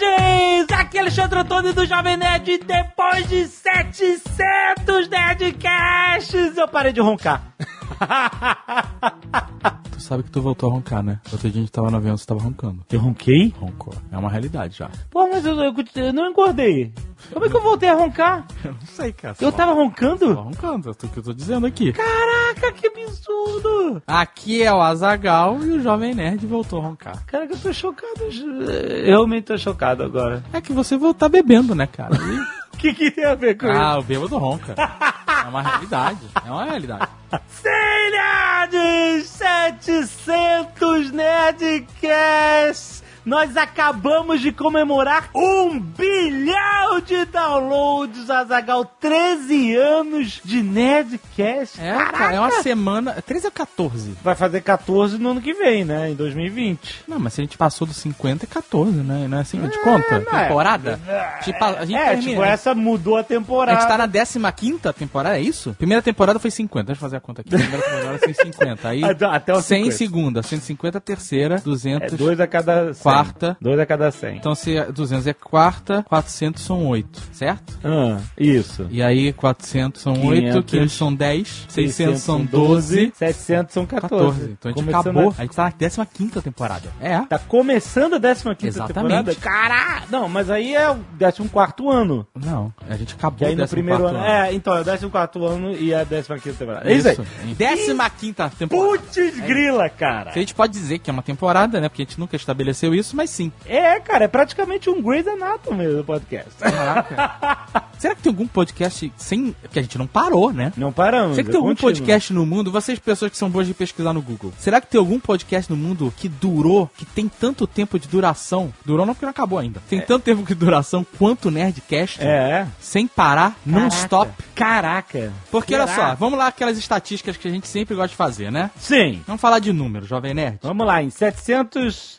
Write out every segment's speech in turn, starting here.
Nerds! Aqui é Alexandre Antônio do Jovem Nerd. Depois de 700 Nerdcasts, eu parei de roncar. Tu sabe que tu voltou a roncar, né? Outro dia a gente tava no avião, você tava roncando. Eu ronquei? Roncou. É uma realidade já. Pô, mas eu, eu- eu não engordei. Como é que eu voltei a roncar? Eu não sei, cara. Eu tava Tava roncando? roncando, é o que eu tô dizendo aqui. Caraca, que absurdo! Aqui é o Azagal e o Jovem Nerd voltou a roncar. Caraca, eu tô chocado. Eu realmente tô chocado agora. É que você voltar bebendo, né, cara? O que, que tem a ver com ah, o bêbado ronca. É uma realidade. É uma realidade. Sim, nerds! 700 Nerdcasts! Nós acabamos de comemorar um bilhão de downloads, Azagal. 13 anos de Nerdcast. É, cara, é uma semana. 13 ou 14? Vai fazer 14 no ano que vem, né? Em 2020. Não, mas se a gente passou dos 50 é 14, né? Não é assim que a gente conta? é. Temporada? Tipo, a gente é, termina- tipo, essa mudou a A temporada. gente tá na 15 temporada, é isso? Primeira temporada foi 50, deixa eu fazer a conta aqui. Primeira temporada foi 50. Aí Até- até os 100 50. segunda, 150 terceira, 200 É dois a cada 100. Quarta. Dois a cada 100. Então se é 200 é quarta, 400 são 8, certo? Ah, isso. E aí 400 são 8, 500. 500 são 10, 600 são 12, 700 são 14. 14. Então a gente Começando acabou, a- a gente tá na 15 temporada. É. Tá começando a 15 Exatamente. temporada? Caralho! Não, mas aí é o 14 ano. Não, a gente acabou Que aí no 14º primeiro ano. É, então é o 14 ano e a 15 temporada. É isso aí. 15 temporada. Putz grila, cara. A gente pode dizer que é uma temporada, né? Porque a gente nunca estabeleceu isso, mas sim. É, cara, é praticamente um Grey's Anatomy do podcast. Caraca. Será que tem algum podcast sem. que a gente não parou, né? Não paramos. Será que tem é algum podcast no mundo, vocês pessoas que são boas de pesquisar no Google, será que tem algum podcast no mundo que durou, que tem tanto tempo de duração, durou não porque não acabou ainda, tem tanto tempo de duração quanto o Nerdcast, É. sem parar, non-stop? Caraca. Porque olha Será? só, vamos lá aquelas estatísticas que a gente sempre gosta de fazer, né? Sim. Vamos falar de números, Jovem Nerd. Vamos lá, em 700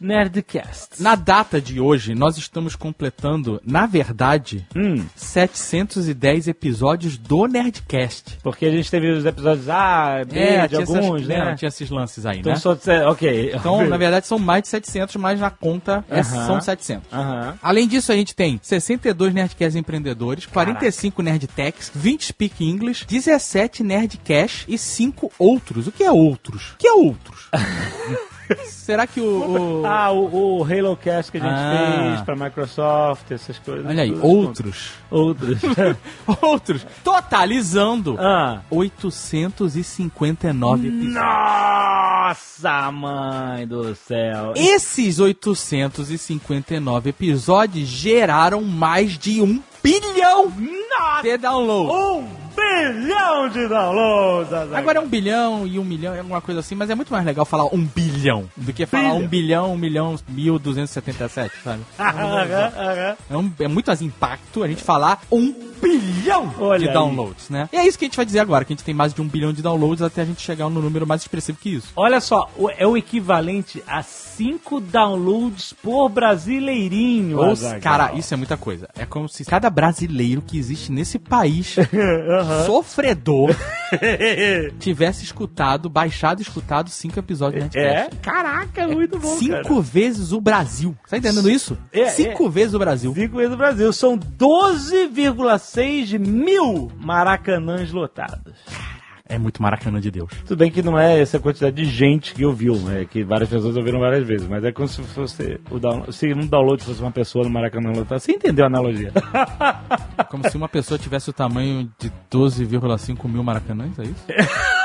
Nerdcasts. Na data de hoje, nós estamos completando, na verdade, Hum, 710 episódios do Nerdcast. porque a gente teve os episódios A, B, de tinha alguns, essas, né? tinha esses lances aí, Então né? só... Ok. Então, na verdade, são mais de 700, mas na conta é- Aham. são 700. Aham. Além disso, a gente tem 62 Nerdcasts empreendedores, 45 Nerdtechs, 20 Speak English, 17 Nerdcash e 5 outros. O que é outros? O que é outros? Será que o... o- Ah, o, o Halo Cast que a gente Ah. fez pra Microsoft, essas coisas. Olha aí, outros. Outros. outros. Totalizando ah. 859 episódios. Nossa, mãe do céu. Esses 859 episódios geraram mais de um bilhão Nossa, de downloads. um bilhão de downloads. Azaghal. Agora é um bilhão e um milhão, é alguma coisa assim, mas é muito mais legal falar um bilhão do que falar Bilhão. um bilhão, um milhão, mil duzentos e setenta e sete, sabe? É, um- é muito mais impacto a gente falar um bilhão Olha de aí. downloads, né? E é isso que a gente vai dizer agora, que a gente tem mais de um bilhão de downloads até a gente chegar no número mais expressivo que isso. Olha só, é o equivalente a 5 downloads por brasileirinho. Ou, cara, isso é muita coisa. É como se cada brasileiro que existe nesse país sofredor tivesse escutado, baixado e escutado cinco episódios de É? Caraca, muito bom, Cinco cara. vezes o Brasil. Tá entendendo isso? É, Cinco vezes o Brasil. Cinco vezes o Brasil. São 12,6 mil maracanãs lotados. É muito Maracanã de Deus. Tudo bem que não é essa quantidade de gente que ouviu, né? Que várias pessoas ouviram várias vezes, mas é como se fosse o download, se um download fosse uma pessoa no Maracanã lotado. Você entendeu a analogia? Como se uma pessoa tivesse o tamanho de 12,5 mil Maracanãs, é isso?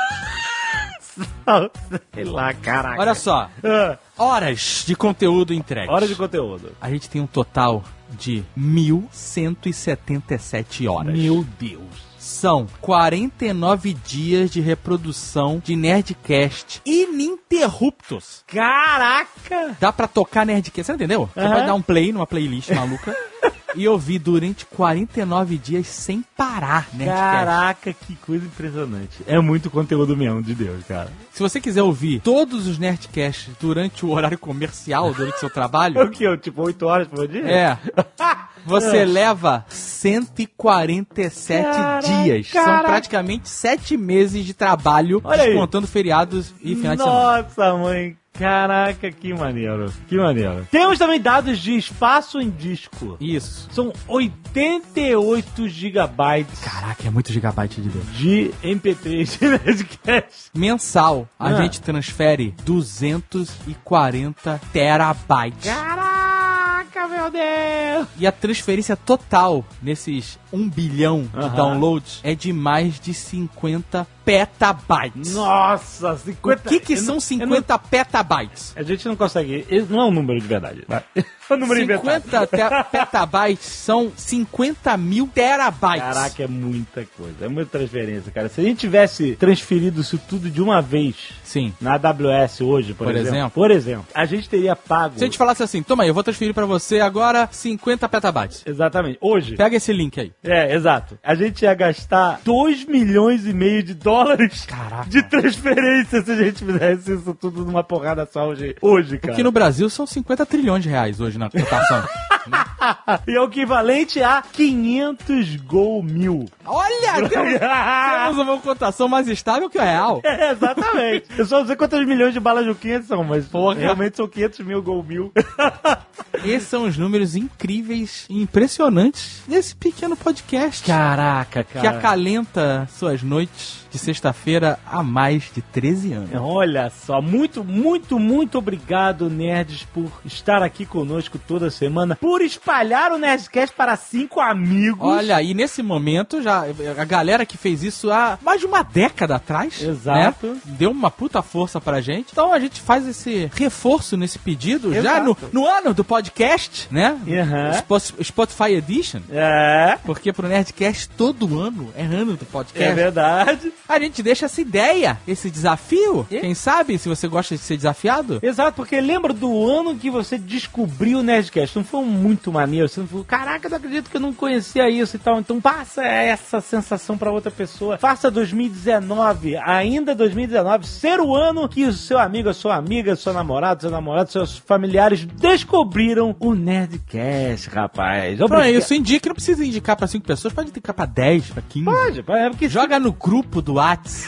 Sei lá, caraca. Olha só, Ah, horas de conteúdo entregue. hora de conteúdo. A gente tem um total de 1.177 horas. Meu Deus. São 49 dias de reprodução de Nerdcast ininterruptos. Caraca! Dá pra tocar Nerdcast, você entendeu? Você pode dar um play numa playlist maluca e ouvir durante 49 dias sem parar Nerdcast. Caraca, que coisa impressionante. É muito conteúdo mesmo, de Deus, cara. Se você quiser ouvir todos os Nerdcasts durante o horário comercial, durante o seu É o trabalho, que? Tipo, 8 horas por dia? é. Você leva 147 Caraca, dias. São caraca. praticamente sete meses de trabalho, Olha aí. descontando feriados e finais de semana. Nossa, mãe. Caraca, que maneiro. Que maneiro. Temos também dados de espaço em disco. Isso. São 88 gigabytes Caraca, é muito gigabyte de Deus. de MP3 de Nerdcast. Mensal, a Ah. gente transfere 240 terabytes. Caraca, meu E a transferência total nesses 1 bilhão de downloads é de mais de 50 petabytes. Nossa, 50... O que, que eu são não- 50 petabytes? A gente não consegue. esse Não é um número de verdade. vai. É um número inventado. 50 te- petabytes são 50 mil terabytes. Caraca, é muita coisa. É muita transferência, cara. Se a gente tivesse transferido isso tudo de uma vez Sim. na AWS hoje, por, Por exemplo, exemplo? por exemplo, a gente teria pago. Se a gente falasse assim, toma aí, eu vou transferir pra você agora 50 petabytes. Exatamente. Hoje. Pega esse link aí. É, exato. A gente ia gastar 2 milhões e meio de dólares Caraca. de transferência se a gente fizesse isso tudo numa porrada só hoje, hoje cara. Aqui no Brasil são 50 trilhões de reais hoje na cotação. E é o equivalente a 500 Gol mil. Olha, temos, temos uma cotação mais estável que o real. É, exatamente. Eu só não sei quantos milhões de balas Juquinhas são, mas Porra. realmente são 500 mil Gol mil. Esses são os números incríveis e impressionantes desse pequeno podcast Caraca, que acalenta suas noites de sexta-feira há mais de 13 anos. Olha só, muito, muito, muito obrigado, nerds, por estar aqui conosco toda semana, por espalhar o Nerdcast para cinco amigos. Olha, e nesse momento, já a galera que fez isso há mais de uma década atrás, Exato. né, deu uma puta força pra gente. Então a gente faz esse reforço nesse pedido já no, Exato. no ano do podcast, né? Spo- Spotify Edition. É, Porque pro Nerdcast todo ano é ano do podcast. é verdade. A gente deixa essa ideia, esse desafio. Quem sabe, se você gosta de ser desafiado. Exato, porque lembra do ano que você descobriu o Nerdcast? Não foi muito maneiro? Você não falou, caraca, não acredito que eu não conhecia isso e tal. Então passa essa sensação pra outra pessoa. Faça 2019, ainda 2019, ser o ano que o seu amigo, a sua amiga, seu namorado, seu namorado, seus familiares descobriram o Nerdcast, rapaz. Não é isso, indique, não precisa indicar pra 5 pessoas, pode indicar pra 10, pra 15. Pode, é porque Joga no grupo do Whats,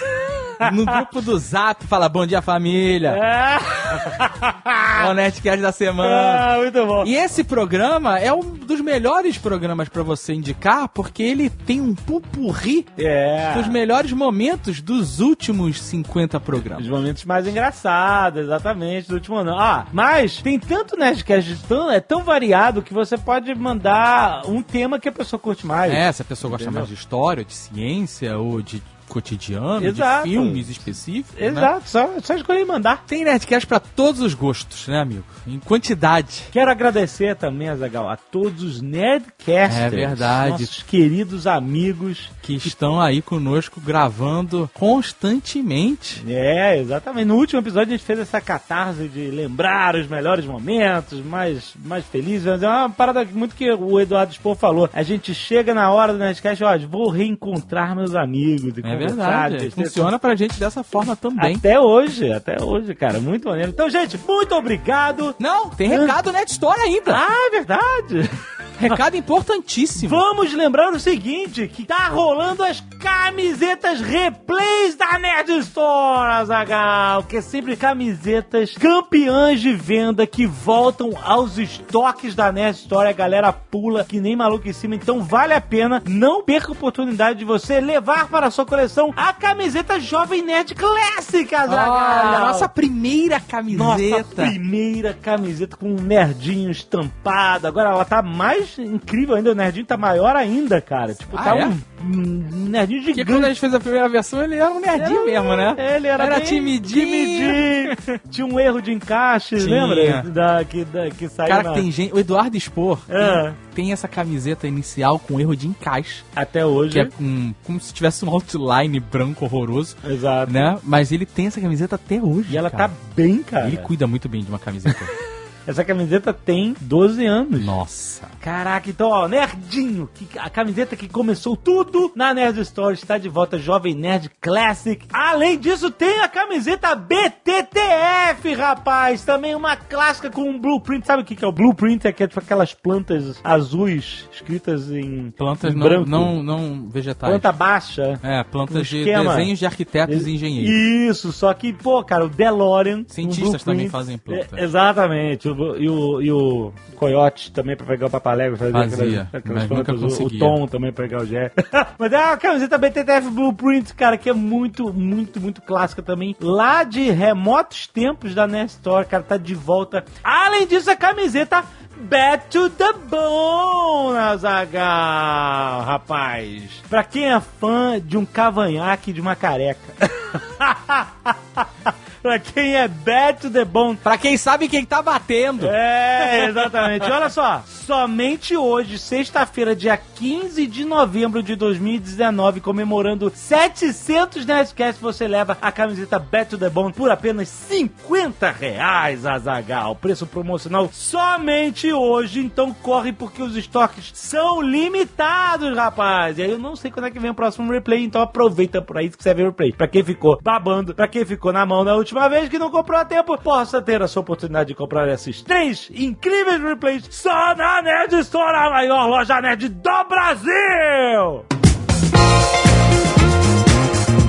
no grupo do Zap, fala bom dia família, É. o Nerdcast da semana. Ah, muito bom. E esse programa é um dos melhores programas pra você indicar, porque ele tem um pupurri É. dos melhores momentos dos últimos 50 programas. Os momentos mais engraçados, exatamente, do último ano. Ah, mas tem tanto Nerdcast, tão, é tão variado que você pode mandar um tema que a pessoa curte mais. É, se a pessoa gosta Entendeu? mais de história, de ciência ou de cotidiano, Exato. de filmes específicos. né? Exato, só, só escolher e mandar. Tem Nerdcast pra todos os gostos, né, amigo? Em quantidade. Quero agradecer também, Azagal, a todos os Nerdcasters. É verdade. Nossos queridos amigos. Que estão aí conosco gravando constantemente. É, exatamente. No último episódio a gente fez essa catarse de lembrar os melhores momentos, mais, mais felizes. É uma parada muito que o Eduardo Spor falou. A gente chega na hora do Nerdcast, ó, vou reencontrar meus amigos. É verdade. de ter Funciona pra gente dessa forma também. Até hoje, até hoje, cara. Muito maneiro. Então, gente, muito obrigado. Não, tem recado Net Store ainda. Ah, é verdade. Recado importantíssimo. Vamos lembrar o seguinte, que tá rolando as camisetas replays da Nerd Store, Azagal, que é sempre camisetas campeãs de venda que voltam aos estoques da Nerd Store. A galera pula que nem maluco em cima, então vale a pena. Não perca a oportunidade de você levar para a sua coleção a camiseta Jovem Nerd Clássica, a nossa primeira Nossa camiseta. primeira camiseta com um nerdinho estampado. Agora ela tá mais incrível ainda, o nerdinho tá maior ainda, cara. Tipo, Ah, tá é? um, um nerdinho Porque gigante. quando a gente fez a primeira versão, ele era um nerdinho mesmo, né? Ele era, Era timidinho. timidinho. Tinha um erro de encaixe, Tinha. lembra? Da, que, da, que saiu Cara, na- tem gente. O Eduardo Expor É. tem, tem essa camiseta inicial com erro de encaixe. Até hoje. Que é com, como se tivesse um outline branco horroroso, Exato. né? Mas ele tem essa camiseta até hoje. E ela cara. tá bem, cara. Ele cuida muito bem de uma camiseta. Essa camiseta tem 12 anos. Nossa. Caraca, então, ó, Nerdinho, que, a camiseta que começou tudo na Nerd Store está de volta, Jovem Nerd Classic. Além disso, tem a camiseta BTTF, rapaz, também uma clássica com um blueprint. Sabe o que que é o blueprint? É é tipo aquelas plantas azuis escritas em Plantas em não, branco. não, não vegetais. Planta baixa. É, plantas de esquema. desenhos de arquitetos e engenheiros. Isso, só que, pô, cara, o DeLorean. Cientistas um também fazem plantas. É, exatamente. E, o, e o Coyote também pra pegar o Papalego. Fazer Fazia, aquelas, aquelas mas nunca. O- o. Tom também pra pegar o Jé. mas é uma camiseta BTTF Blueprint, cara, que é muito, muito, muito clássica também. Lá de remotos tempos da Nestor, cara, tá de volta. Além disso, a camiseta Back to the Bone, Azagal, rapaz. Pra quem é fã de um cavanhaque de uma careca. pra quem é Back to the Bone. Pra quem sabe quem tá batendo. É, exatamente. Olha só, somente hoje, sexta-feira, dia 15 de novembro de 2019, comemorando 700 Nerdcast, você leva a camiseta Back to the Bone por apenas 50 reais, Azagal. Preço promocional somente hoje, então corre porque os estoques são limitados, rapaz. E aí eu não sei quando é que vem o próximo replay, então aproveita por aí que você vê o replay. Pra quem ficou babando, pra quem ficou na mão da última vez que não comprou a tempo, possa ter a sua oportunidade de comprar esses três incríveis replays só na Nerd Store, a maior loja nerd do Brasil!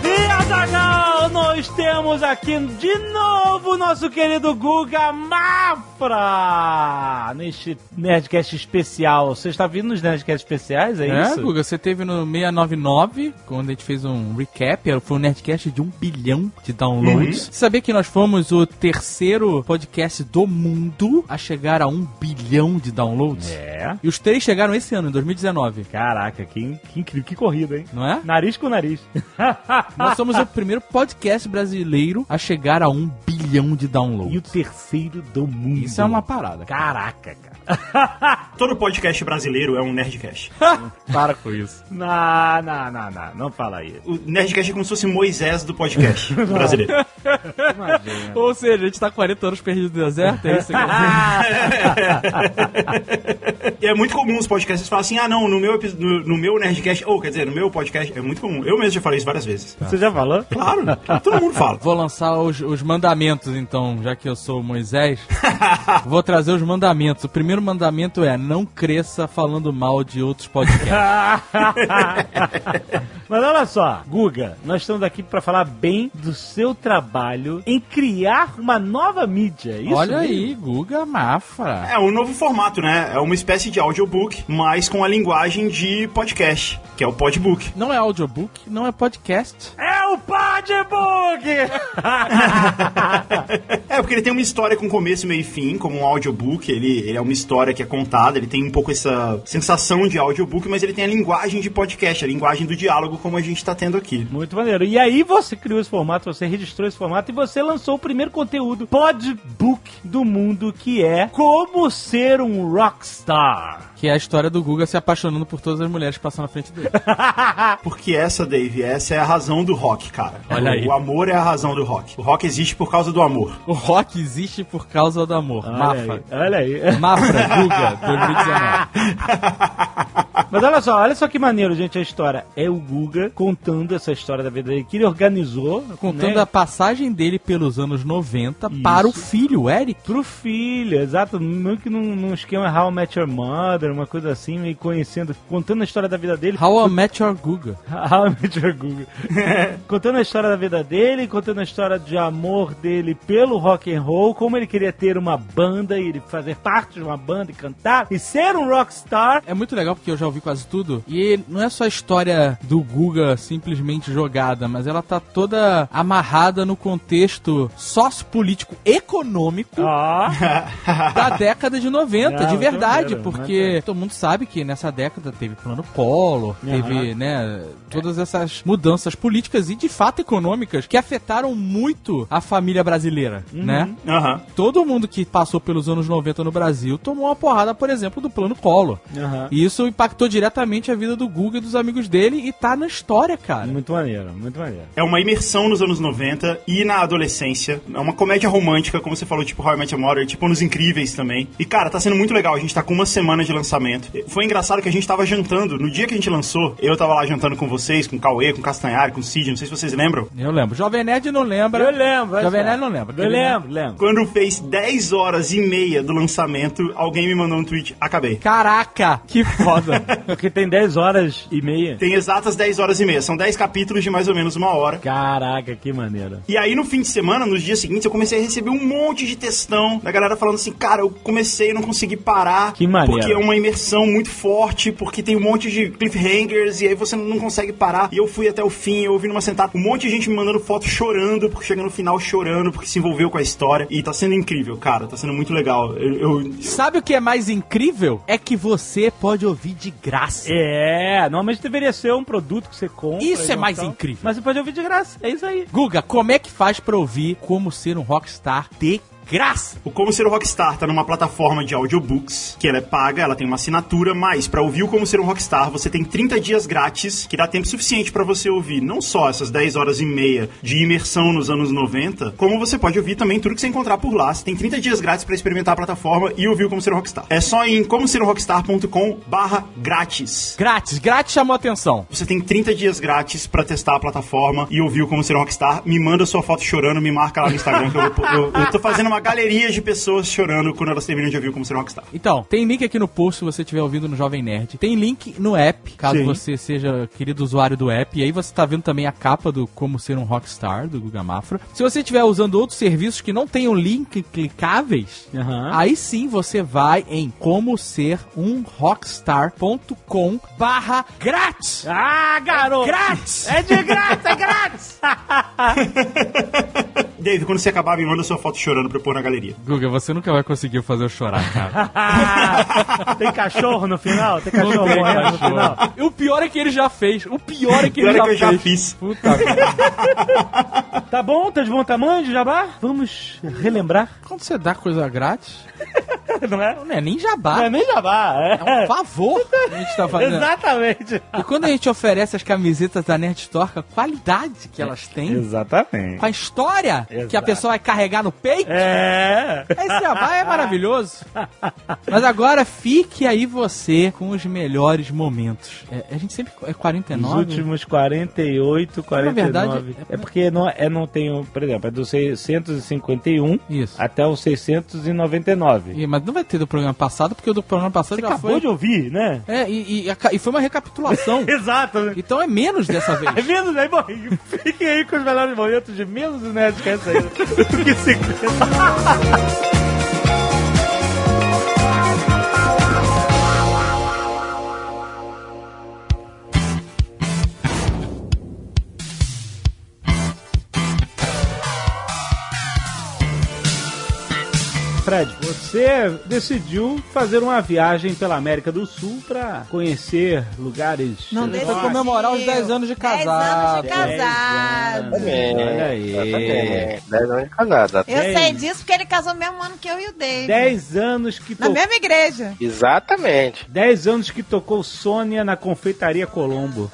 E Azaghal, nós temos aqui de novo nosso querido Guga Mafra neste Nerdcast especial. Você está vindo nos Nerdcast especiais, é, É, isso? Guga, você teve no 699, quando a gente fez um recap, foi um Nerdcast de um bilhão de downloads. Você sabia que nós fomos o terceiro podcast do mundo a chegar a um bilhão de downloads? É. E os três chegaram esse ano, em 2019, Caraca, que, que incrível, que corrida, hein? não é? Nariz com nariz. Nós somos o primeiro podcast brasileiro a chegar a um bilhão de e downloads. o terceiro do mundo. Isso é uma parada. Caraca, cara. Todo podcast brasileiro é um Nerdcast. Para com isso. Não, não, não, não. Não fala isso. O Nerdcast é como se fosse Moisés do podcast brasileiro. Imagina. Ou seja, a gente tá 40 anos perdido no deserto, é isso aqui. E é muito comum os podcasts falarem assim: ah, não, no meu, no, no meu Nerdcast, ou quer dizer, no meu podcast, é muito comum. Eu mesmo já falei isso várias vezes. Você já falou? Claro, todo mundo fala. Vou lançar os, os mandamentos, então, já que eu sou Moisés. vou trazer os mandamentos. O primeiro mandamento é: não cresça falando mal de outros podcasts. Mas olha só, Guga, nós estamos aqui para falar bem do seu trabalho em criar uma nova mídia. é Isso Olha mesmo? aí, Guga Mafra. É um novo formato, né? É uma espécie de audiobook, mas com a linguagem de podcast, que é o podbook. Não é audiobook, não é podcast. É o Podbook! É, porque ele tem uma história com começo, meio e fim, como um audiobook. Ele, ele é uma história que é contada, ele tem um pouco essa sensação de audiobook, mas ele tem a linguagem de podcast, a linguagem do diálogo, como a gente tá tendo aqui. Muito maneiro. E aí você criou esse formato, você registrou esse formato e você lançou o primeiro conteúdo Podbook do mundo, que é Como Ser um Rockstar. Que é a história do Guga se apaixonando por todas as mulheres que passam na frente dele. Porque essa, Dave, essa é a razão do rock, cara. Olha o, aí. o amor é a razão do rock. O rock existe por causa do amor. O rock existe por causa do amor. Olha Mafra. aí, olha aí. Mafra, Guga, 2019. Mas olha só, olha só que maneiro, gente, a história. É o Guga contando essa história da vida dele, que ele organizou. Contando né, a passagem dele pelos anos 90 para o filho, Eric. Pro filho, exato. Meio que num, num esquema How I Met Your Mother, uma coisa assim, meio conhecendo, contando a história da vida dele. How I Met Your Guga. How I Met Your Google. contando a história da vida dele, contando a história de amor dele pelo rock and roll, como ele queria ter uma banda e ele fazer parte de uma banda e cantar e ser um rockstar. É muito legal porque eu já ouvi quase tudo. E não é só a história do Guga simplesmente jogada, mas ela tá toda amarrada no contexto sociopolítico econômico Ó, da década de 90, Não, de verdade, maneiro, porque todo mundo sabe que nessa década teve plano Collor, Aham. teve, né, todas essas mudanças políticas e de fato econômicas que afetaram muito a família brasileira, Uhum. né? Aham. Todo mundo que passou pelos anos 90 no Brasil tomou uma porrada, por exemplo, do plano Collor. E isso impactou diretamente a vida do Guga e dos amigos dele e tá na história, cara. Muito maneiro, muito maneiro. É uma imersão nos anos 90 e na adolescência. É uma comédia romântica, como você falou, tipo How I Met Your Mother, tipo Nos Incríveis também. E, cara, tá sendo muito legal. A gente tá com uma semana de lançamento. Foi engraçado que a gente tava jantando. No dia que a gente lançou, eu tava lá jantando com vocês, com o Cauê, com o Castanhari, com o Cid, não sei se vocês lembram. Eu lembro. Jovem Nerd não lembra. Eu lembro. Jovem Nerd não lembra. Eu lembro, lembro. Quando fez 10 horas e meia do lançamento, alguém me mandou um tweet, acabei. Caraca, que foda. Porque tem 10 horas e meia. Tem exatas 10 horas e meia. São 10 capítulos de mais ou menos uma hora. Caraca, que maneiro. E aí, no fim de semana, nos dias seguintes, eu comecei a receber um monte de textão da galera falando assim, cara, eu comecei e não consegui parar. Que maneiro. Porque é uma imersão muito forte, porque tem um monte de cliffhangers, e aí você não consegue parar. E eu fui até o fim, eu ouvi numa sentada, um monte de gente me mandando foto chorando, porque chega no final chorando, porque se envolveu com a história. E tá sendo incrível, cara, tá sendo muito legal. Eu, eu- Sabe o que é mais incrível? É que você pode ouvir de graça. É, normalmente deveria ser um produto que você compra. Isso é mais tal. incrível. Mas você pode ouvir de graça, é isso aí. Guga, como é que faz pra ouvir como ser um rockstar de graça? O Como Ser um Rockstar tá numa plataforma de audiobooks, que ela é paga, ela tem uma assinatura, mas pra ouvir o Como Ser um Rockstar, você tem 30 dias grátis, que dá tempo suficiente pra você ouvir não só essas 10 horas e meia de imersão nos anos 90, como você pode ouvir também tudo que você encontrar por lá. Você tem 30 dias grátis pra experimentar a plataforma e ouvir o Como Ser um Rockstar. É só em comoserumrockstar.com barra grátis. Grátis, grátis chamou atenção. Você tem 30 dias grátis pra testar a plataforma e ouvir o Como Ser um Rockstar. Me manda sua foto chorando, me marca lá no Instagram que eu, vou- eu, eu tô fazendo uma galeria de pessoas chorando quando elas terminam de ouvir Como Ser um Rockstar. Então, tem link aqui no post se você estiver ouvindo no Jovem Nerd. Tem link no app, caso Sim. você seja querido usuário do app. E aí você tá vendo também a capa do Como Ser um Rockstar, do Guga Mafra. Se você estiver usando outros serviços que não tenham link clicáveis, Aham. aí sim você vai em como ser um rockstar.com barra grátis. Ah, garoto! Grátis! É de graça, é grátis! Dave, quando você acabar, me manda sua foto chorando pra eu pôr na galeria. Guga, você nunca vai conseguir fazer eu chorar, cara. tem cachorro no final? Tem cachorro morrendo no final? E o pior é que ele já fez. O pior é que ele é já que eu já fez. fiz. Puta. Tá bom? Tá de bom tamanho de jabá? Vamos relembrar, Quando você dá coisa grátis, não é? não é nem Não jabá. é nem jabá, é. É um favor que a gente tá fazendo. Exatamente. E quando a gente oferece as camisetas da Nerd Store a qualidade que elas têm, Exatamente. com a história que a Exato. pessoa vai carregar no peito, É. esse jabá é maravilhoso. Mas agora fique aí você com os melhores momentos. É, a gente sempre é Os 49. últimos 48, 49. verdade, é porque não, é, não tem, por exemplo, é do 651 Isso. até o 699. E- mas não vai ter do programa passado, porque o do programa passado Você já acabou foi. de ouvir, né? É, e, e, e foi uma recapitulação. Exato. né? então é menos dessa vez. É menos, né? Bom, fiquem aí com os melhores momentos de menos do Nerdcast aí. do que 50. 哈哈哈 Fred, você decidiu fazer uma viagem pela América do Sul para conhecer lugares. Não decidiu. foi comemorar os 10 anos de 10 casado. anos de casado. Olha aí. Exatamente. 10 anos de casado. Eu Dez. sei disso porque ele casou no mesmo ano que eu e o Dave. 10 anos que Na to... mesma igreja. Exatamente. 10 anos que tocou Sônia na confeitaria Colombo.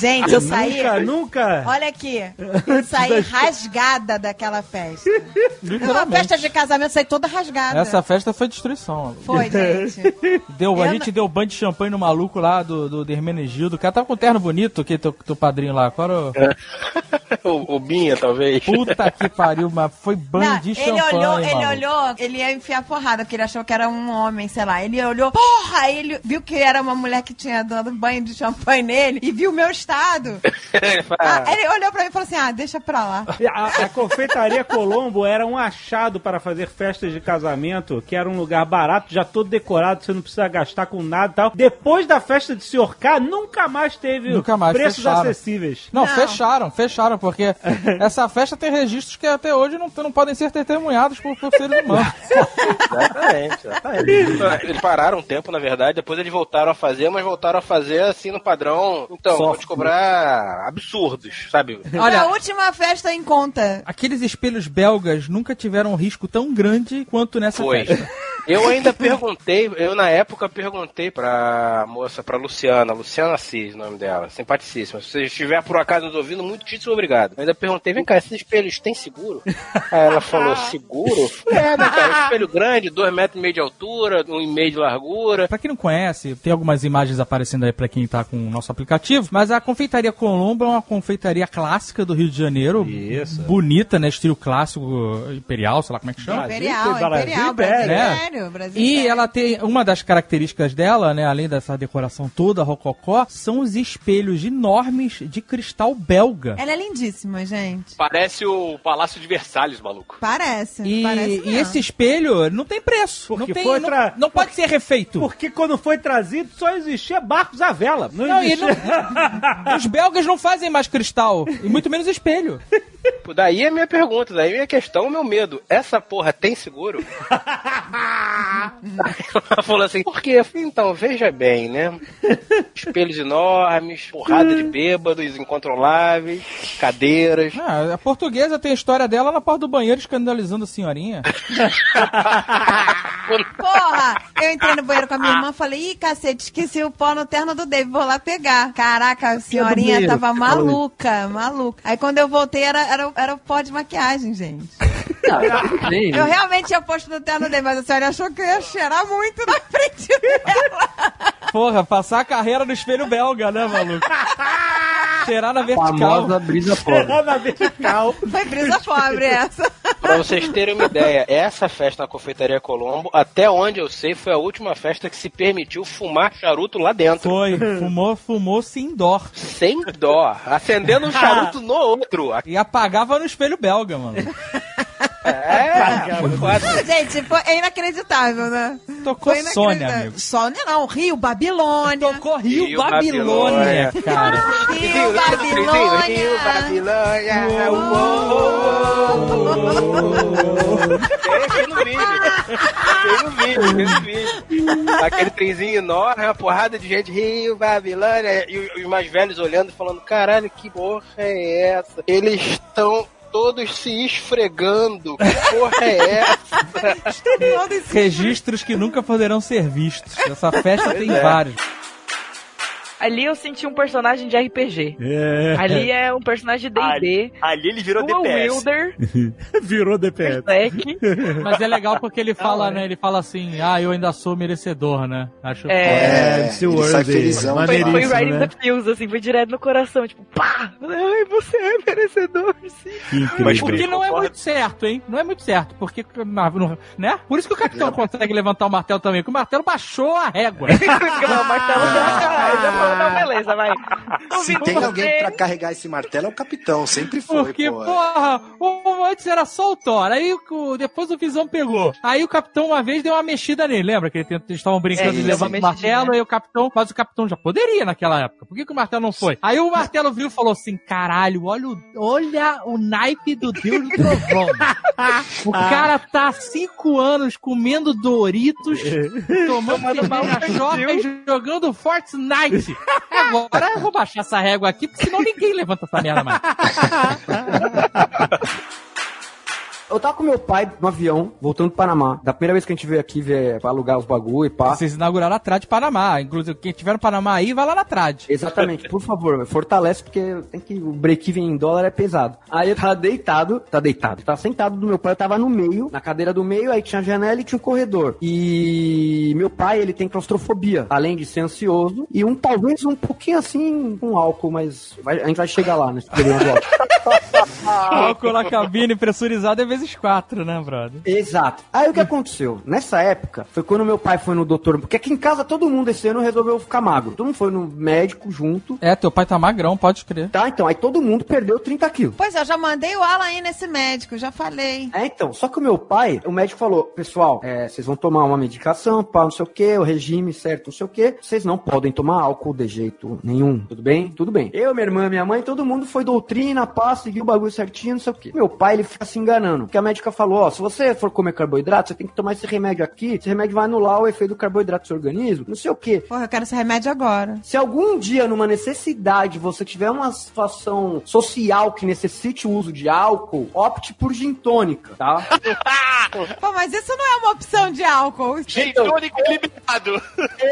Gente, eu saí. Nunca, nunca. Olha aqui, eu saí rasgada daquela festa. Uma festa de casamento, eu saí toda rasgada. Essa festa foi destruição. Foi, gente. Deu, a Eu gente deu ban de champanhe no maluco lá do, do, do Hermenegildo. O cara tava com um terno bonito, que teu, teu padrinho lá. Qual era o... o, o Binha, talvez. Puta que pariu, mas foi banho Não, de ele champanhe. olhou, ele olhou, ele ia enfiar porrada, porque ele achou que era um homem, sei lá. Ele olhou, porra! Aí ele viu que era uma mulher que tinha dado banho de champanhe nele e viu o meu estado. Ele fala, Ah, ele olhou pra mim e falou assim: ah, deixa pra lá. A, a confeitaria Colombo era um achado para fazer festas de casamento, que era um lugar barato, já todo decorado, você não precisa gastar com nada e tal. Depois da festa de Sr. K, nunca mais teve Nunca mais, preços fecharam. acessíveis. Não, Não. fecharam, fecharam, porque essa festa tem registros que até hoje não, não podem ser testemunhados por, por seres humanos. Exatamente, exatamente. Eles pararam um tempo, na verdade, depois eles voltaram a fazer, mas voltaram a fazer assim no padrão. Então, vou te cobrar absurdos, sabe? Olha- a última festa em conta. Aqueles espelhos belgas nunca tiveram um risco tão grande quanto nessa Foi. festa. Eu ainda perguntei, eu na época perguntei pra moça, pra Luciana, Luciana Assis, o nome dela, simpaticíssima. Se você estiver por acaso nos ouvindo, muitíssimo obrigado. Eu ainda perguntei, vem cá, esses espelhos têm seguro? Aí ela falou, seguro? Falei, É, né, cara, espelho grande, dois metros e meio de altura, um e meio de largura. Pra quem não conhece, tem algumas imagens aparecendo aí pra quem tá com o nosso aplicativo, mas a Confeitaria Colombo é uma confeitaria clássica do Rio de Janeiro. Isso. Bonita, né? Estilo clássico, imperial, sei lá como é que chama. Imperial, Brasil, Imperial, Brasil. E ela tem uma das características dela, né, além dessa decoração toda rococó, são os espelhos enormes de cristal belga. Ela é lindíssima, gente. Parece o Palácio de Versalhes, maluco. Parece, E, parece e esse espelho não tem preço. Porque não, tem, foi não, tra- não pode ser refeito. Porque quando foi trazido só existia barcos à vela. Não, Não, existia. não- os belgas não fazem mais cristal, e muito menos espelho. Daí é minha pergunta, daí é minha questão, o meu medo. Essa porra tem seguro? Ela falou assim, por quê? Eu falei, então, veja bem, né? Espelhos enormes, porrada de bêbados incontroláveis, cadeiras. Ah, a portuguesa tem a história dela na porta do banheiro escandalizando a senhorinha. Porra! Eu entrei no banheiro com a minha irmã e falei, ih, cacete, esqueci o pó no terno do David, vou lá pegar. Caraca, a senhorinha tava maluca, maluca. Aí quando eu voltei, era, era, era o pó de maquiagem, gente. Bem, Eu né? realmente tinha posto no terno dele, mas a senhora achou que eu ia cheirar muito na frente dela. Porra, passar a carreira no espelho belga, né, maluco? Cheirar na vertical. famosa brisa pobre. na vertical. Foi brisa pobre essa. Pra vocês terem uma ideia, essa festa na Confeitaria Colombo, até onde eu sei, foi a última festa que se permitiu fumar charuto lá dentro. Foi, fumou, fumou sem dó. Sem dó. Acendendo um charuto no outro. E apagava no espelho belga, mano. É, foi quase. Gente, foi, é inacreditável, né? Tocou Foi Sônia, amigo. Sônia não, Rio, Babilônia. Tocou Rio, Rio, Babilônia, Babilônia. cara. Rio, Babilônia. Rio, Babilônia. Tem no vídeo. Tem no vídeo, tem no vídeo. Aquele trenzinho enorme, uma porrada de gente, Rio, Babilônia, e os- os mais velhos olhando e falando, caralho, que porra é essa? Eles estão todos se esfregando, que porra é essa? Registros que nunca poderão ser vistos. Essa festa tem é. vários. Ali eu senti um personagem de RPG. É. Ali é um personagem de D&D. Ali ele virou O DPS. Wilder, Virou DPS. Mas é legal porque ele fala, né? Ele fala assim, ah, eu ainda sou merecedor, né? Acho É. É, ele sai Worthy. felizão. Foi, foi right né? the feels, assim, foi direto no coração, tipo, pá! Ai, você é merecedor, sim. Mas O que não é muito certo, hein? Não é muito certo, porque, né? Por isso que o capitão consegue levantar o martelo também, porque o martelo baixou a régua. o martelo já caralho. Não, beleza, vai. Se tem alguém pra carregar esse martelo, é o capitão. Sempre foi, Porque, pô. porra, o- antes era só o Thor, aí o- depois o Visão pegou. Aí o capitão uma vez deu uma mexida nele, lembra? Que eles estavam brincando É, de levar uma o martelo, aí o capitão, mas o capitão já poderia naquela época. Por que, que o martelo não foi? Aí o martelo viu e falou assim: caralho, olha o, olha o naipe do Deus do Trovão. o cara tá há cinco anos comendo Doritos, tomando cerveja choca e jogando Fortnite. Agora eu vou baixar essa régua aqui, porque senão ninguém levanta essa merda mais. Eu tava com meu pai no avião, voltando pro Panamá. Da primeira vez que a gente veio aqui ver, pra alugar os bagulho e pá. Vocês inauguraram a Trad Panamá. Inclusive, quem tiver no Panamá aí, vai lá na Trad. Exatamente, por favor, fortalece, porque tem que, o break-even em dólar é pesado. Aí eu tava deitado, tá deitado, tava sentado do meu pai, eu tava no meio, na cadeira do meio, aí tinha janela e tinha um corredor. E meu pai, ele tem claustrofobia, além de ser ansioso, e um talvez um pouquinho assim com álcool, mas vai- a gente vai chegar lá nesse período do álcool. Álcool na cabine pressurizado é vezes quatro, né, brother? Exato. Aí o que aconteceu? Nessa época, foi quando meu pai foi no doutor, porque aqui em casa todo mundo esse ano resolveu ficar magro. Todo mundo foi no médico junto. É, teu pai tá magrão, pode crer. Tá, então, aí todo mundo perdeu 30 quilos. Pois é, eu já mandei o Alan aí nesse médico, já falei. É, então, só que o meu pai, o médico falou, pessoal, é, vocês vão tomar uma medicação, pá, não sei o que, o regime certo, não sei o que, vocês não podem tomar álcool de jeito nenhum, tudo bem? Tudo bem. Eu, minha irmã, minha mãe, todo mundo foi doutrina, pá, seguiu o bagulho certinho, não sei o que. Meu pai, ele fica se enganando. Porque a médica falou, ó, se você for comer carboidrato, você tem que tomar esse remédio aqui, esse remédio vai anular o efeito do carboidrato no seu organismo, não sei o quê. Porra, eu quero esse remédio agora. Se algum dia, numa necessidade, você tiver uma situação social que necessite o uso de álcool, opte por gin tônica, tá? Pô, mas isso não é uma opção de álcool. Gin tônico liberado.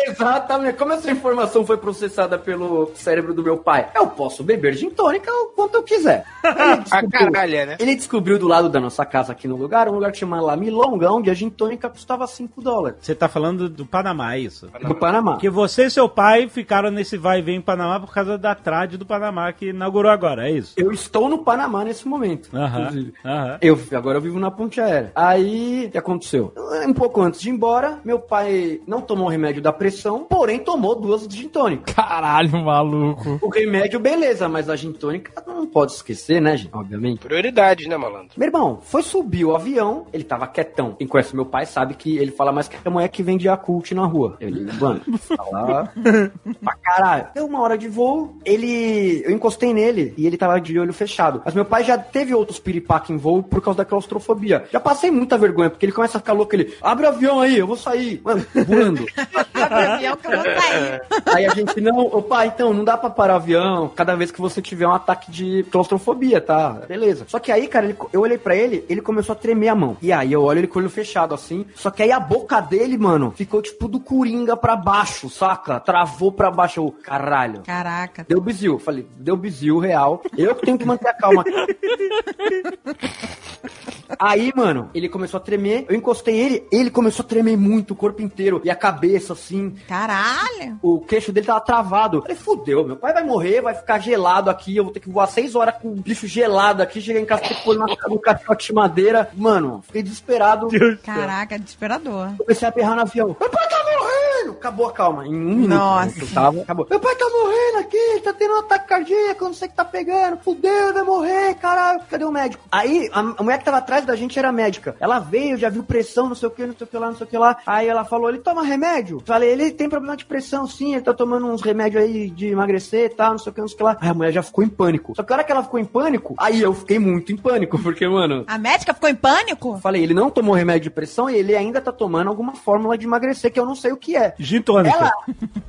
Exatamente. Como essa informação foi processada pelo cérebro do meu pai? Eu posso beber gin tônica o quanto eu quiser. Ele A caralha, né? ele descobriu do lado da nossa casa aqui no lugar, um lugar que chama lá Milonga, onde a gin tônica custava 5 dólares. Você tá falando do Panamá, é isso? Do Panamá. Porque você e seu pai ficaram nesse vai e vem em Panamá por causa da trade do Panamá que inaugurou agora, é isso? Eu estou no Panamá nesse momento. Aham, inclusive. aham. Eu, agora eu vivo na ponte aérea. Aí, o que aconteceu? Um pouco antes de ir embora, meu pai não tomou o remédio da pressão, porém tomou duas gin tônica. Caralho, maluco. O remédio, beleza, mas a gin tônica não pode esquecer, né, gente? Obviamente. Prioridade, né, malandro? Meu irmão, foi subir o avião, ele tava quietão. Quem conhece meu pai sabe que ele fala mais que a mulher que vende Yakult na rua. Ele, mano, fala pra caralho. Deu uma hora de voo, ele. Eu encostei nele e ele tava de olho fechado. Mas meu pai já teve outros piripaque em voo por causa da claustrofobia. Já passei muita vergonha, porque ele começa a ficar louco, ele abre o avião aí, eu vou sair. Mano, voando. Abre o avião que eu vou sair. Aí a gente, não, ô pai, então, não dá pra parar o avião cada vez que você tiver um ataque de claustrofobia, tá? Beleza. Só que aí, cara, ele- eu olhei pra ele, ele começou a tremer a mão. E aí eu olho ele com o olho fechado, assim. Só que aí a boca dele, mano, ficou tipo do coringa pra baixo, saca? Travou pra baixo. Eu, caralho. Caraca. Deu bizil. Falei, deu bizil real. Eu que tenho que manter a calma. Aí, mano, ele começou a tremer. Eu encostei ele, ele começou a tremer muito, o corpo inteiro. E a cabeça, assim. Caralho. O queixo dele tava travado. Falei, fudeu, meu pai vai morrer, vai ficar gelado aqui. Eu vou ter que voar seis horas com o bicho gelado aqui. Cheguei em casa, ter que pôr na- no caixote de madeira. Mano, fiquei desesperado. Caraca, desesperador. Comecei a berrar no avião. Meu pai tá morrendo! Acabou a calma. Em um minuto. Nossa. né, que eu tava, acabou. Meu pai tá morrendo aqui, tá tendo um ataque cardíaco, não sei o que tá pegando. Fudeu, vai morrer, caralho. Cadê o médico? Aí, a, a mulher que tava atrás da gente era médica. Ela veio, já viu pressão, não sei o que, não sei o que lá, não sei o que lá. Aí ela falou, ele toma remédio? Falei, ele tem problema de pressão, sim, ele tá tomando uns remédios aí de emagrecer e tal, não sei o que, não sei o que lá. Aí a mulher já ficou em pânico. Só que a hora que ela ficou em pânico, aí eu fiquei muito em pânico, porque, mano, A médica ficou em pânico? Falei, ele não tomou remédio de pressão e ele ainda tá tomando alguma fórmula de emagrecer que eu não sei o que é. Gin tônica. Ela.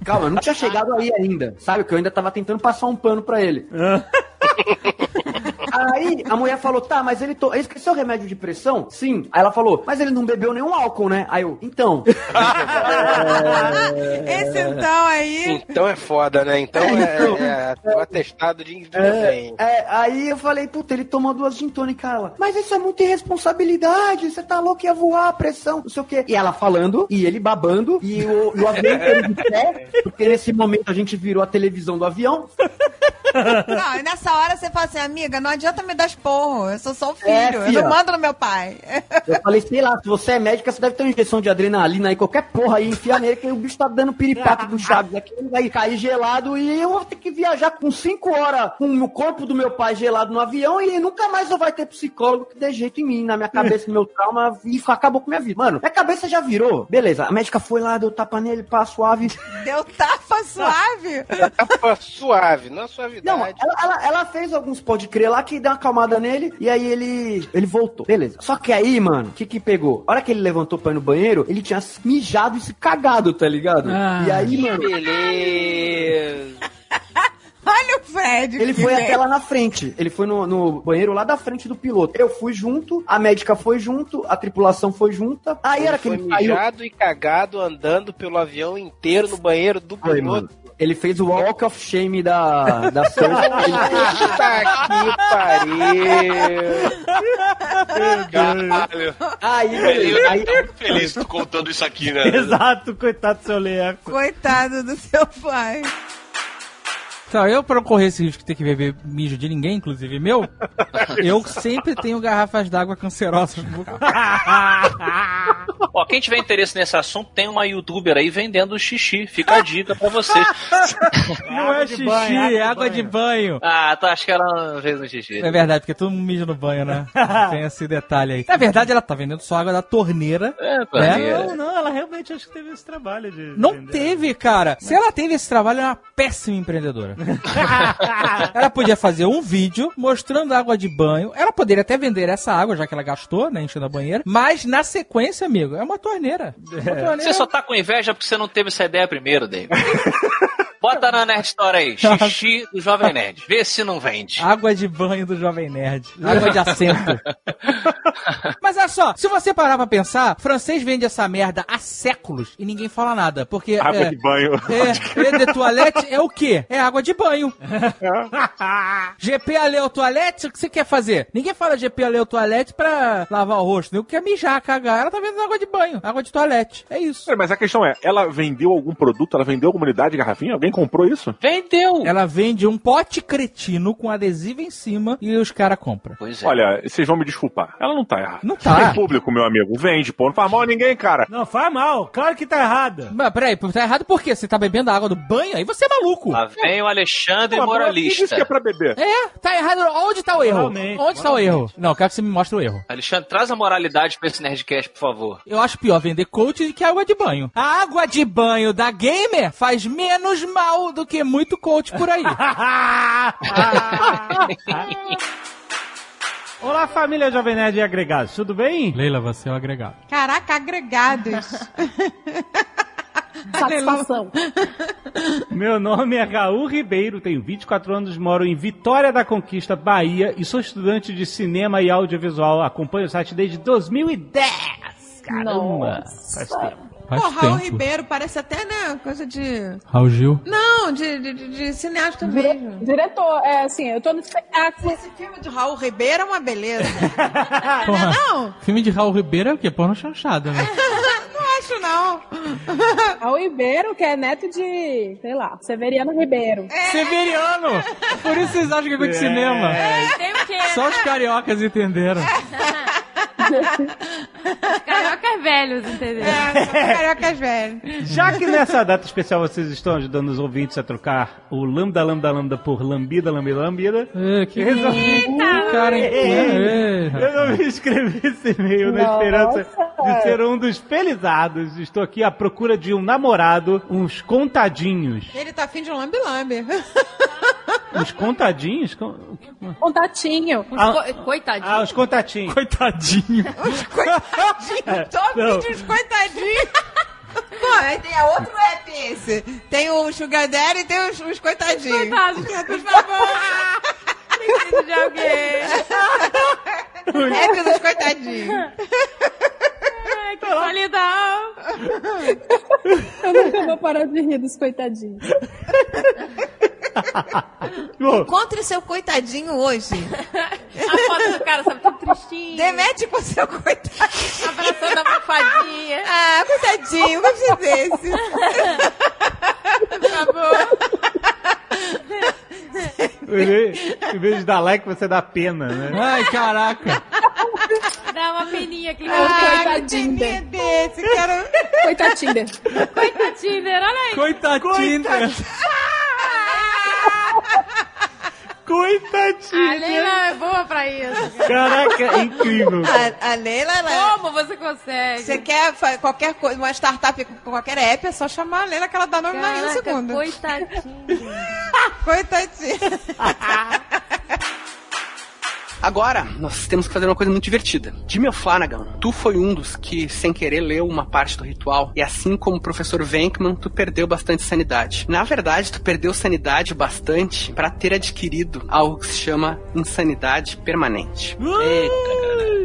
Calma, não tinha chegado aí ainda. Sabe? Que eu ainda tava tentando passar um pano pra ele. Aí a mulher falou: tá, mas ele, to... ele esqueceu o remédio de pressão? Sim. Aí ela falou: mas ele não bebeu nenhum álcool, né? Aí eu, então. Esse então aí. Então é foda, né? Então é, é o atestado de É, é, aí eu falei, puta, ele tomou duas gin tônica, ela. Mas isso é muita irresponsabilidade, você tá louco, ia voar a pressão, não sei o quê. E ela falando, e ele babando, e o, e o avião de pé, porque nesse momento a gente virou a televisão do avião. Não, e nessa hora você fala assim, amiga, não adianta me dar esporro. Eu sou só o filho. É, eu não mando no meu pai. Eu falei, sei lá, se você é médica, você deve ter uma injeção de adrenalina aí, qualquer porra aí, enfia nele, que o bicho tá dando piripaque do Chaves aqui, ele vai cair gelado e eu vou ter que viajar com cinco horas com o corpo do meu pai gelado no avião e nunca mais eu vai ter psicólogo que dê jeito em mim, na minha cabeça, no meu trauma, e acabou com minha vida. Mano, minha cabeça já virou. Beleza, a médica foi lá, deu tapa nele, pá, suave. Deu tapa suave. Tapa suave, não suavidade. Não, ela, ela, ela fez alguns pode crer lá que deu uma acalmada nele e aí ele ele voltou. Beleza. Só que aí, mano, o que que pegou? A hora que ele levantou pra ir no banheiro, ele tinha mijado e se cagado, tá ligado? Ah. e aí, mano, Beleza. Olha o Fred. ele foi até lá na frente. Ele foi no, no banheiro lá da frente do piloto. Eu fui junto, a médica foi junto, a tripulação foi junta. Aí era que foi ele mijado e cagado andando pelo avião inteiro no banheiro do Foi, mano. Ele fez o walk of shame da, da Cersei. Puta que pariu. Caralho. aí, Ele beleza. Aí, muito feliz contando isso aqui, né? Exato, coitado do seu Leco. Coitado do seu pai. Então, eu, pra não correr esse risco de ter que beber mijo de ninguém, inclusive meu, eu sempre tenho garrafas d'água cancerosas no. Ó, quem tiver interesse nesse assunto, tem uma youtuber aí vendendo xixi. Fica a dica pra vocês. Não é xixi, é água de banho. Ah, tá, acho que ela fez um xixi. É verdade, porque todo mundo mija no banho, né? Tem esse detalhe aí. Na verdade, ela tá vendendo só água da torneira. É, Né? torneira. Não, não, ela realmente acho que teve esse trabalho de. Não vender. teve, cara. Se ela teve esse trabalho, é uma péssima empreendedora. ela podia fazer um vídeo mostrando água de banho. Ela poderia até vender essa água, já que ela gastou, né, enchendo a banheira. Mas na sequência, amigo, é uma torneira. Uma torneira. Você só tá com inveja porque você não teve essa ideia primeiro, David. Bota na Nerd Store aí, xixi do Jovem Nerd. Vê se não vende. Água de banho do Jovem Nerd. Água de assento. Mas olha só, se você parar pra pensar, francês vende essa merda há séculos e ninguém fala nada. Porque. Água é, de banho. É, e de toilette é o quê? É água de banho. GP Aleu Toilette, o que você quer fazer? Ninguém fala GP Aleu Toilette pra lavar o rosto. Nego quer mijar, cagar. Ela tá vendendo água de banho, água de toilette. É isso. Mas a questão é, ela vendeu algum produto? Ela vendeu alguma unidade de garrafinha? Alguém comprou isso? Vendeu! Ela vende um pote cretino com adesivo em cima e os caras compram. Pois é. Olha, vocês vão me desculpar. Ela não tá errada. Não tá. Tem público, meu amigo. Vende, pô. Não faz mal a ninguém, cara. Não, faz mal. Claro que tá errada. Mas peraí, tá errado por quê? Você tá bebendo a água do banho? Aí você é maluco. Lá vem o Alexandre Pô, Quem Moralista. disse que é pra beber? É, tá errado. Onde tá o erro? Moralmente, Onde tá o erro? Não, quero que você me mostre o erro. Alexandre, traz a moralidade pra esse Nerdcast, por favor. Eu acho pior vender coach do que água de banho. A água de banho da Gamer faz menos mal do que muito coach por aí. Olá, família Jovem Nerd e agregados, tudo bem? Leila, você é o agregado. Caraca, agregados. Satisfação. Meu nome é Raul Ribeiro, tenho 24 anos, moro em Vitória da Conquista, Bahia e sou estudante de cinema e audiovisual. Acompanho o site desde 2010. Caramba, faz tempo. Faz Pô, Raul tempo. Ribeiro parece até, né, coisa de... Raul Gil. Não, de, de, de- de cineasta mesmo. Diretor, é assim, eu tô no espetáculo. Esse filme de Raul Ribeiro é uma beleza. Porra, não, filme de Raul Ribeiro é o quê? Porno chanchada, né? não acho não. Raul Ribeiro, que é neto de, sei lá, Severiano Ribeiro. Severiano! Por isso vocês acham que é coisa de cinema. Tem o quê? Só os cariocas entenderam. Cariocas velhos, entendeu? É, são cariocas velhos. Já que nessa data especial vocês estão ajudando os ouvintes a trocar o lambda, lambda, lambda por lambida, lambida, lambida, É, que eu resolvi, cara, hein? É, eu resolvi escrever esse e-mail na Nossa. esperança de ser um dos felizados. Estou aqui à procura de um namorado, uns contadinhos. Ele tá afim de um lambe-lambe. Uns contadinhos? Com- o que- Contatinho. Ah, Co- Coitadinho. ah, os contatinhos. Coitadinho. Coitadinho, só não. vídeos coitadinhos. Pô, aí tem outro app esse. Tem o Sugar Daddy e tem os, os coitadinhos. Coitados. Por favor. Preciso de alguém. app dos coitadinhos. Ai, que solidão. Eu nunca vou parar de rir dos coitadinhos. Encontre seu coitadinho hoje. A foto do cara, sabe, tudo tristinho. Demete com seu coitadinho. Abraçando a almofadinha. Ah, coitadinho, gostei desse. Por favor. em vez- de dar like, você dá pena, né? Ai, caraca. Dá uma peninha aqui. Ah, coitadinho coitadinho desse, quero... Coitadinho. Coitadinho, olha aí. Coitadinho. A Coitadinho. Leila é boa pra isso. Caraca, é incrível. A, a Leila, ela... Como você consegue? Você quer qualquer coisa, uma startup com qualquer app, é só chamar a Leila que ela dá nome na um Caraca, segundo. coitadinho. Coitadinho. Agora, nós temos que fazer uma coisa muito divertida. Jimmy Flanagan, tu foi um dos que, sem querer, leu uma parte do ritual. E assim como o professor Venkman, tu perdeu bastante sanidade. Na verdade, tu perdeu sanidade bastante para ter adquirido algo que se chama insanidade permanente.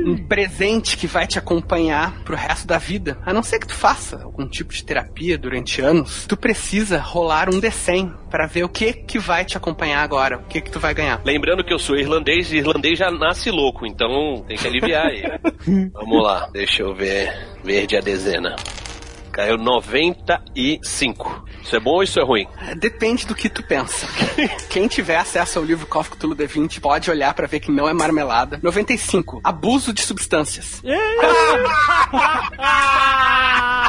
Um presente que vai te acompanhar pro resto da vida. A não ser que tu faça algum tipo de terapia durante anos, tu precisa rolar um D100 para ver o que que vai te acompanhar agora, o que que tu vai ganhar. Lembrando que eu sou irlandês e irlandês já nasce louco, então tem que aliviar aí. Vamos lá, deixa eu ver. Verde a dezena. Caiu 95. Isso é bom ou isso é ruim? Depende do que tu pensa. Quem tiver acesso ao livro of Cthulhu D20 pode olhar pra ver que não é marmelada. 95. Abuso de substâncias.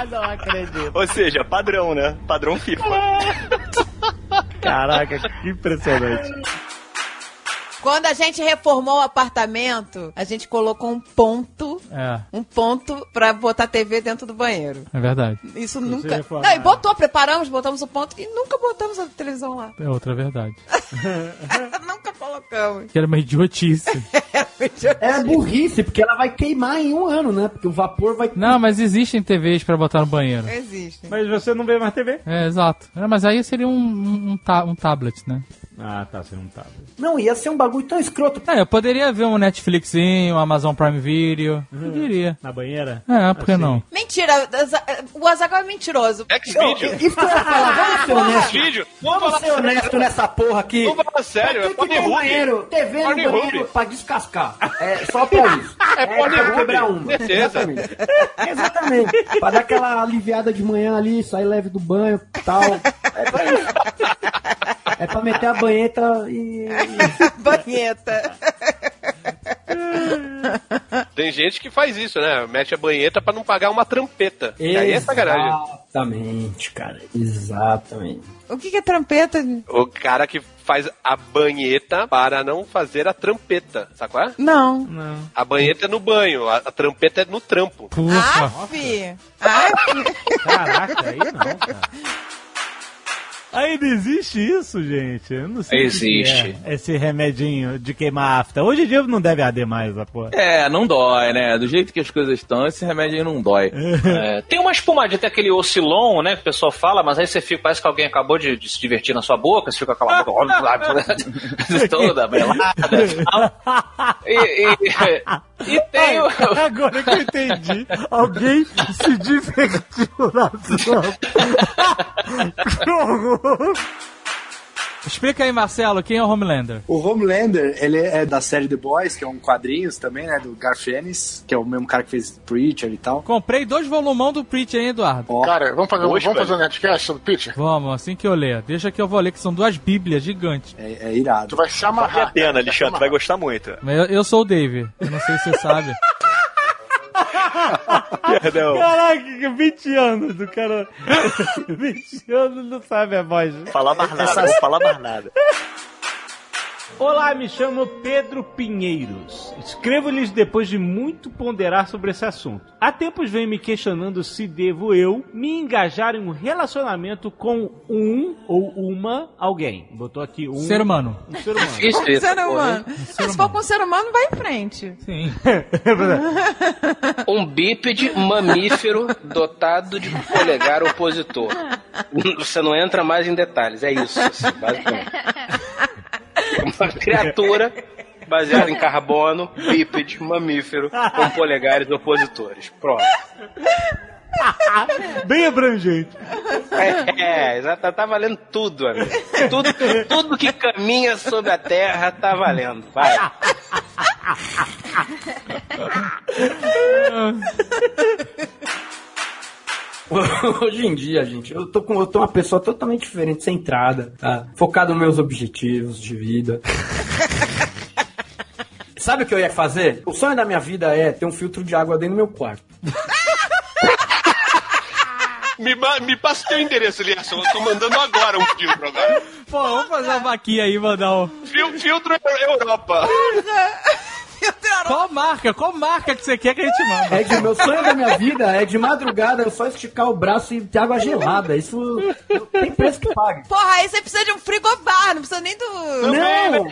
não acredito. Ou seja, padrão, né? Padrão FIFA. Caraca, que impressionante. Quando a gente reformou o apartamento, a gente colocou um ponto, É, um ponto pra botar TV dentro do banheiro. é verdade. Isso Vocês nunca. reformaram. Não, e botou, preparamos, botamos o ponto e nunca botamos a televisão lá. É outra verdade. nunca colocamos. Que era uma idiotice. É burrice, porque ela vai queimar em um ano, né? Porque o vapor vai. Não, mas existem TVs pra botar no banheiro. Existe. Mas você não vê mais TV? É, exato. É, mas aí seria um, um, um ta- um tablet, né? Ah, tá, você não tá. Não, ia ser um bagulho tão escroto. É, eu poderia ver um Netflixinho, um Amazon Prime Video. Uhum. Poderia. Na banheira? É, por que Assim. não? Mentira, o Azaghal é mentiroso. X-Video. Isso que eu ia falar, vamos ser honestos. X-Video. Vamos ser honestos nessa porra aqui. Vamos falar sério, é Pra que que tem Pornhub. banheiro? TV no banheiro pra descascar. É só pra isso. É pra Pornhub, quebrar uma. certeza. Exatamente. Exatamente. Pra dar aquela aliviada de manhã ali, sair leve do banho e tal. É pra isso. É pra meter a banheta e. Banheta. Tem gente que faz isso, né? Mete a banheta pra não pagar uma trampeta. E aí é sacanagem. Exatamente, cara. Exatamente. O que, que é trampeta? O cara que faz a banheta para não fazer a trampeta, sabe qual é? Não. Não. A banheta é no banho, a, a trampeta é no trampo. Porra. Aff. Aff. Caraca, aí não, cara. Ainda existe isso, gente? Eu não sei Existe. é esse remedinho de queimar afta. Hoje em dia não deve arder mais essa porra. É, não dói, né? Do jeito que as coisas estão, esse remédio aí não dói. É, tem uma espumadinha, tem aquele oscilon, né? Que o pessoal fala, mas aí você fica, parece que alguém acabou de, de se divertir na sua boca, você fica com aquela boca toda melada. E, e, e tem o. Agora que eu entendi. Alguém se divertiu na sua. horror! Explica aí, Marcelo, quem é o Homelander? O Homelander, ele é da série The Boys, que é um quadrinhos também, né? Do Garth Ennis, que é o mesmo cara que fez Preacher e tal. Comprei dois volumão do Preacher, hein, Eduardo? Cara, vamos fazer, um- Hoje, vamos fazer um netcast sobre Pitcher? Vamos, assim que eu ler. Deixa que eu vou ler, que são duas bíblias gigantes. É, é irado. Tu vai se Vale a amarrar. pena, Alexandre, tu vai gostar muito. Mas eu, eu sou o Dave. Eu não sei se você sabe. Perdão. Caraca, 20 anos do cara. 20 anos não sabe a voz. Falar mais nada, não vou falar mais nada. Olá, me chamo Pedro Pinheiros. Escrevo-lhes depois de muito ponderar sobre esse assunto. Há tempos venho me questionando se devo eu me engajar em um relacionamento com um ou uma alguém. Botou aqui um Ser humano. Um ser humano. Difícil isso, ser humano. hein? Ah, se for com ser humano, vai em frente. Sim. Um bípede mamífero dotado de polegar opositor. Você não entra mais em detalhes, é isso, assim, basicamente. Uma criatura baseada em carbono, bípede, mamífero, com polegares opositores. Pronto. Bem abrangente. É, exato, tá, tá valendo tudo, amigo. Tudo, tudo que caminha sobre a terra tá valendo. Vai. Hoje em dia, gente, eu tô com eu tô uma pessoa totalmente diferente, centrada, tá? Focado nos meus objetivos de vida. Sabe o que eu ia fazer? O sonho da minha vida é ter um filtro de água dentro do meu quarto. Me, me passa o teu endereço, Lierson. Eu tô mandando agora um filtro agora. Pô, vamos fazer uma vaquinha aí, mandar um... Fil- filtro Europa. Qual marca? Qual marca que você quer que a gente manda? É de meu sonho da minha vida é de madrugada eu só esticar o braço e ter água gelada. Isso não tem preço que pague. Porra, aí você precisa de um frigobar, não precisa nem do. Não,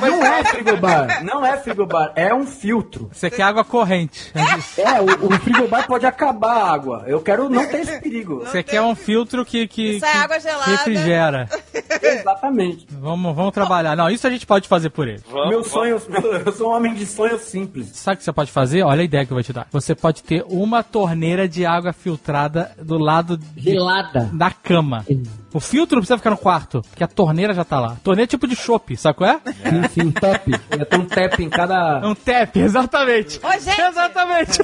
não é frigobar. Não é frigobar, é um filtro. Você quer água corrente. É, o, o frigobar pode acabar a água. Eu quero não ter esse perigo. Você quer um filtro que, que, Sai que água gelada. refrigera. Exatamente. Vamos, vamos trabalhar. Não, isso a gente pode fazer por ele. Meu sonho, meu- eu sou um homem de sonho simples. Sabe o que você pode fazer? Olha a ideia que eu vou te dar. Você pode ter uma torneira de água filtrada do lado de- Gelada. da cama. O filtro não precisa ficar no quarto, porque a torneira já tá lá. Torneira é tipo de chopp, sabe qual é? Sim, sim, um tap. Eu tenho um tap em cada. Um tap, exatamente. Ô, gente. Exatamente.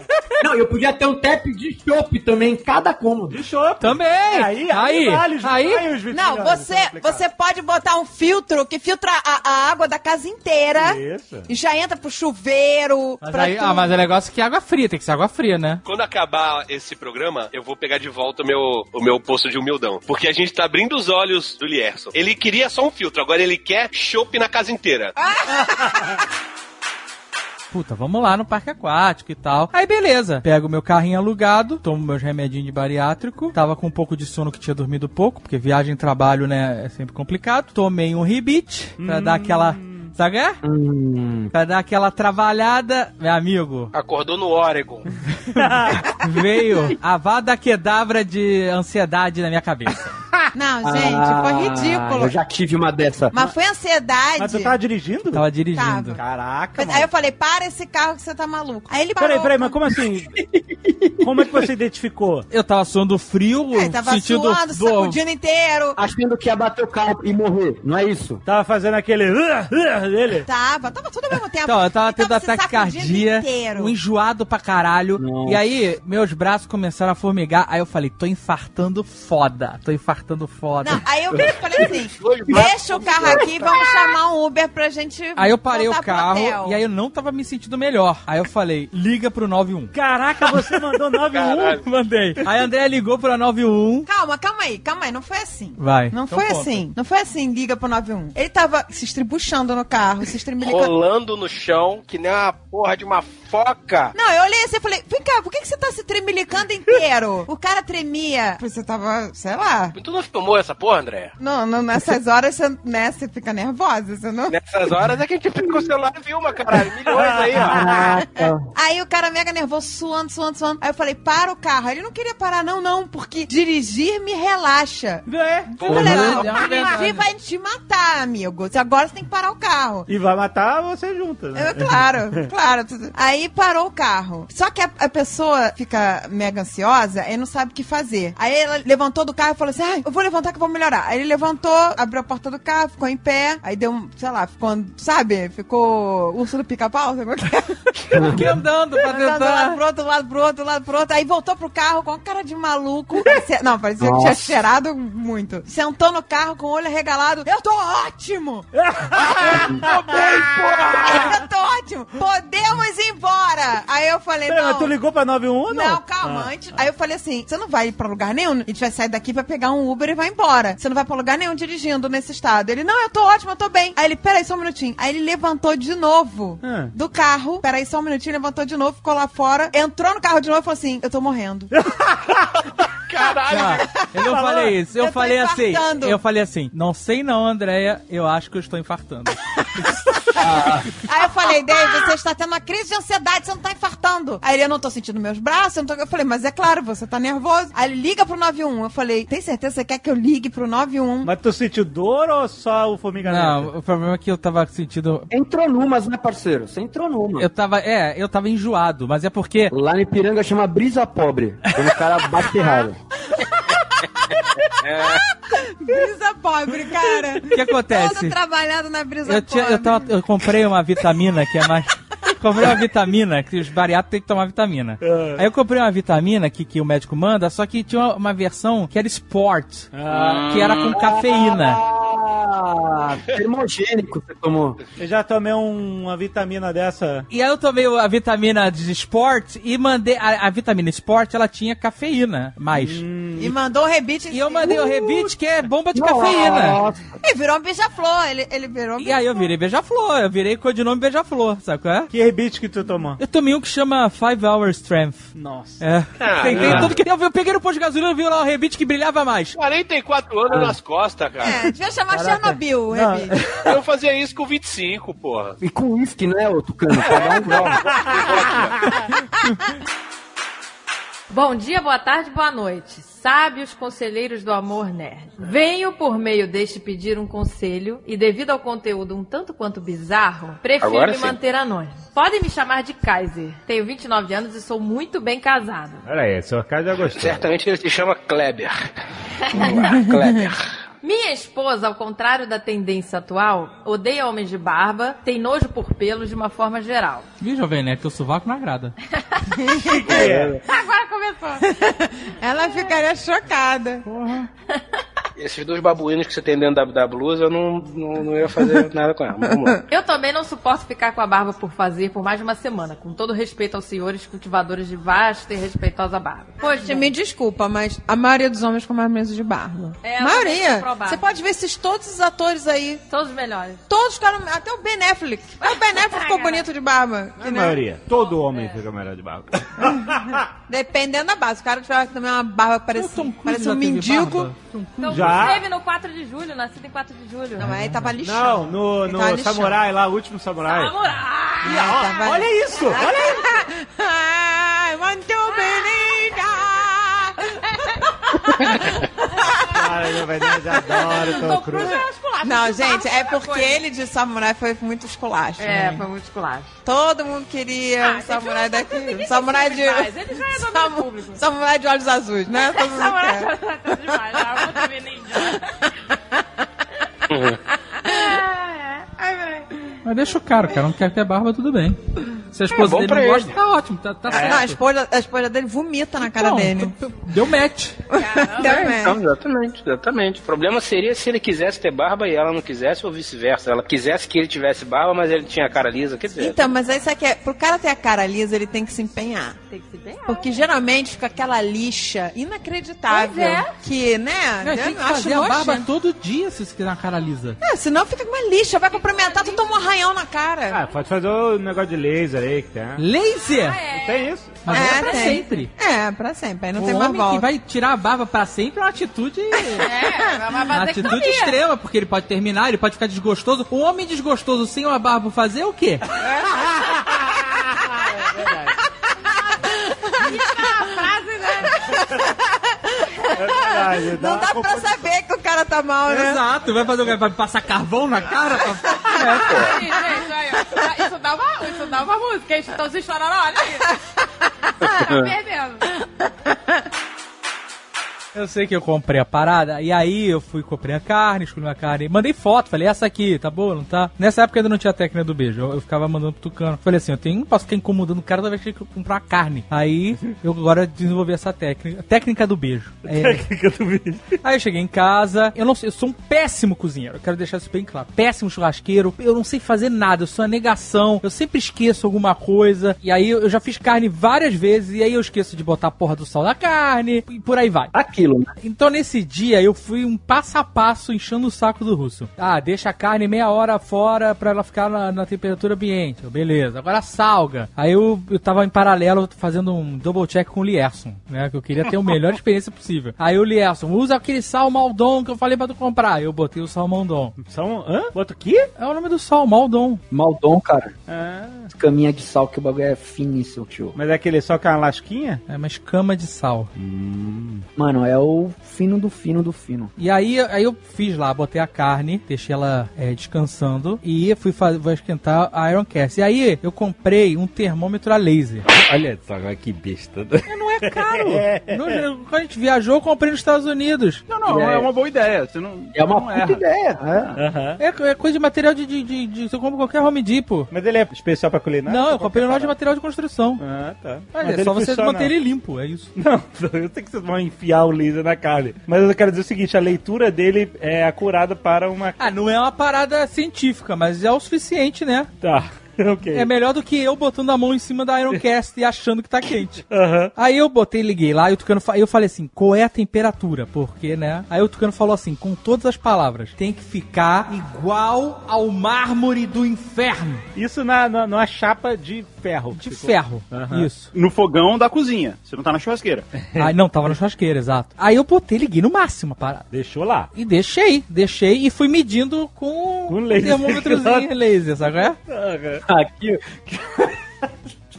Não, eu podia ter um tap de chopp também em cada cômodo. De chopp. Também. Aí, aí, aí, vale, aí, os Não, você, explicar. você pode botar um filtro que filtra a, a água da casa inteira. Isso. E já entra pro chuveiro. Mas pra aí, tudo. ah, mas o negócio é que é água fria, tem que ser água fria, né? Quando acabar esse programa, eu vou pegar de volta o meu, o meu posto de humildão. Porque a gente tá abrindo os olhos do Lierson. Ele queria só um filtro, agora ele quer chopp na casa inteira. Puta, vamos lá no parque aquático e tal. Aí beleza, pego meu carrinho alugado, tomo meus remedinhos de bariátrico. Tava com um pouco de sono que tinha dormido pouco, porque viagem e trabalho, né, é sempre complicado. Tomei um ribite pra dar aquela. Sabe? é? Hum, Pra dar aquela trabalhada, meu amigo. Acordou no Oregon. Veio a vada quedavra de ansiedade na minha cabeça. Não, gente, ah, foi ridículo. Eu já tive uma dessa. Mas foi ansiedade. Mas tu tava dirigindo? Tava dirigindo. Tava. Caraca, Mas mano. Aí eu falei, para esse carro que você tá maluco. Aí ele parou. Peraí, peraí, mas como assim? como é que você identificou? Eu tava suando frio, Aí tava sentindo suando, dor. sacudindo inteiro. Achando que ia bater o carro e morrer, não é isso? Tava fazendo aquele... Uh, uh, dele? Tava, tava tudo ao mesmo tempo. Então, eu tava tendo se ataque cardíaco, inteiro. um enjoado pra caralho. Nossa. E aí, meus braços começaram a formigar. Aí eu falei, tô infartando foda. Tô infartando foda. Não, aí eu falei assim, deixa o carro aqui vamos chamar um Uber pra gente Aí eu parei o carro e aí eu não tava me sentindo melhor. Aí eu falei, liga pro 91. Caraca, você mandou 91? Mandei. Aí a André ligou pro 91. Calma, calma aí, calma aí, não foi assim. Vai. Não então foi conta. assim, não foi assim, liga pro 91. Ele tava se estribuchando no carro, se estrembelicando. Rolando no chão, que nem uma porra de uma foca. Não, eu olhei assim e falei, vem cá, por que, que você tá se tremelicando inteiro? o cara tremia. Você tava, sei lá. Tu não filmou essa porra, André? Não, não nessas horas você, né, você fica nervosa, você não... Nessas horas é que a gente fica com o celular e filma, caralho. Milhões aí, ó. Caraca. Aí o cara mega nervoso, suando, suando, suando. Aí eu falei, para o carro. Ele não queria parar, não, não, porque dirigir me relaxa. É. Eu falei, é verdade. dirigir vai te matar, amigo. Agora você tem que parar o carro. E vai matar você junto, né? Eu, claro, claro. tudo. Aí parou o carro. Só que a, a pessoa fica mega ansiosa e não sabe o que fazer. Aí ela levantou do carro e falou assim: ah, eu vou levantar que eu vou melhorar. Aí ele levantou, abriu a porta do carro, ficou em pé. Aí deu um, sei lá, ficou, sabe? Ficou urso do pica-pau, sabe o que é? Fiquei andando pra Andando lado tentar. pro outro, lado pro outro, lado pro outro. Aí voltou pro carro com a cara de maluco. Não, parecia que tinha Nossa. cheirado muito. Sentou no carro com o olho arregalado. Eu tô ótimo! Eu tô ótimo! Podemos ir embora! Aí eu falei, Pera, mas não. tu ligou pra 91 ou não? Não, calma, Ah. antes. Aí eu falei assim: você não vai ir pra lugar nenhum? A gente vai sair daqui pra pegar um Uber e vai embora. Você não vai pra lugar nenhum dirigindo nesse estado. Ele, não, eu tô ótimo, eu tô bem. Aí ele, peraí, só um minutinho. Aí ele levantou de novo Ah. do carro. Peraí, só um minutinho, levantou de novo, ficou lá fora, entrou no carro de novo e falou assim: eu tô morrendo. Não, eu não falei isso. Eu, Eu falei assim. Eu falei assim. Não sei não, Andréia. Eu acho que eu estou infartando. Aí eu falei, Dave, você está tendo uma crise de ansiedade, você não tá infartando. Aí ele, eu não tô sentindo meus braços, eu não tô... Eu falei, mas é claro, você tá nervoso. Aí ele, liga pro 91. Eu falei, tem certeza que você quer que eu ligue pro 91? Mas tu sentiu dor ou só o formigamento? Não, o problema é que eu tava sentindo. Entrou numas, né, parceiro? Você entrou numa. Eu tava. É, eu tava enjoado, mas é porque. Lá em Piranga chama brisa pobre. Quando o cara bate errado. Brisa pobre, cara. O que acontece? Todo trabalhado na brisa Eu, tinha, pobre. eu, tava, eu comprei uma vitamina que é mais. Comprei uma vitamina, que os bariátricos têm que tomar vitamina. É. Aí eu comprei uma vitamina que, que o médico manda, só que tinha uma, uma versão que era Sport, que era com cafeína. Ah, termogênico você tomou. Eu já tomei um- uma vitamina dessa. E aí eu tomei a vitamina de Sport e mandei. A, a vitamina Sport ela tinha cafeína mais. E mandou o rebite. E eu mandei o Rebite, que é bomba de Nossa. cafeína. E virou um beija-flor. Ele, ele virou um E aí eu virei beija-flor, eu virei codinome beija-flor, sabe qual é? Que rebite que tu tomou? Eu tomei um que chama Five Hour Strength. Nossa. É. Ah, tudo que. Eu, peguei no posto de gasolina e vi lá o rebite que brilhava mais. 44 anos nas costas, cara. É, devia chamar Chernobyl, o Não. rebite. Eu fazia isso com 25, porra. E com uísque, né, ô Tucano? Pra dar um grau. Bom dia, boa tarde, boa noite. Sábios conselheiros do amor nerd. Venho por meio deste pedir um conselho e devido ao conteúdo um tanto quanto bizarro, prefiro Agora me sim. manter anônimo. Podem me chamar de Kaiser. Tenho 29 anos e sou muito bem casado. Olha aí, seu cara já gostou. Certamente ele se chama Kleber. Vamos lá, Kleber. Minha esposa, ao contrário da tendência atual, odeia homens de barba, tem nojo por pelos de uma forma geral. Viu, Jovem Nerd, teu sovaco não agrada. Agora começou. Ela ficaria chocada. Esses dois babuínos que você tem dentro da, da blusa, eu não, não, não ia fazer nada com ela. Mas vamos lá. Eu também não suporto ficar com a barba por fazer por mais de uma semana, com todo respeito aos senhores cultivadores de vasta e respeitosa barba. Poxa, me desculpa, mas a maioria dos homens com mais meses de barba. É, maioria. é. Você pode ver esses todos os atores aí. Todos os melhores. Todos ficaram. Até o Ben Affleck. O Ben Affleck ficou bonito de barba. A que nem- maioria. Todo homem fica melhor de barba. Dependendo da base. O cara tiver também uma barba parece, parece um mendigo. Então, Já? teve no 4 de julho, nascido em 4 de julho. Não, aí tava Não, lixão. no, no lixão. Samurai lá, o último Samurai. Samurai! Aí tava- Olha isso! Olha aí! Ai, muito Cara, meu adoro Tom Cruise. Não, gente, é porque ele de samurai foi muito esculacho. É, né? foi muito esculacho. Todo mundo queria um samurai daqui. Um samurai de. Mas ele já é Samu- público. Samurai de olhos azuis, né? Todo mundo Samurai quer. já tá demais. Já vou também ninja. Ai, velho. Mas deixa o cara, o cara não quer ter barba, tudo bem. Se a esposa bom dele não ele. gosta, tá ótimo, tá, tá certo. Não, a esposa, a esposa dele vomita na cara Não, dele. Deu match. Deu É, match. então, exatamente, exatamente. O problema seria se ele quisesse ter barba e ela não quisesse, ou vice-versa. Ela quisesse que ele tivesse barba, mas ele tinha a cara lisa. Quer dizer, Então, mas aí sabe que é, pro cara ter a cara lisa, ele tem que se empenhar. Tem que se bem. Porque geralmente fica aquela lixa inacreditável. Pois é. Que, né? É, tem eu que acho fazer a barba todo dia se você quiser uma cara lisa. É, senão fica com uma lixa. Vai cumprimentar, tu toma um arranhão na cara. Ah, pode fazer o negócio de laser aí que tem. Laser? Não tem isso? Mas é, pra tem. sempre. É, pra sempre. Aí não o tem mais homem volta. que vai tirar a barba pra sempre é uma atitude... É, Uma fazer atitude que extrema, porque ele pode terminar, ele pode ficar desgostoso. O homem desgostoso sem uma barba fazer é o quê? frase, né? É verdade, Não dá pra saber que o cara tá mal, né? Exato, vai fazer o quê? Vai passar carvão na cara? Sim, gente, aí, ó, isso dá- isso dá uma, isso dá uma música, hein? Então, vocês estouraram, olha aí. Tá perdendo. Eu sei que eu comprei a parada, e aí eu fui, comprei a carne, escolhi uma carne, mandei foto, falei, essa aqui, tá boa, não tá? Nessa época ainda não tinha a técnica do beijo, eu, eu ficava mandando pro Tucano. Falei assim, eu tenho, não posso ficar incomodando o cara toda vez que eu comprar carne. Aí eu agora desenvolvi essa técnica, técnica do beijo. É, Técnica do vídeo. Aí eu cheguei em casa, eu não sei, eu sou um péssimo cozinheiro, eu quero deixar isso bem claro. Péssimo churrasqueiro, eu não sei fazer nada, eu sou a negação, eu sempre esqueço alguma coisa. E aí eu já fiz carne várias vezes, e aí eu esqueço de botar a porra do sal na carne, e por aí vai. Aquilo, né? Então nesse dia eu fui um passo a passo enchendo o saco do russo. Ah, deixa a carne meia hora fora pra ela ficar na, na temperatura ambiente. Beleza, agora salga. Aí eu, eu tava em paralelo fazendo um double check com o Lierson, né? Que eu queria ter a melhor experiência possível. Aí o Lierson, usa aquele sal Maldon que eu falei pra tu comprar. Eu botei o sal Maldon. São, hã? Outro aqui? É o nome do sal, Maldon. Maldon, cara. Ah, Caminha de sal que o bagulho é finíssimo, tio. mas é aquele só com uma lasquinha? É uma escama de sal. Mano, é o fino do fino do fino. E aí, aí eu fiz lá, botei a carne, deixei ela é, descansando e fui fazer, vou esquentar a Ironcast. E aí eu comprei um termômetro a laser. Olha só, que besta. Não é caro. No- quando a gente viajou, eu comprei nos Estados Unidos. Não, não, é uma boa ideia. Você não, É uma não puta erra. ideia. É. Aham. É, é coisa de material de, de, de, de- Você compra qualquer Home Depot. Mas ele é especial pra culinária? Não, eu comprei no loja de material de construção. Ah, tá. Mas, Mas é só você funciona. manter ele limpo, é isso. Não, eu sei que vocês vão enfiar o laser na carne. Mas eu quero dizer o seguinte, a leitura dele é acurada para uma... Ah, não é uma parada científica, mas é o suficiente, né? Tá, ok. É melhor do que eu botando a mão em cima da Ironcast e achando que tá quente. Aham. Aí eu botei, liguei lá, e o Tucano, eu falei assim, qual é a temperatura? Porque, né? Aí o Tucano falou assim, com todas as palavras, tem que ficar igual ao mármore do inferno. Isso na, na, numa chapa de ferro. De Ficou- ferro. Aham. Isso. No fogão da cozinha. Você não tá na churrasqueira. Aí não, tava na churrasqueira, exato. Aí eu botei, liguei no máximo a parada. Deixou lá. E deixei, deixei e fui medindo com Com laser. termômetrozinho laser, sabe é? Aham. Aqui,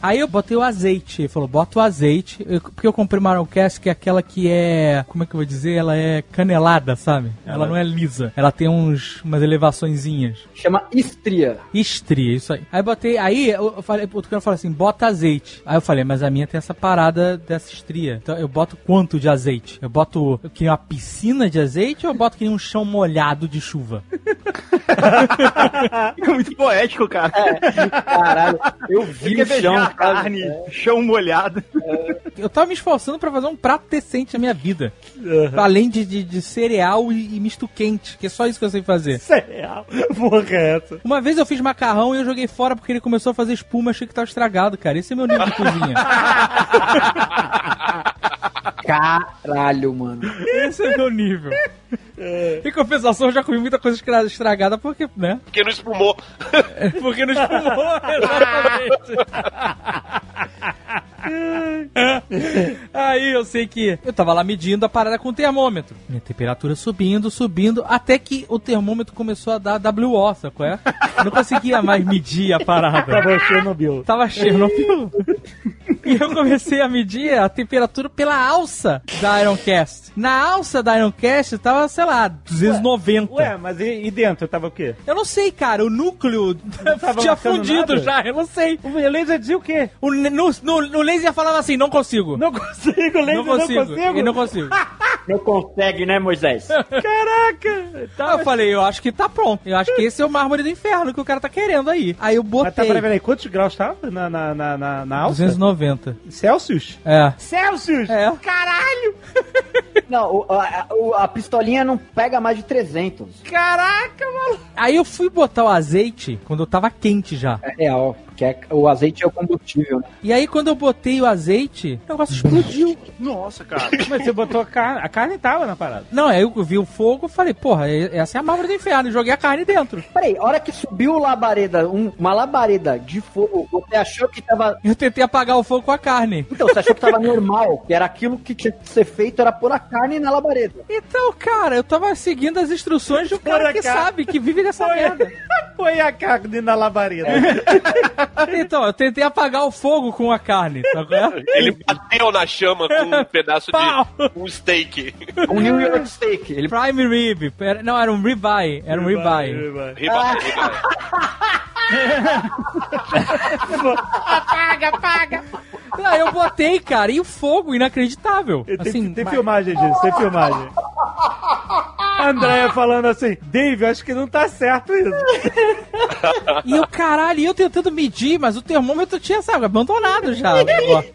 Aí eu botei o azeite. Ele falou, bota o azeite. Eu- porque eu comprei uma Ironcast que é aquela que é. Como é que eu vou dizer? Ela é canelada, sabe? Ela, não é lisa. Ela tem uns umas elevaçõezinhas. chama estria. Estria, isso aí. Aí eu botei. Aí eu falei, o cara falou assim: bota azeite. Aí eu falei, mas a minha tem essa parada dessa estria. Então eu boto quanto de azeite? Eu boto que nem uma piscina de azeite ou eu boto que nem um chão molhado de chuva? É muito poético, cara. Caralho, eu vi o chão. Carne, chão molhado. eu tava me esforçando pra fazer um prato decente na minha vida. Além de, de, de cereal e, e misto quente, que é só isso que eu sei fazer. Cereal? Porra, é essa? Uma vez eu fiz macarrão e eu joguei fora porque ele começou a fazer espuma, achei que tava estragado, cara. Esse é meu nível de cozinha. Caralho, mano. Esse é meu nível. Em compensação, eu já comi muita coisa estra- estragada porque, né? Porque não espumou. Porque não espumou, exatamente. Aí eu sei que eu tava lá medindo a parada com o termômetro. Minha temperatura subindo, subindo, até que o termômetro começou a dar WO, sabe qual é? Não conseguia mais medir a parada. Tava Chernobyl. Tava Chernobyl. E eu comecei a medir a temperatura pela alça da Ironcast. Na alça da Ironcast tava, sei lá, 290. Ué, mas e, e dentro? Tava o quê? Eu não sei, cara. O núcleo tava tinha fundido nada? já, eu não sei. O laser dizia o quê? O, no, no, no laser falava assim, não consigo. Não consigo, laser Não consigo. não consigo. E não consigo. Não consegue, né, Moisés? Caraca! Aí eu falei, eu acho que tá pronto. Eu acho que esse é o mármore do inferno que o cara tá querendo aí. Aí eu Mas botei. tá, peraí, peraí, quantos graus tava na, na, na, na, na alça? 290. Celsius? É. Celsius! É. Caralho! Não, o- a, o- a pistolinha não pega mais de 300. Caraca, mano! Aí eu fui botar o azeite quando eu tava quente já. É real, porque é- o azeite é o combustível, né? E aí quando eu botei o azeite, o negócio explodiu. Nossa, cara. Mas você botou a carne, a carne tava na parada. Não, aí eu vi o fogo e falei, porra, essa é a mármore do inferno. E joguei a carne dentro. Peraí, a hora que subiu labareda, um- uma labareda de fogo, você achou que tava. Eu tentei apagar o fogo com a carne. Então, você achou que tava normal, que era aquilo que tinha que ser feito, era pôr a carne na labareda. Então, cara, eu tava seguindo as instruções de um cara que sabe, que vive dessa merda. Põe a carne na labareda. Então, eu tentei apagar o fogo com a carne, qual é? Ele bateu na chama com um pedaço Pau. de um steak. Um New York Steak. Ele Prime rib. Não, era um ribeye. Era um ribeye. Riba, riba. Apaga, apaga. Não, eu botei, cara, e o fogo inacreditável. Tem, Assim, tem mas- filmagem disso, tem filmagem. Andréia falando assim, Dave, acho que não tá certo isso. E o caralho, e eu tentando medir, mas o termômetro tinha, sabe, abandonado já. negócio.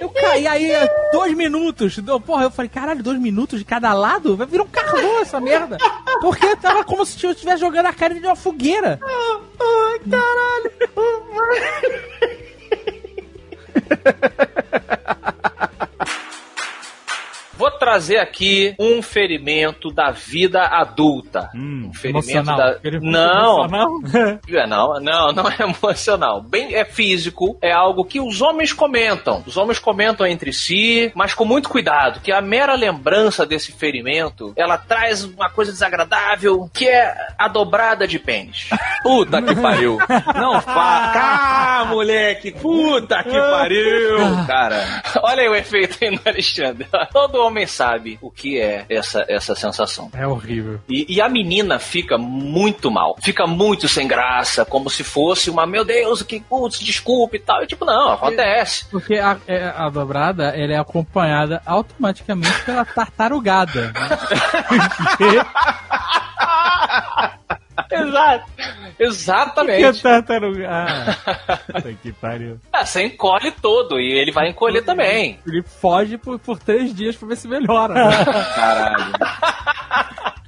Eu caí aí dois minutos. do- Porra, eu falei, caralho, dois minutos de cada lado? Vai virar um carvão essa merda. Porque tava como se eu estivesse jogando a carne de uma fogueira. Caralho. Vou trazer aqui um ferimento da vida adulta. um ferimento emocional. da. Ferimento Não. emocional? É, não, não, não é emocional. Bem, é físico, é algo que os homens comentam. Os homens comentam entre si, mas com muito cuidado, que a mera lembrança desse ferimento, ela traz uma coisa desagradável, que é a dobrada de pênis. Puta que pariu. Não fa... Ah, moleque! Puta que pariu! Cara, olha aí o efeito aí no Alexandre. Todo homem sabe o que é essa, essa sensação. É horrível. E, e a menina fica muito mal. Fica muito sem graça, como se fosse uma, meu Deus, que putz, desculpe e tal. E tipo, não, acontece. Porque a, é- a dobrada, ela é acompanhada automaticamente pela tartarugada. né? Exato. Exatamente. Que tartaruga. Ah, que pariu. Ah, você encolhe todo e ele vai encolher também. Ele foge por, por três dias pra ver se melhora. Caralho.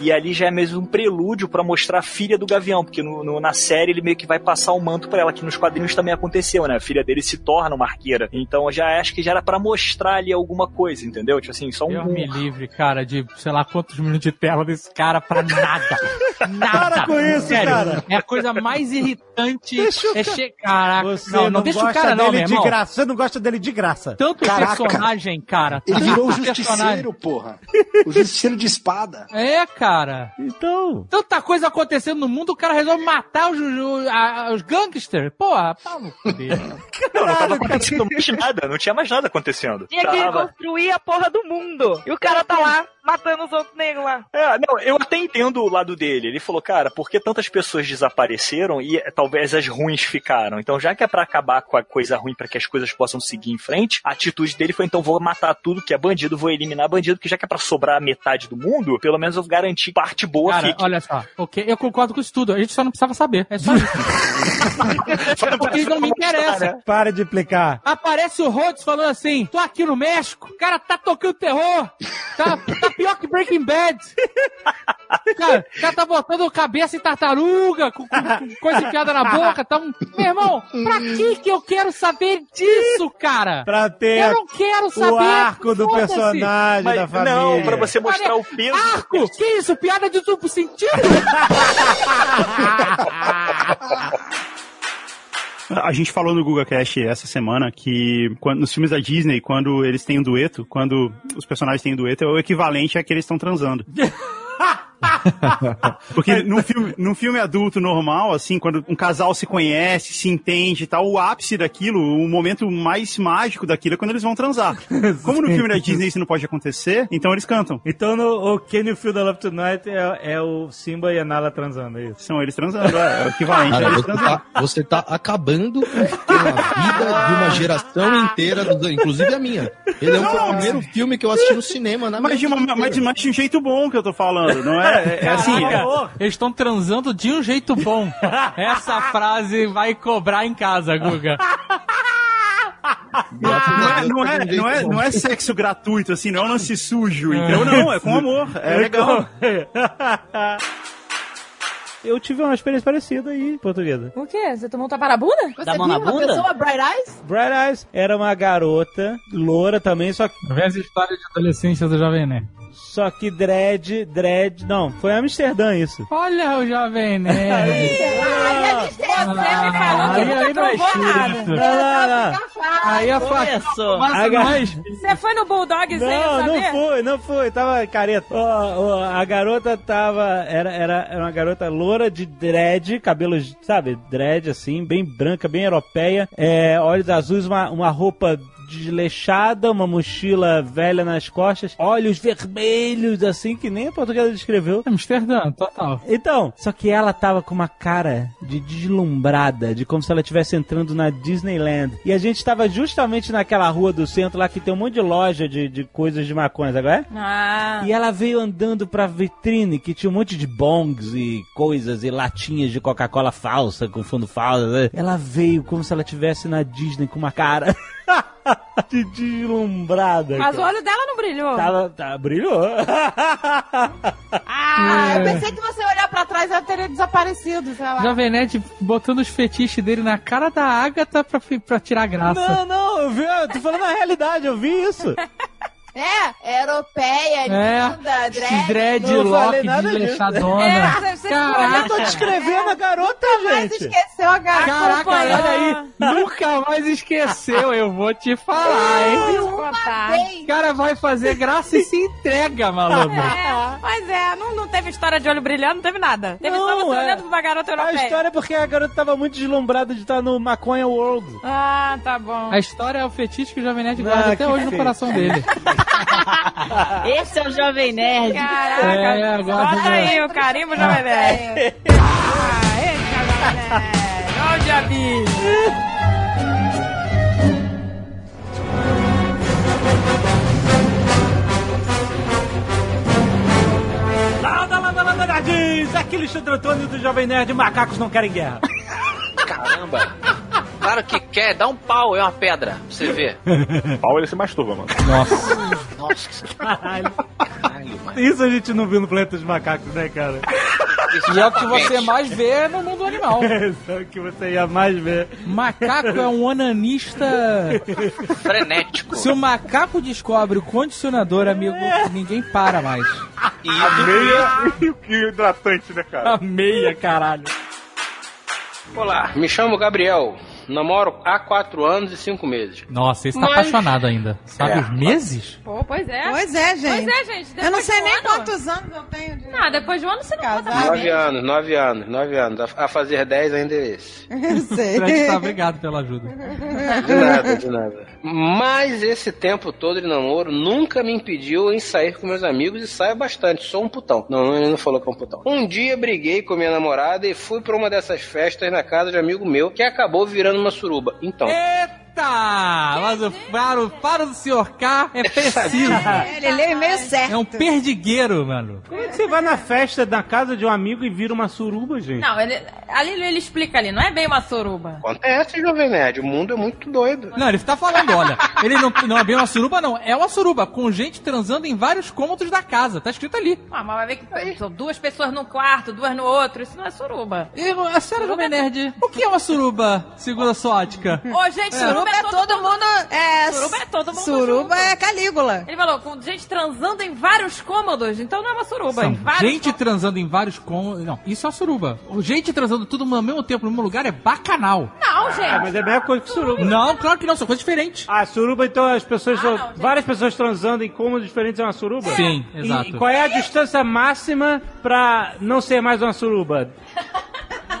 E ali já é mesmo um prelúdio pra mostrar a filha do Gavião, porque no, no- na série ele meio que vai passar o manto pra ela, que nos quadrinhos também aconteceu, né? A filha dele se torna uma arqueira. Então eu já acho que já era pra mostrar ali alguma coisa, entendeu? Tipo assim, só um. Deus me livre, cara, de sei lá quantos minutos de tela desse cara pra nada. Nada. Para com isso, Sério, cara. É a coisa mais irritante. Deixa o é che... Caraca. Você não, não, deixa o gosta cara não, de graça. Você não gosta dele de graça. Tanto Caraca. personagem, cara. Ele virou o justiceiro, porra. O justiceiro de espada. É, cara. Então. Tanta coisa acontecendo no mundo, o cara resolve matar os, os, os gangsters. Porra, pau no cu dele. Não, não tava acontecendo mais nada, não tinha mais nada acontecendo. Tinha que Tava- construir a porra do mundo. E o cara tá lá, matando os outros negros lá. É, não, eu até entendo o lado dele. Ele falou, cara, por que tantas pessoas desapareceram e talvez as ruins ficaram? Então, já que é pra acabar com a coisa ruim pra que as coisas possam seguir em frente, a atitude dele foi, então, vou matar tudo que é bandido, vou eliminar bandido, que já que é pra sobrar metade do mundo, pelo menos eu vou garantir parte boa Cara, fique. olha só. Ok, eu concordo com isso tudo. A gente só não precisava saber. É só isso. Porque eles não me interessam. Para de implicar. Aparece o Rhodes falando assim: tô aqui no México, o cara tá tocando terror. Tá, tá pior que Breaking Bad. Cara, o cara tá botando cabeça em tartaruga, com, com- com coisa enfiada na boca. Tá um... Meu irmão, pra que que eu quero saber disso, cara? Pra ter Eu não quero saber. o arco do personagem Mas da família. não, pra você mostrar o peso. Arco? Que isso? Piada de duplo sentido? A gente falou no GugaCast essa semana que quando- nos filmes da Disney, quando eles têm um dueto, quando os personagens têm um dueto, é o equivalente a que eles estão transando. Porque num filme, num filme adulto normal, assim, quando um casal se conhece, se entende e tal, o ápice daquilo, o momento mais mágico daquilo é quando eles vão transar. Como no filme da Disney isso não pode acontecer, então eles cantam. Então no o Can You Feel the Love Tonight é, é o Simba e a Nala transando, é isso? São eles transando, é, é o equivalente a Cara, eles você, transando. tá, você tá acabando com a vida de uma geração inteira, inclusive a minha. Ele é o Não, primeiro filme que eu assisti no cinema, na Mas de, uma, minha de- mas de um jeito bom que eu tô falando, não é? É, é assim, é- Caraca, eles estão transando de um jeito bom. Essa frase vai cobrar em casa, Guga. Não é, não, é, não, é, não é sexo gratuito, assim, não é um lance sujo, entendeu? Não, é com amor, é legal. Eu tive uma experiência parecida aí, portuguesa. O quê? Você tomou um tapa na bunda? Você Dá mão viu uma bunda? pessoa Bright Eyes? Bright Eyes era uma garota, loura também, só que. Vê essa história de adolescência do Jovem Nerd. Só que dread, dread. Não, foi Amsterdã isso. Olha o Jovem Nerd. Você me falou que Aí- nunca aí não é provou nada. Não, não, não. Aí a Começou. A nós. Você foi no Bulldog sem Não, saber? não foi, não foi, tava careta. Ó, ó, a garota tava. Era, era, era uma garota loura de dread, cabelos, sabe, dread assim, bem branca, bem europeia, é, olhos azuis, uma, uma roupa desleixada, uma mochila velha nas costas, olhos vermelhos, assim, que nem a portuguesa descreveu. Amsterdã, total. Então, só que ela tava com uma cara de deslumbrada, de como se ela estivesse entrando na Disneyland. E a gente tava justamente naquela rua do centro lá que tem um monte de loja de, de coisas de maconha, qual é? Ah. E ela veio andando pra vitrine que tinha um monte de bongs e coisas e latinhas de Coca-Cola falsa, com fundo falso. né? Ela veio como se ela estivesse na Disney com uma cara de deslumbrada. Mas o cara. olho dela não brilhou. Tava, tá, brilhou. Ah, É. eu pensei que você olhar pra trás ela teria desaparecido, sei lá. Jovem Nerd botando os fetiches dele na cara da Agatha pra, pra tirar graça. Não, não, eu vi, eu tô falando a realidade, eu vi isso. É, europeia, É, linda, Esse dread, Não disso. desleixadona. É, você- Caraca. Eu tô descrevendo a garota, Mas gente. esqueceu a garota. Caraca, olha aí. Nunca mais esqueceu, eu vou te falar, hein? O cara vai fazer graça e se entrega, malandro. É, mas é, não, não teve história de olho brilhando, não teve nada. Teve só Não, você é. olhando pra uma garota A europeia. história é porque a garota tava muito deslumbrada de estar no Maconha World. Ah, tá bom. A história é o fetiche que o Jovem Nerd Ah, guarda até que hoje no feio. coração dele. Esse é o Jovem Nerd. Caraca, É, agora bota aí o carimbo Jovem Nerd. Ah, esse é o Jovem Nerd. Olha o diabinho. Landa, landa, landa, nerds! Aqui Alexandre Antônio do Jovem Nerd, macacos não querem guerra. Claro que quer, dá um pau, é uma pedra, pra você ver. Pau ele se masturba, mano. Nossa. Nossa, que Caralho. caralho, mano. Isso a gente não viu no Planeta dos Macacos, né, cara? E é o que você mais vê no mundo animal. Isso é o que você ia mais ver. Macaco é um onanista. Frenético. Se o macaco descobre o condicionador, amigo, ninguém para mais. E A meia e o e o hidratante, né, cara? A meia, caralho. Olá, me chamo Gabriel. Namoro há quatro anos e cinco meses. Nossa, esse tá Mas- apaixonado ainda. Sabe É. os meses? Pô, pois é. Pois é, gente. Pois é, gente. Eu não sei um nem ano- quantos anos eu tenho de Não, depois de um ano você não conta casar. Nove anos, nove anos, nove anos. A, fazer dez ainda é esse. Eu sei. Fred tá obrigado pela ajuda. De nada, de nada. Mas esse tempo todo de namoro nunca me impediu em sair com meus amigos e saio bastante. Sou um putão. Não, ele não falou que é um putão. Um dia briguei com minha namorada e fui pra uma dessas festas na casa de um amigo meu que acabou virando uma suruba. Então. Eita! Mas o faro, faro do Sr. K é preciso. Ele lê meio certo. É um perdigueiro, mano. Como é que você vai na festa na casa de um amigo e vira uma suruba, gente? Não, ele, ali ele explica ali, não é bem uma suruba. Acontece, Jovem Nerd. O mundo é muito doido. Não, ele tá falando, olha, ele não, não é bem uma suruba, não. É uma suruba, com gente transando em vários cômodos da casa. Tá escrito ali. Ah, mas vai ver que são duas pessoas num quarto, duas no outro. Isso não é suruba. E, a senhora Jovem Nerd, o que é uma suruba, segundo a sua ótica? Ô, gente, Suruba suruba é todo mundo. É, Suruba é todo mundo Suruba junto. é Calígula. Ele falou, com gente transando em vários cômodos, então não é uma suruba. São em vários gente transando em vários cômodos. Não, isso é uma suruba. O Gente transando tudo ao mesmo tempo no mesmo lugar é bacanal. Não, gente. Ah, mas é a mesma coisa que suruba. Não, claro que não, são coisas diferentes. Ah, suruba, então as pessoas. Ah, não, gente. várias pessoas transando em cômodos diferentes é uma suruba? Sim, E- exato. E qual é a distância máxima pra não ser mais uma suruba?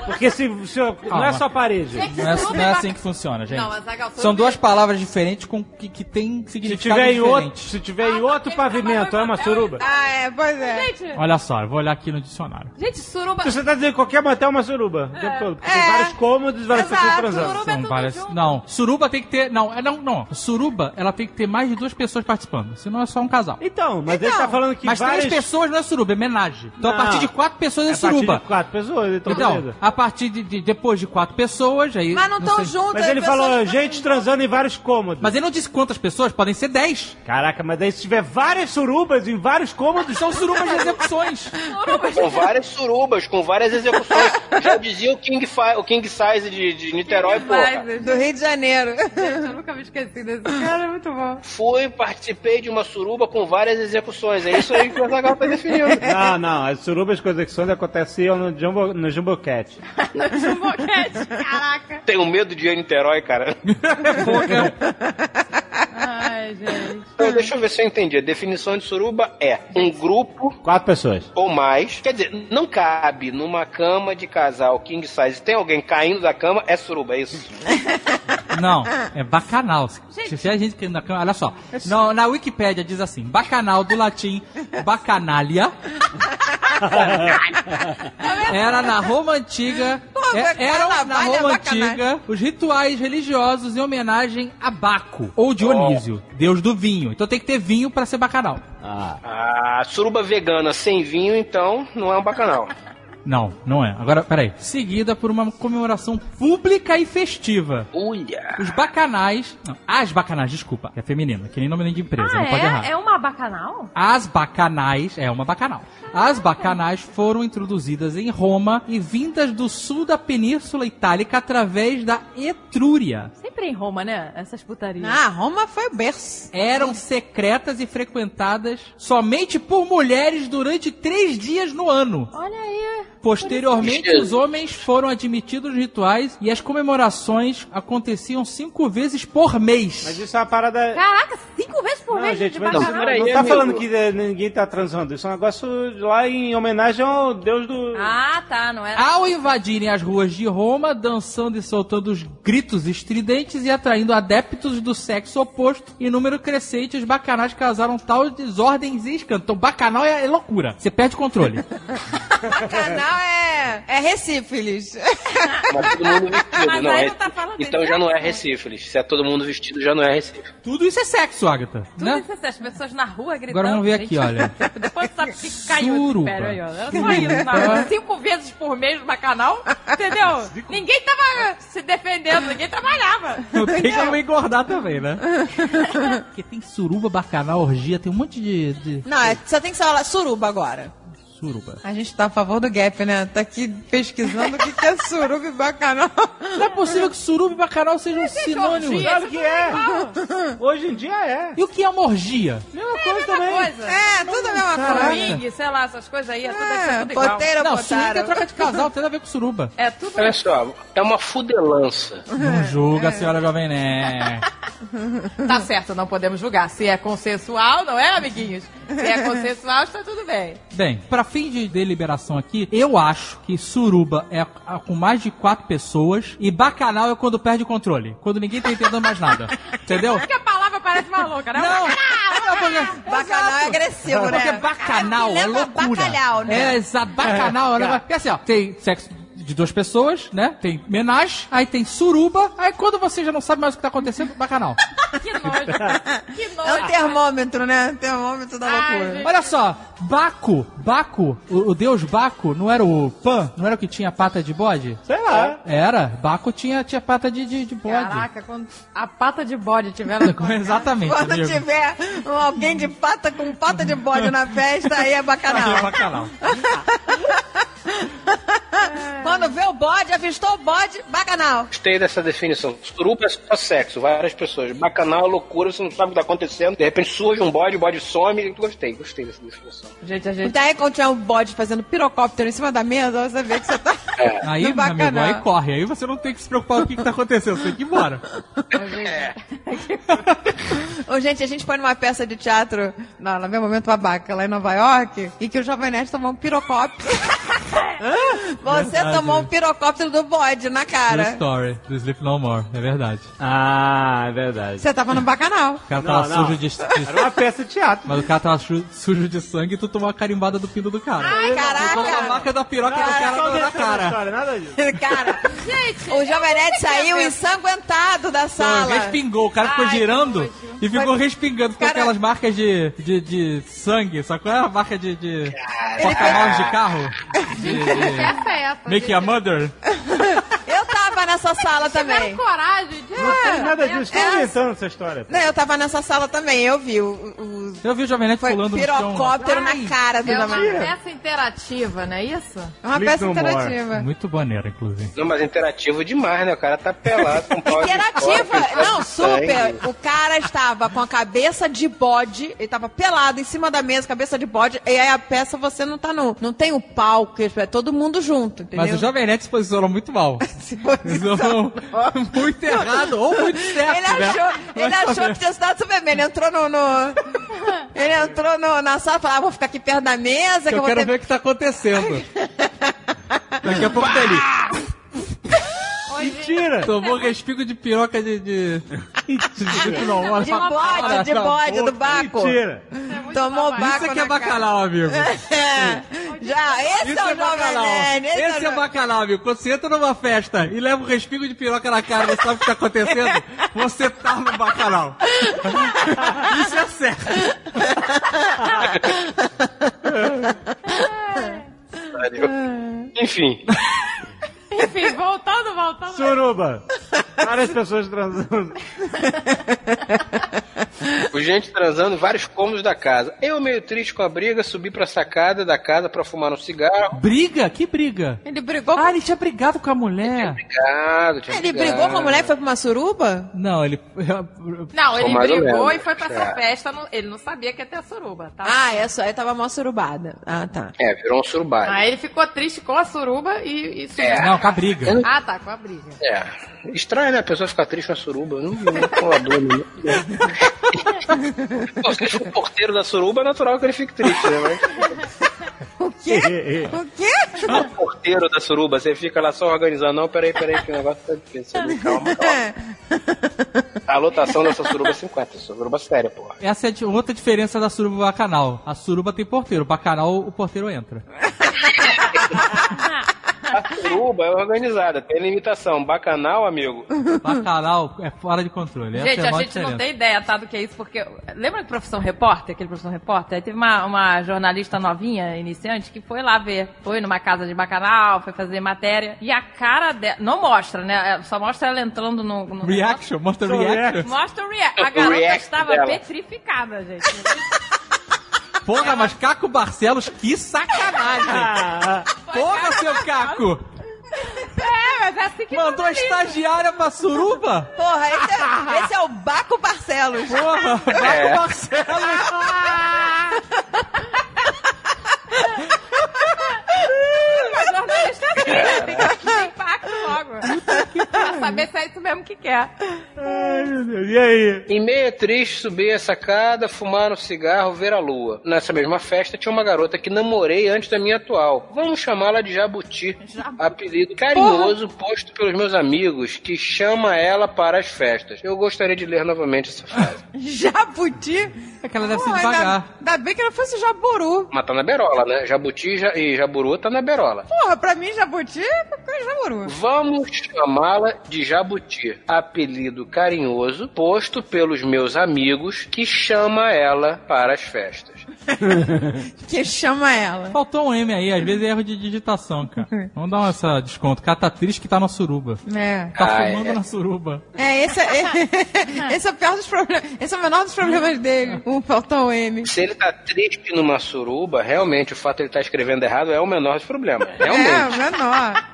Porque se, se não é só parede. Não é, não é assim que funciona, gente. Não, mas Agal, suruba São duas palavras diferentes com que, que tem Se significado tiver, em outro, diferente. se tiver em outro pavimento, é uma suruba? Ah, é, pois é. Gente, Olha só, eu vou olhar aqui no dicionário. gente, suruba... Você tá dizendo que qualquer motel é uma suruba o tempo todo. Porque tem É. vários cômodos e várias pessoas Exato. transando. Suruba é São tudo várias. junto. Não, suruba tem que ter. Não, é não, não. Suruba, ela tem que ter mais de duas pessoas participando. Senão é só um casal. Então, mas ele Então, tá falando que Mas várias... três pessoas não é suruba, é homenagem. Então a Não. partir de quatro pessoas é, É a partir suruba. de quatro pessoas, então, Então, beleza. a partir de, de- depois de quatro pessoas, aí. Mas não estão sei. juntos. Mas as ele falou gente juntas. transando em vários cômodos. Mas ele não disse quantas pessoas, podem ser dez. Caraca, mas aí se tiver várias surubas em vários cômodos... São surubas de execuções. Com várias surubas, com várias execuções. Já dizia o King, o King Size de, de Niterói, porra. Mas, Do Rio de Janeiro. gente, eu nunca me esqueci desse cara, é muito bom. Fui, participei de uma suruba com várias execuções. É isso aí que o Azaghal tá definindo. Não, não, as surubas com execuções aconteciam no Jumbo, no Jumbo Cat. No boquete, caraca. Tenho medo de ir a Niterói, cara. Ai, gente. Então, deixa eu ver se eu entendi. A definição de suruba é um grupo Quatro pessoas. ou mais. Quer dizer, não cabe numa cama de casal king size. Tem alguém caindo da cama, é suruba, é isso? Não, é bacanal. Se tiver gente que na cama, olha só. Não, na Wikipédia diz assim: bacanal do latim bacanalia. Era na Roma antiga. Pô, é- eram na é Roma antiga os rituais religiosos em homenagem a Baco ou Dionísio, deus do vinho. Então tem que ter vinho pra ser bacanal. Ah, suruba vegana sem vinho, então, não é um bacanal. Não, não é. Agora, peraí. Seguida por uma comemoração pública e festiva. Uia! Os bacanais. Não, as bacanais, desculpa. É feminina, que nem nome nem de empresa, Ah, não pode errar. é? É uma bacanal? As bacanais, é uma bacanal. As bacanais foram introduzidas em Roma e vindas do sul da Península Itálica através da Etrúria. Sempre em Roma, né? Essas putarias. Ah, Roma foi o berço. Eram secretas e frequentadas somente por mulheres durante três dias no ano. Olha aí. Posteriormente, os homens foram admitidos nos rituais e as comemorações aconteciam cinco vezes por mês. Mas isso é uma parada... Caraca, cinco vezes por Não, mês gente, de mas bacanal. não, peraí, não tá amigo. falando que eh, ninguém tá transando. Isso é um negócio lá em homenagem ao deus do... Ah, tá, não é? Ao invadirem as ruas de Roma, dançando e soltando os gritos estridentes e atraindo adeptos do sexo oposto, em número crescente, os bacanais causaram tal desordens e escândalos. Então, bacanal é, é loucura. Você perde o controle. Bacanal é, é Recífilis. Mas todo mundo vestido, não aí é? não tá então já não é sexo. Recífilis. Se é todo mundo vestido, já não é Recife. Tudo isso é sexo, Agatha. Tudo né? isso, é as pessoas na rua gritando. Agora vamos ver aqui, olha. Depois sabe que caiu Suruba. esse aí, ó. Era só isso, não. Cinco vezes por mês no bacanal, entendeu? Ninguém tava se defendendo, ninguém trabalhava. Tem como engordar também, né? Porque tem suruba, bacanal, orgia, tem um monte de, de Não, é- só tem que falar suruba agora. Suruba. A gente tá a favor do gap, né? Tá aqui pesquisando o que, que é suruba e bacanal. Não é possível que suruba e bacanal sejam sinônimos. orgia, Claro que é. Hoje em dia é. E o que é uma orgia? Mesma coisa também. Coisa. É, tudo a mesma Caraca. coisa. Swing, sei lá, essas coisas aí, é tudo, é É, tudo igual. Não, swing é troca de casal, tem nada a ver com suruba. É tudo Olha só, é uma fudelança. Não julga, senhora Jovem Né. Tá certo, não podemos julgar. Se é consensual, não é, amiguinhos? Se é consensual, está tudo bem. Bem, pra fim de deliberação aqui, eu acho que suruba é com mais de quatro pessoas e bacanal é quando perde o controle. Quando ninguém tá entendendo mais nada. Entendeu? Porque a palavra parece mais louca, né? Não, não, porque- Bacanal é agressivo, Porque né? bacanal É, é lembra loucura. bacalhau, né? É, exato. Bacanal é negócio. Porque assim, ó, tem sexo de duas pessoas, né? Tem menage, aí tem suruba, aí quando você já não sabe mais o que tá acontecendo, bacanal. Que nojo. Que nojo. É o termômetro, né? O termômetro da loucura. Olha só, Baco, Baco, o, o deus Baco, não era o Pan? Não era o que tinha pata de bode? Sei lá. Era, Baco tinha, tinha pata de, de, de bode. Caraca, quando a pata de bode tiver no Exatamente, Quando amigo. tiver um- alguém de pata com pata de bode na festa, aí é bacanal. Aí é bacanal. Quando vê o bode, avistou o bode, bacanal. Gostei dessa definição. Suruba é só sexo, várias pessoas. Bacanal é loucura, você não sabe o que tá acontecendo. De repente surge um bode, o bode some. Gostei, gostei dessa definição. Gente, a gente. Daí quando tiver um bode fazendo pirocóptero em cima da mesa, você vê que você tá Aí, no meu amigo, bacanal. aí corre. Aí você não tem que se preocupar com o que, que tá acontecendo. Você tem que ir embora. Ô, gente, a gente foi numa peça de teatro, no meu momento babaca, lá em Nova York, e que o Jovem Nerd tomou um pirocóptero. Você Verdade. tomou um pirocóptero do bode na True cara. story, do Sleep No More, é verdade. Ah, é verdade. Você tava no bacanal. O cara tava Não, não. sujo de, de- Era uma peça de teatro. Mas o cara tava su- sujo de sangue e tu tomou a carimbada do pino do cara. Ai, caraca. A marca da piroca do cara na- na cara. História, nada disso. Cara, Gente, o Jovem Nerd que saiu ensanguentado da Então, sala. respingou, o cara ficou Ai, que girando e ficou respingando. Ficou Cara- aquelas marcas de, de, de sangue, só qual é a marca de, de porta-malas de carro? De, essa é essa. Make a Mother? Eu tava nessa sala também. Coragem de. Não tem nada disso. Estou É. inventando essa história. Não, eu tava nessa sala também, eu vi o, o Eu vi o Jovem Nerd foi pulando no chão. pirocóptero Ai, na cara do É uma peça interativa, não é isso? É uma Sleep peça no more. interativa. Muito maneiro, inclusive. Não, mas interativo demais, né? O cara tá pelado com pau de Interativa, não, super. sangue. O cara estava com a cabeça de bode, ele tava pelado em cima da mesa, cabeça de bode, e aí a peça você não tá no. Não tem o palco, é todo mundo junto, entendeu? Mas o Jovem Nerd se posicionou muito mal. Se Posicionou muito errado ou muito certo, Ele né? achou, ele Vai achou saber. que tinha cidade Superman. Ele entrou no. no- ele entrou no- na sala e falou: ah, vou ficar aqui perto da mesa. Que eu eu quero ter... ver o que tá acontecendo. Daqui a pouco tá ali. Mentira! Tomou respingo de piroca de. de... de não, olha De bode, de bode, do baco. Mentira! Tomou baco. Isso aqui é cara. bacanal, amigo. É. Já, esse Isso é o é Jovem bacanal. Nerd. Esse, Esse é é o bacanal, amigo. Quando você entra numa festa e leva um respingo de piroca na cara, você sabe o que tá acontecendo? Você tá no bacanal. Isso é certo. Enfim. Enfim, voltando, voltando. Suruba! Várias pessoas transando. O gente transando em vários cômodos da casa. Eu, meio triste com a briga, subi pra sacada da casa pra fumar um cigarro. Briga? Que briga? Ele brigou Ah, ele tinha brigado com a mulher. Obrigado, tinha Ele brigado. brigou com a mulher e foi pra uma suruba? Não, ele. Não, ele mais brigou e foi pra essa É. festa. no- Ele não sabia que ia ter a suruba, tá? Ah, é só. Aí tava mó surubada. Ah, tá. É, virou um surubado. Aí ele ficou triste com a suruba e, e subiu. É. Não, com a briga. Ah, tá, com a briga. É. Estranho, né? A pessoa ficar triste na suruba. Não, não não. Pô, se ele for porteiro da suruba, é natural que ele fique triste, né? Mas O quê? O quê? o porteiro da suruba, você fica lá só organizando. Não, peraí, peraí, que o negócio tá difícil. Calma, calma. A lotação dessa suruba é 50. Suruba séria, porra. Essa é outra diferença da suruba bacanal. A suruba tem porteiro, bacanal o porteiro entra. A suruba é organizada, tem limitação. Bacanal, amigo. Bacanal é fora de controle. Essa Gente, é a a gente não diferença. tem ideia, tá, do que é isso, porque... Lembra do Profissão Repórter, aquele Profissão Repórter? Aí teve uma, uma jornalista novinha, iniciante, que foi lá ver. Foi numa casa de bacanal, foi fazer matéria. E a cara dela... Não mostra, né? Só mostra ela entrando no... no Reaction, mostra Só reaction. Mostra o react. A O garota react estava dela. petrificada, gente. Porra, mas Caco Barcelos, que sacanagem! Porra, seu Caco! É, mas é assim que Mandou a estagiária pra suruba? Porra, esse é, esse é o Baco Barcelos. Porra, Caco É. Barcelos! Mas jornalista tem que ter impacto logo. pra saber se é isso mesmo que quer. Ai, meu Deus. E aí? Em meio triste, subi a sacada, fumar um cigarro, ver a lua. Nessa mesma festa tinha uma garota que namorei antes da minha atual. Vamos chamá-la de Jabuti. Apelido carinhoso posto pelos meus amigos, que chama ela para as festas. Eu gostaria de ler novamente essa frase. Jabuti? É que ela deve ser ainda, devagar. ainda bem que não fosse jaburu. Mas tá na berola, né? Jabuti e ja- e Jaburu tá na berola. Porra, pra mim, jabuti é jaburu. Vamos chamá-la de Jabuti, apelido carinhoso posto pelos meus amigos que chama ela para as festas. Que chama ela. Faltou um M aí, às vezes é erro de digitação, cara. Vamos dar essa desconto. Catatriz que tá na suruba. É. Tá Ah, fumando é. na suruba. É, esse é, esse é o pior dos problemas. Esse é o menor dos problemas dele. O faltou o M. Se ele tá triste numa suruba, realmente o fato de ele estar escrevendo errado é o menor dos problemas. É, o Realmente. menor.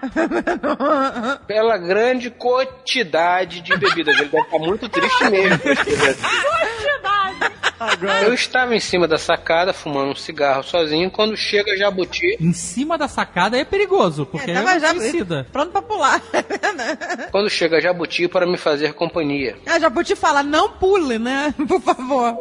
Pela grande quantidade de bebidas. Ele deve estar muito triste mesmo. pra assim. Eu estava em cima da sacada fumando um cigarro sozinho quando chega Jabuti. Em cima da sacada é perigoso, porque é, Tava já suicida. pronto pra pular. Quando chega Jabuti para me fazer companhia. A Jabuti fala, não pule, né? Por favor.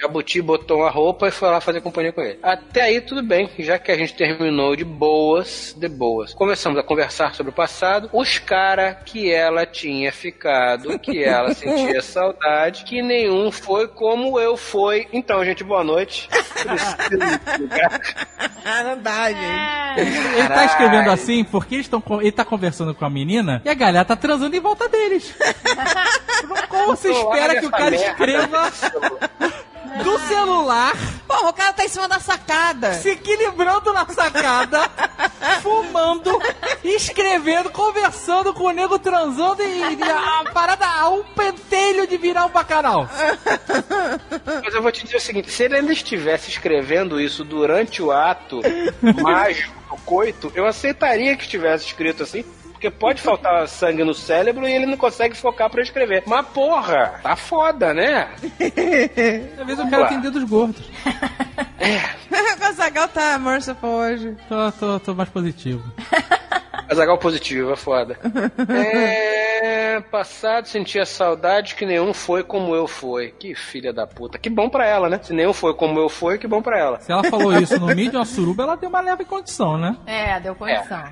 Jabuti botou uma roupa e foi lá fazer companhia com ele. Até aí tudo bem, já que a gente terminou de boas, de boas. Começamos a conversar sobre o passado, os cara que ela tinha ficado, que ela sentia saudade, que nenhum foi como eu fui. Então, gente, boa noite. não dá, gente. Ele tá escrevendo assim porque eles tão, ele tá conversando com a menina e a galera tá transando em volta deles. Como você espera que o cara escreva do celular, Porra, o cara tá em cima da sacada. se equilibrando na sacada, fumando, escrevendo, conversando com o nego transando e, e a parada a um pentelho de virar um bacanal. Mas eu vou te dizer o seguinte: se ele ainda estivesse escrevendo isso durante o ato mágico coito, eu aceitaria que estivesse escrito assim. Porque pode faltar sangue no cérebro e ele não consegue focar pra escrever. Mas porra, tá foda, né? Às vezes o cara tem dedos gordos. o Azagal tá merciful hoje. Tô, tô, tô mais positivo. Azagal positivo, é foda. É. Passado sentia saudade que nenhum foi como eu fui. Que filha da puta. Que bom pra ela, né? Se nenhum foi como eu fui, que bom pra ela. Se ela falou isso no mídia, uma suruba, ela deu uma leve condição, né? É, deu condição.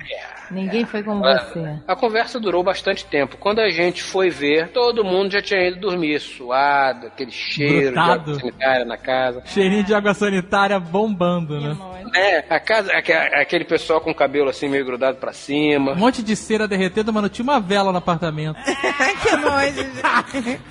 Ninguém foi como você. A conversa durou bastante tempo. Quando a gente foi ver, todo mundo já tinha ido dormir, suado, aquele cheiro Brutado. de água sanitária na casa. Cheirinho de água sanitária bombando, né? É, a casa, aque- aquele pessoal com o cabelo assim meio grudado pra cima. Um monte de cera derretendo, mas não tinha uma vela no apartamento. que nojo, gente.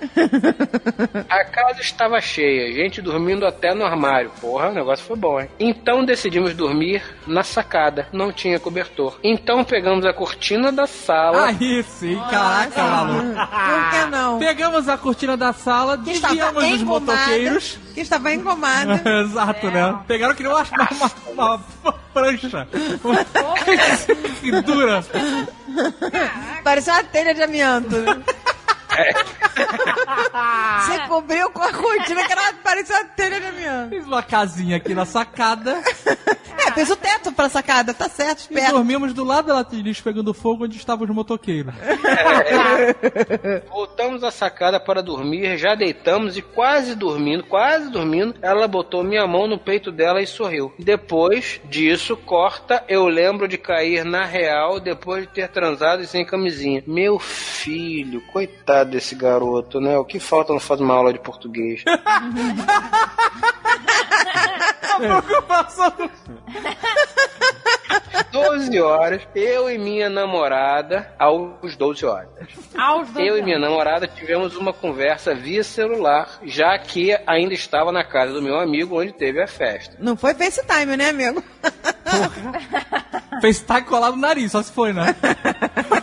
A casa estava cheia, gente dormindo até no armário. Porra, o negócio foi bom, hein? Então decidimos dormir na sacada, não tinha cobertor. Então pegamos a cortina da sala. Aí sim, caraca, maluco. Por que não? Pegamos a cortina da sala, Que desviamos os motoqueiros. Que estava engomada. Exato, né? Pegaram que nem uma, uma, uma, uma prancha. Que dura. Parecia uma telha de amianto. Você cobriu com a cortina que era, parecia uma telha amianto. Fiz uma casinha aqui na sacada. É, fez o teto pra sacada, tá certo, E dormimos do lado da lata de lixo pegando fogo onde estavam os motoqueiros. Voltamos à sacada para dormir, já deitamos e quase dormindo, quase dormindo, ela botou minha mão no peito dela e sorriu. Depois disso, corta, eu lembro de cair na real depois de ter transado e sem camisinha. Meu filho, coitado desse garoto, né? O que falta não faz uma aula de português? A preocupação. 12 horas, eu e minha namorada, aos 12 horas. Aos dois Eu e minha namorada tivemos uma conversa via celular, já que ainda estava na casa do meu amigo onde teve a festa. Não foi FaceTime, né, amigo? FaceTime colado no nariz, só se foi, né?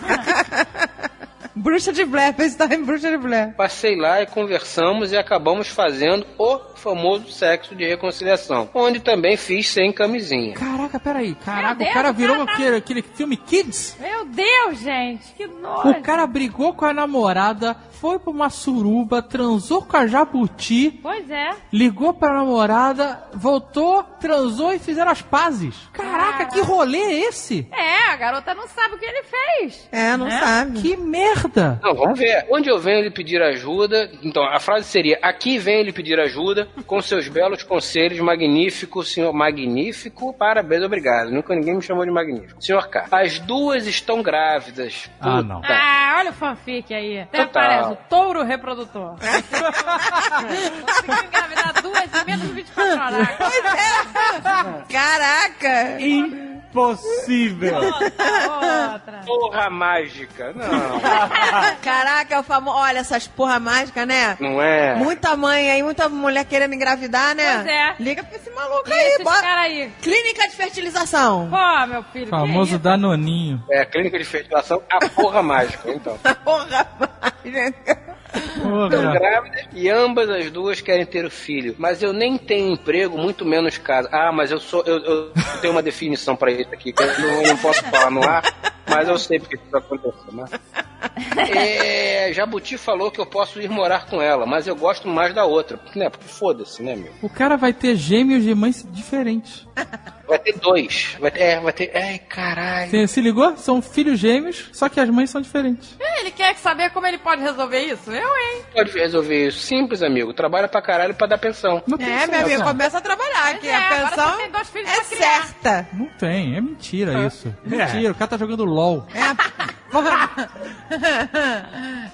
Bruxa de Blair, FaceTime, bruxa de Blair. Passei lá e conversamos e acabamos fazendo o famoso sexo de reconciliação, onde também fiz sem camisinha. Caraca, Caraca, peraí. Caraca, Deus, o cara virou cara aquele, aquele filme Kids. Meu Deus, gente, que nojo. O cara brigou com a namorada, foi pra uma suruba, transou com a jabuti, Pois é. ligou pra namorada, voltou, transou e fizeram as pazes. Caraca, que rolê é esse? É, a garota não sabe o que ele fez. É, não Né? sabe. Que merda! Não, vamos ver. Onde eu venho lhe pedir ajuda. Então, a frase seria: Aqui venho lhe pedir ajuda com seus belos conselhos, magnífico, senhor. Magnífico, parabéns, obrigado. Nunca ninguém me chamou de magnífico. Senhor K. As duas estão grávidas. Ah, não. Puta. Ah, olha o fanfic aí. Até Total. parece o touro reprodutor. Conseguiu engravidar duas em menos de 24 horas. Caraca! Impossível. Outra. Porra mágica. Não. Caraca, o famoso. Olha essas porra mágica, né? Não é? Muita mãe aí, muita mulher querendo engravidar, né? Pois é. Liga pra esse maluco E aí, caras aí? Clínica de fertilização. Pô, meu filho. Famoso isso? Danoninho. É, clínica de fertilização, a porra mágica, então. Porra mágica. Estão grávidas e ambas as duas querem ter o filho. Mas eu nem tenho emprego, muito menos casa. Ah, mas eu sou. Eu, eu tenho uma definição pra isso aqui, que eu não, não posso falar no ar, mas eu sei porque isso vai acontecer. Né? É, Jabuti falou que eu posso ir morar com ela, mas eu gosto mais da outra. Né? Porque foda-se, né, meu? O cara vai ter gêmeos de mães diferentes. Vai ter dois. Vai ter, é, vai ter. Ai, caralho. Você se ligou? São filhos gêmeos, só que as mães são diferentes. É, Ele quer saber como ele pode resolver isso? Eu, hein? Pode resolver isso. Simples, amigo. Trabalha pra caralho pra dar pensão. Não tem É, meu amigo, não. começa a trabalhar, que é, a pensão tem dois filhos é certa. Não tem, é mentira isso. Mentira, o cara tá jogando LOL. Porra.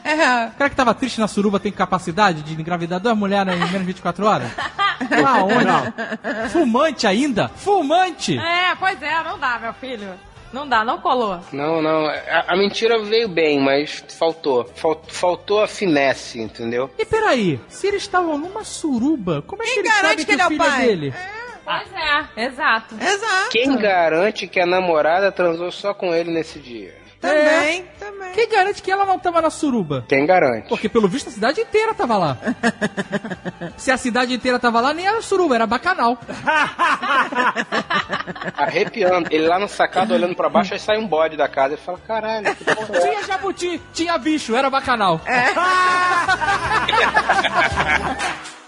é. O cara que tava triste na suruba tem capacidade de engravidar duas mulheres em menos de 24 horas? Lá onde? Fumante ainda? Fumante! É, pois é, não dá, meu filho. Não dá, não colou. Não, não. A, a mentira veio bem, mas faltou. Fal- faltou a finesse, entendeu? E peraí, se eles estavam numa suruba, como é que Quem ele garante sabe que que, ele é o o filho é pai? dele? Pois é, exato. Exato. Quem garante que a namorada transou só com ele nesse dia? Também, também. Quem garante que ela não tava na suruba? Quem garante? Porque pelo visto a cidade inteira tava lá. Se a cidade inteira tava lá, nem era suruba, era bacanal. Arrepiando. Ele lá no sacado olhando pra baixo, aí sai um bode da casa. Ele fala: caralho, que porra é essa?" Tinha jabuti, tinha bicho, era bacanal.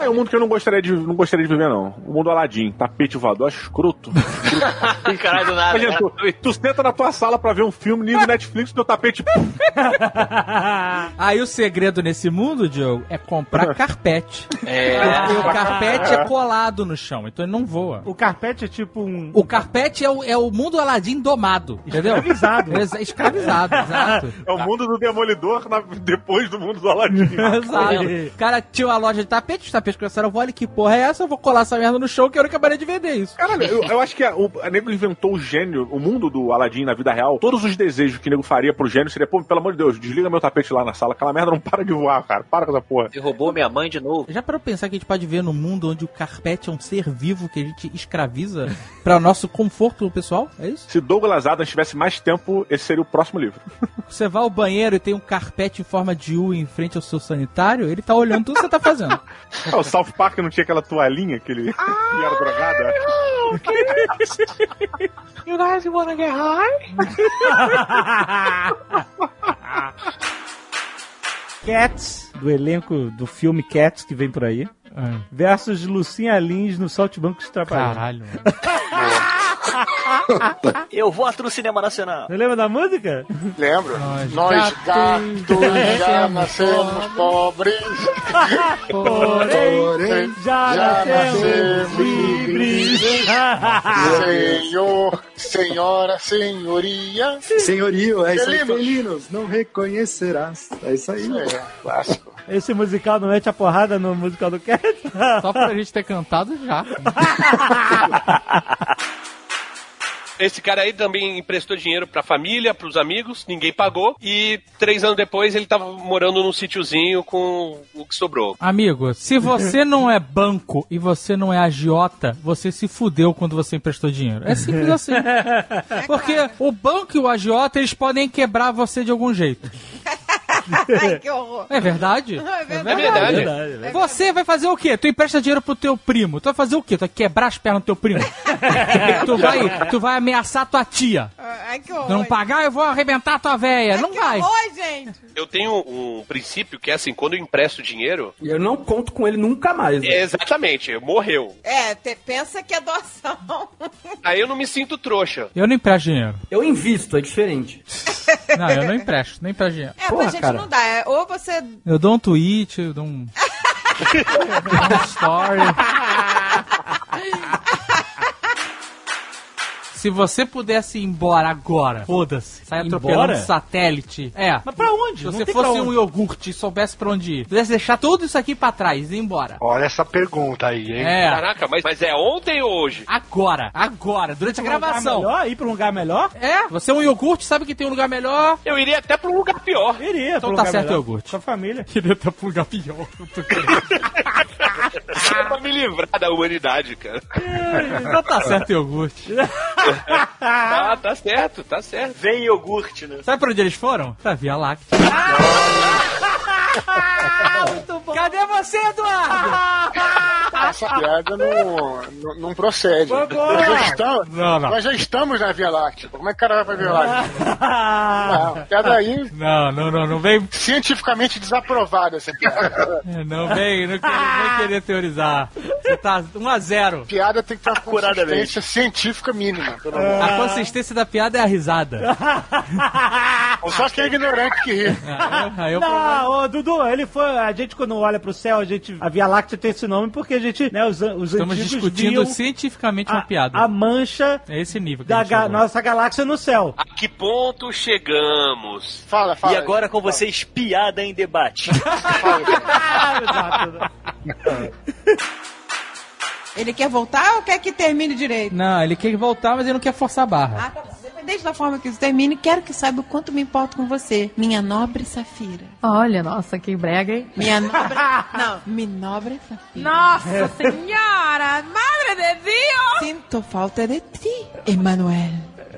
É um mundo que eu não gostaria de, não gostaria de viver, não. O mundo Aladim, tapete voador, escroto. Caralho, do nada. Imagina, tu, tu senta na tua sala pra ver um filme, o Netflix, teu tapete. Aí o segredo nesse mundo, Diogo, é comprar carpete. É. Porque o carpete é colado no chão, então ele não voa. O carpete é tipo um. O carpete é o, é o mundo Aladim domado, entendeu? Escravizado. Exa- Escravizado, exato. É o mundo do Demolidor na- depois do mundo do Aladim. Exato. O cara tinha uma loja de tapetes, os tapetes voar, olha que porra é essa? Eu vou colar essa merda no chão que eu não acabaria de vender isso. Caralho, eu, eu acho que a, o, a Nego inventou o gênio, o mundo do Aladim na vida real. Todos os desejos que o Nego faria pro gênio seria, pô, pelo amor de Deus, desliga meu tapete lá na sala, aquela merda não para de voar, cara. Para com essa porra. Derrubou minha mãe de novo. Já para pensar que a gente pode ver no mundo onde o carpete é um ser vivo que a gente escraviza para nosso conforto pessoal? É isso? Se Douglas Adams tivesse mais tempo, esse seria o próximo livro. Você vai ao banheiro e tem um carpete em forma de U em frente ao seu sanitário, ele tá olhando tudo que você tá fazendo. Ah, o South Park não tinha aquela toalhinha que ele que era drogada? You guys wanna get high? Cats, do elenco do filme Cats que vem por aí. Versus Lucinha Lins no Saltimbanco dos Trapalhões. Caralho. Eu voto no cinema nacional. Você lembra da música? Lembro. Nós Nós gatos gatos já nascemos nascemos pobres. Porém, já nascemos livres. Senhor, senhora, senhoria. Senhorio, é isso aí, Felinos. Não reconhecerás. É isso aí, mano. clássico. Esse musical não mete a porrada no musical do Cats? Só pra gente ter cantado já. Esse cara aí também emprestou dinheiro pra família, pros amigos, ninguém pagou. E três anos depois ele tava morando num sítiozinho com o que sobrou. Amigo, se você não é banco e você não é agiota, você se fudeu quando você emprestou dinheiro. É simples assim. Porque o banco e o agiota, eles podem quebrar você de algum jeito. Ai, que horror. É verdade? É verdade. É verdade. Você vai fazer o quê? Tu empresta dinheiro pro teu primo. Tu vai fazer o quê? Tu vai quebrar as pernas do teu primo? tu, vai, tu vai ameaçar tua tia. Ai, que horror. Não pagar, eu vou arrebentar tua véia. Não que vai. horror, gente. Eu tenho um princípio que é assim, quando eu empresto dinheiro, E eu não conto com ele nunca mais. né? exatamente, morreu. É, te- pensa que é doação. Aí eu não me sinto trouxa. Eu não empresto dinheiro. Eu invisto, é diferente. Não, eu não empresto. Nem empresto dinheiro. É, Porra, mas gente, cara. não dá. É, ou você. Eu dou um tweet, eu dou um... um story. Se você pudesse ir embora agora, foda-se, Embora? atropelando satélite. É. Mas pra onde? Se você fosse um iogurte e soubesse pra onde ir, pudesse deixar tudo isso aqui pra trás e ir embora. Olha essa pergunta aí, hein? É. Caraca, mas, mas é ontem ou hoje? Agora, agora, durante a um lugar gravação. melhor? Ir pra um lugar melhor? É, você é um iogurte, sabe que tem um lugar melhor. Eu iria até pra um lugar pior. Iria Então pra um tá lugar certo, melhor. iogurte. Com a família. Queria até pra um lugar pior. Só pra me livrar da humanidade, cara. Então tá certo, iogurte. Tá, tá certo, tá certo. Vem iogurte, né? Sabe pra onde eles foram? Pra Via Láctea. Cadê você, Eduardo? Essa piada não, não, não procede. Nós já, estamos, Não, não. nós já estamos na Via Láctea. Como é que o cara vai pra Via Láctea? Não, piada aí Não, não, não, não vem. cientificamente desaprovada essa piada. Não vem, não querer, não querer teorizar. Você tá 1 a 0 piada tem que ter uma Acuradamente. consistência científica mínima. Pelo amor. A consistência da piada é a risada. Só quem é ignorante que ri. Aí eu Não, ô, Dudu, ele foi. A gente, quando olha pro céu, a gente. A Via Láctea tem esse nome porque a gente, né, os, os Estamos antigos discutindo viam cientificamente a, uma piada. a mancha É esse nível da ga- nossa galáxia no céu. A que ponto chegamos? Fala, fala. E agora com vocês, piada em debate. Ele quer voltar ou quer que termine direito? Não, ele quer voltar, mas ele não quer forçar a barra. Ah, tá. Independente da forma que isso termine, quero que saiba o quanto me importo com você. Minha nobre Safira. Olha, nossa, que brega, hein? Minha nobre. Não, minha nobre Safira. Nossa senhora! Madre de Deus! Sinto falta de ti, Emanuel.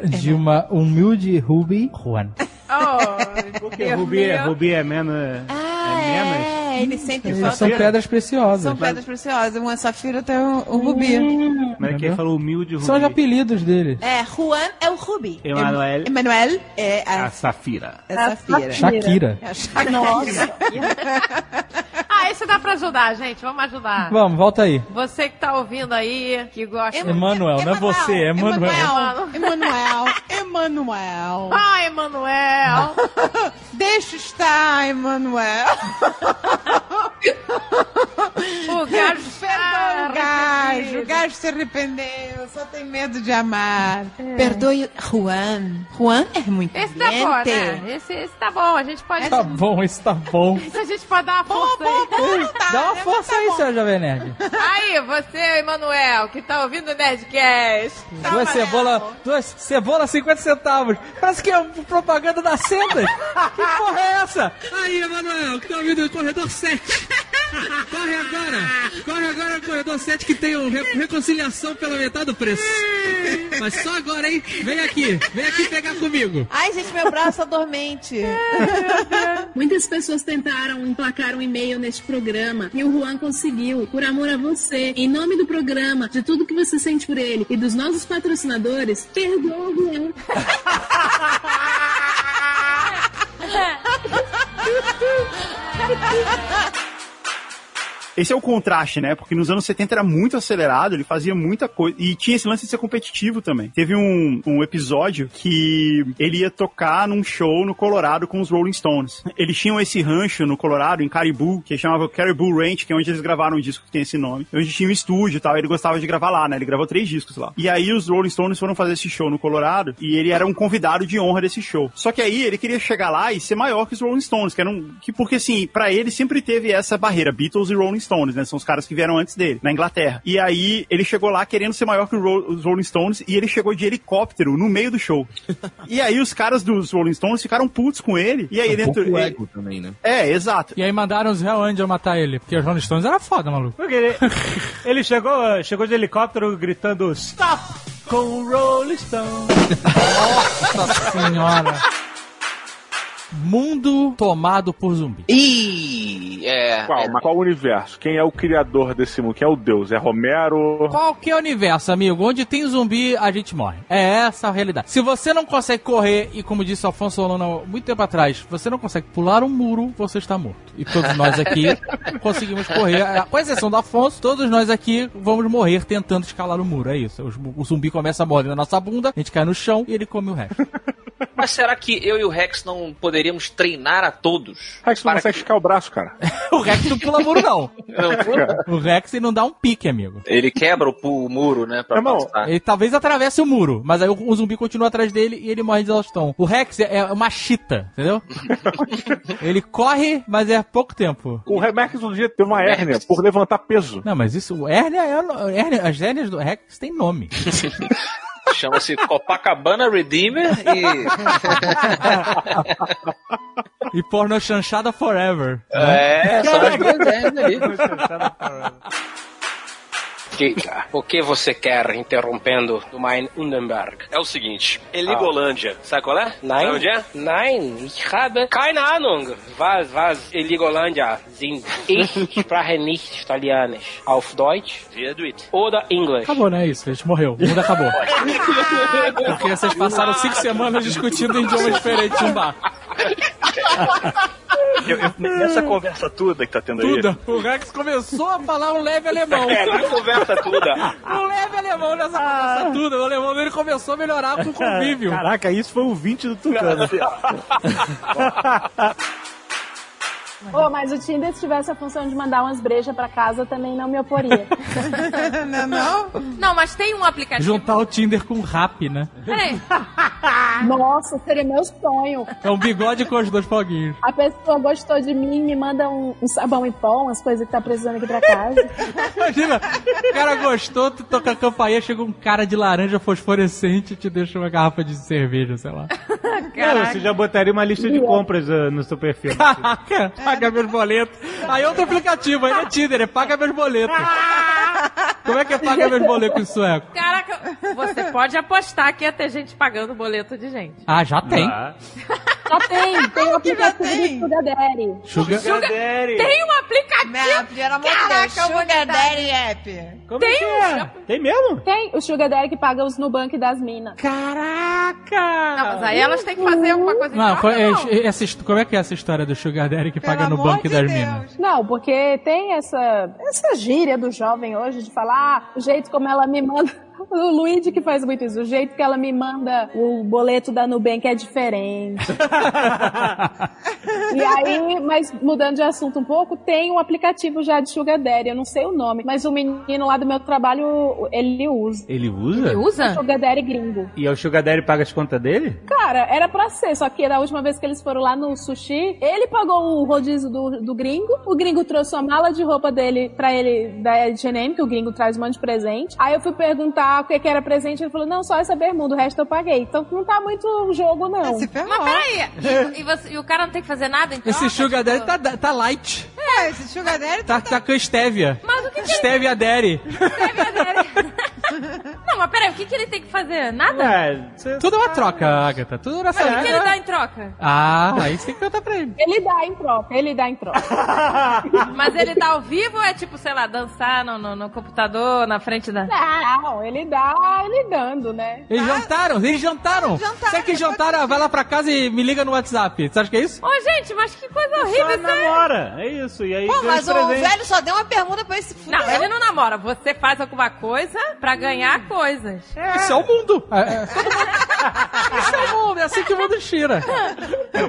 De uma humilde Ruby Juan. Oh, Porque Rubi, é-. Rubi é menos. Ah, é menos. é, ele falta. são pedras preciosas. São pedras preciosas. Uma Safira tem um, um rubi. Mas quem falou humilde Rubi? São os apelidos deles. É, Juan é o rubi. Emanuel. Emanuel é a, A Safira. é a Safira. Shakira. É a Shakira. Nossa. ah, isso dá pra ajudar, gente. Vamos ajudar. Vamos, volta aí. Você que tá ouvindo aí, que gosta... Emanuel, não é você, é Emanuel. Emanuel. Emanuel. Emanuel. Ah, Emanuel! Deixa estar, Emanuel. o gajo Perdoa o gajo. O gajo se arrependeu. Só tem medo de amar. Perdoe Juan. Juan é muito Esse tá bom, né? Esse, esse tá bom, a gente pode... Tá bom, isso tá bom. Isso a gente pode dar uma força aí. Dá uma força aí, seu Jovem Nerd. Aí, você, Emanuel, que tá ouvindo o Nerdcast. Tá Duas cebolas, duas cebolas 50 centavos. Parece que é propaganda da Sendas. Que porra é essa? Aí, Emanuel, que tá ouvindo o corredor 7. Corre agora. Corre agora no corredor 7 que tem o re- reconciliação pela metade do preço. Mas só agora, hein? Vem aqui. Vem aqui pegar comigo. Ai, gente, meu braço tá dormente. Muitas pessoas tentaram emplacar um e-mail neste programa e o Juan conseguiu, por amor a você. Em nome do programa, de tudo que você sente por ele e dos nossos patrocinadores, perdoa o Juan. Hahaha. Esse é o contraste, né? Porque nos anos 70 era muito acelerado, ele fazia muita coisa. E tinha esse lance de ser competitivo também. Teve um, um episódio que ele ia tocar num show no Colorado com os Rolling Stones. Eles tinham esse rancho no Colorado, em Caribou, que chamava Caribou Ranch, que é onde eles gravaram um disco que tem esse nome. Onde tinha um estúdio e tal, ele gostava de gravar lá, né? Ele gravou três discos lá. E aí os Rolling Stones foram fazer esse show no Colorado e ele era um convidado de honra desse show. Só que aí ele queria chegar lá e ser maior que os Rolling Stones, que eram. Que, porque assim, pra ele sempre teve essa barreira, Beatles e Rolling Stones, né? São os caras que vieram antes dele, na Inglaterra. E aí ele chegou lá querendo ser maior que os Rolling Stones e ele chegou de helicóptero no meio do show. e aí os caras dos Rolling Stones ficaram putos com ele. E aí um ele pouco entrou. ele- ego também, né? É, exato. E aí mandaram os Hell Angel matar ele. Porque os Rolling Stones era foda, maluco. Porque ele, ele chegou, chegou de helicóptero gritando Stop com o Rolling Stone. Nossa senhora. Mundo tomado por zumbi. Ih, é. Qual? Mas qual universo? Quem é o criador desse mundo? Quem é o Deus? É Romero? Qualquer universo, amigo, onde tem zumbi, a gente morre. É essa a realidade. Se você não consegue correr, e como disse Alfonso Solano muito tempo atrás, você não consegue pular um muro, você está morto. E todos nós aqui conseguimos correr. Com exceção do Afonso, todos nós aqui vamos morrer tentando escalar o muro. É isso. O zumbi começa a morder na nossa bunda, a gente cai no chão e ele come o resto. Mas será que eu e o Rex não poderíamos treinar a todos? Rex não consegue esticar o braço, cara. o Rex não pula muro, não. O Rex não dá um pique, amigo. Ele quebra o, o muro, né? Pra passar. Ele talvez atravesse o muro, mas aí o, o zumbi continua atrás dele e ele morre de exaustão. O Rex é, é uma chita, entendeu? ele corre, mas é pouco tempo. O Rex um dia teve uma hérnia por levantar peso. Não, mas isso, hérnia é. Hérnia, as hérnias do Rex têm nome. Chama-se Copacabana Redeemer e. e porno chanchada forever. É, são as duas hérnias ali. Que- O que você quer interrompendo do Mein Undenberg? É o seguinte, Eligolândia, sabe qual é? Nein. Sabe onde é? Nein, ich habe keine Ahnung. Was, was Eligolândia sind? Ich spreche nicht Italianisch. Auf Deutsch Dia do it. oder English? Acabou, né? Isso, a gente morreu. O mundo acabou. Porque vocês passaram cinco semanas discutindo em idiomas diferentes em um bar. Eu- eu- nessa conversa toda que tá tendo aí. Tudo. O Rex começou a falar um leve alemão. É, na conversa toda. Um leve alemão nessa conversa tudo. O alemão dele começou a melhorar com o convívio. Caraca, isso foi o 20 do Tucano. Ô, mas o Tinder, se tivesse a função de mandar umas brejas pra casa, também não me oporia. não, não? Não, mas tem um aplicativo. Juntar o Tinder com o rap, né? Peraí. Nossa, seria meu sonho. É um bigode com os dois foguinhos. A pessoa gostou de mim, me manda um, um sabão em pó, umas coisas que tá precisando aqui pra casa. Imagina, o cara gostou, tu toca a campainha, chega um cara de laranja fosforescente e te deixa uma garrafa de cerveja, sei lá. Não, você já botaria uma lista de compras ah, no seu perfil. Caraca, paga meus boletos. Aí outro aplicativo, aí não é Tinder, é paga meus boletos. Como é que é paga meus boletos em sueco? Caraca, você pode apostar que ia ter gente pagando boleto de gente. Ah, já tem. Já tem, tem o aplicativo do Sugar Daddy. Sugar- Sugar Daddy. Tem um aplicativo. Não, de Deus, Caraca, eu vou Sugar. Daddy App. Como Tem é que é? Tem mesmo? Tem o Sugar Daddy que paga os Nubank das minas. Caraca! Não, mas aí elas têm que fazer alguma coisa Não, é- não. essa como é que é essa história do Sugar Daddy que paga no banco de das Deus. minas? Não, porque tem essa, essa gíria do jovem hoje de falar ah, o jeito como ela me manda. O Luigi que faz muito isso. O jeito que ela me manda o boleto da Nubank é diferente. e aí, mas mudando de assunto um pouco, tem um aplicativo já de Sugar Daddy. Eu não sei o nome, mas o menino lá do meu trabalho, ele usa. Ele usa? Ele usa? Sugar Daddy gringo. E é o Sugar Daddy paga as contas dele? Cara, era pra ser, só que da última vez que eles foram lá no sushi, ele pagou o rodízio do, do gringo, o gringo trouxe a mala de roupa dele pra ele, da H&M, que o gringo traz um monte de presente. Aí eu fui perguntar o que, que era presente, ele falou, não, só essa bermuda, o resto eu paguei. Então não tá muito jogo, não. Se ferrou. Mas peraí, e, e você- e o cara não tem que fazer nada em troca? Esse Sugar Tipo, Daddy tá, tá light. É, esse Sugar Daddy Tá, tá com Stevia. Mas o que que Stevia Daddy. Não, mas peraí, o que, que ele tem que fazer? Nada? É, você- Tudo é uma troca, Agatha. Tudo Mas o que ele dá em troca? Ah, aí você tem que contar pra ele. Ele dá em troca, ele dá em troca. Mas ele tá ao vivo ou é tipo, sei lá, dançar no, no, no computador, na frente da... Não, ele dá, ele dando, né? Eles jantaram, eles jantaram. Jantaram, Sabe que jantaram? Vai lá pra casa e me liga no WhatsApp. Você acha que é isso? Ô, gente, mas que coisa horrível Só isso é. namora, é isso. E aí Pô, mas o velho só deu uma pergunta pra esse. Não, ele não namora. Você faz alguma coisa pra ganhar coisas. Isso é o mundo. É, é, Isso é o mundo, é assim que o mundo gira.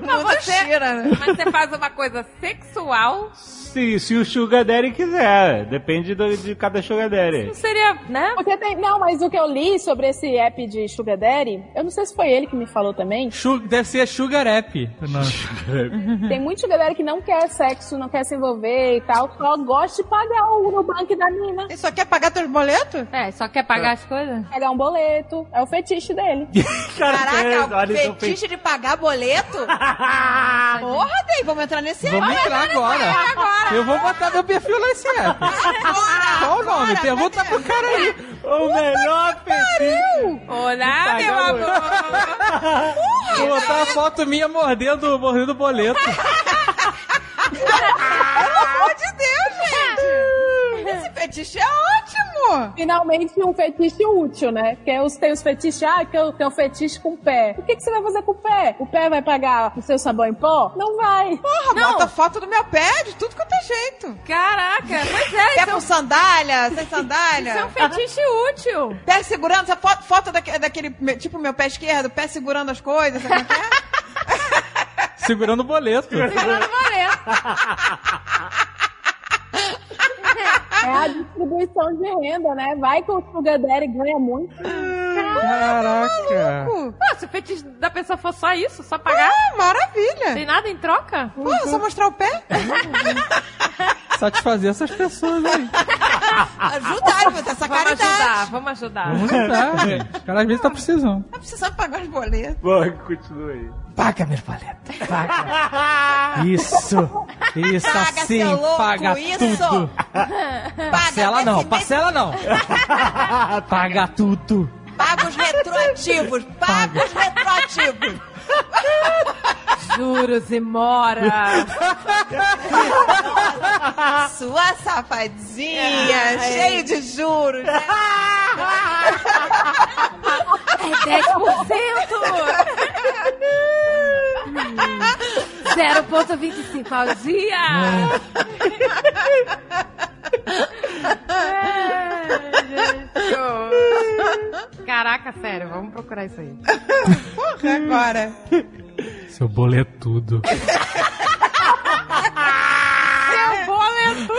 Mas você, Tira, né? mas você faz uma coisa sexual, Se, se o Sugar Daddy quiser. Depende do- de cada Sugar Daddy. não seria, né? Porque tem, não, mas o que eu li sobre esse app de Sugar Daddy, eu não sei se foi ele que me falou também. Su- Deve ser Sugar App. Não. Tem muito Sugar Daddy que não quer sexo, não quer se envolver e tal, só gosta de pagar o Nubank da mina. Ele só quer pagar teus boletos? É, só quer pagar as coisas? Pagar um boleto, é o fetiche dele. Cara, Caraca, é, é um Fetiche de pagar boleto? Porra, Dei, vamos entrar nesse Vamos app. entrar agora. Eu vou botar meu perfil nesse app. Qual o nome? Pergunta pro cara aí. O melhor fetiche. Olá, meu amor. Vou botar a foto minha mordendo, mordendo boleto. Pelo amor de Deus, gente! Esse fetiche é ótimo! Finalmente um fetiche útil, né? Porque os, tem os fetiches, ah, que eu tenho um fetiche com o pé. O que, que você vai fazer com o pé? O pé vai pagar o seu sabão em pó? Não vai. Porra, bota foto do meu pé, de tudo quanto é jeito. Caraca, pois é. Quer isso é com sandália, sem sandália? Isso é um fetiche útil. Pé segurando, essa foto, foto daque- daquele, me- tipo meu pé esquerdo, pé segurando as coisas, sabe como é que é? Segurando o boleto. Segurando boleto. É a distribuição de renda, né? Vai que o Sugar Daddy ganha muito. Caraca. Pô, se o fetiche da pessoa for só isso, só pagar. Ah, maravilha. Tem nada em troca? Pô, só mostrar o pé? Satisfazer essas pessoas aí. Ajudar, essa Vamos caridade. ajudar, vamos ajudar. Vamos ajudar, gente. O cara às vezes tá precisando. Tá precisando pagar os boletos. Bom, continua aí. Paga, meu boleto. Paga. Isso. Isso Paga, assim. seu louco, paga isso. tudo. Parcela não, parcela não. Paga tudo. Paga os retroativos, paga os retroativos. Juros e mora. Sua safadinha, cheio de juros. Né? É 10%. 0,25 ao dia. É, Caraca, sério, vamos procurar isso aí. Porra, agora. Seu boletudo. Seu boleto.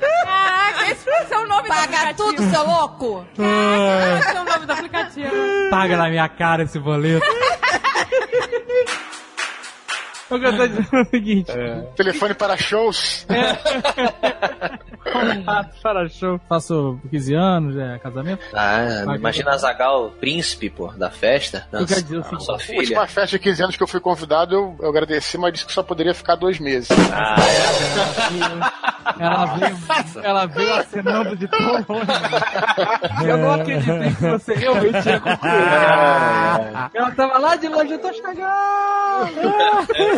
Caraca, esse ser o nome do Paga aplicativo. tudo, seu louco. Caraca, esse é o nome do aplicativo. Paga na minha cara esse boleto. Eu tô dizendo é o seguinte. Telefone para shows. Para show. Faço 15 anos, é casamento. Ah, imagina a Zagal, príncipe, pô, da festa. Eu quero dizer o seguinte, sua A filha. última festa de 15 anos que eu fui convidado, eu, eu agradeci, mas disse que só poderia ficar dois meses. Ah, Ela veio, ela veio acenando de tão longe. Eu não acreditei que você realmente ia concluir. Ela tava lá de longe, eu tô chegando.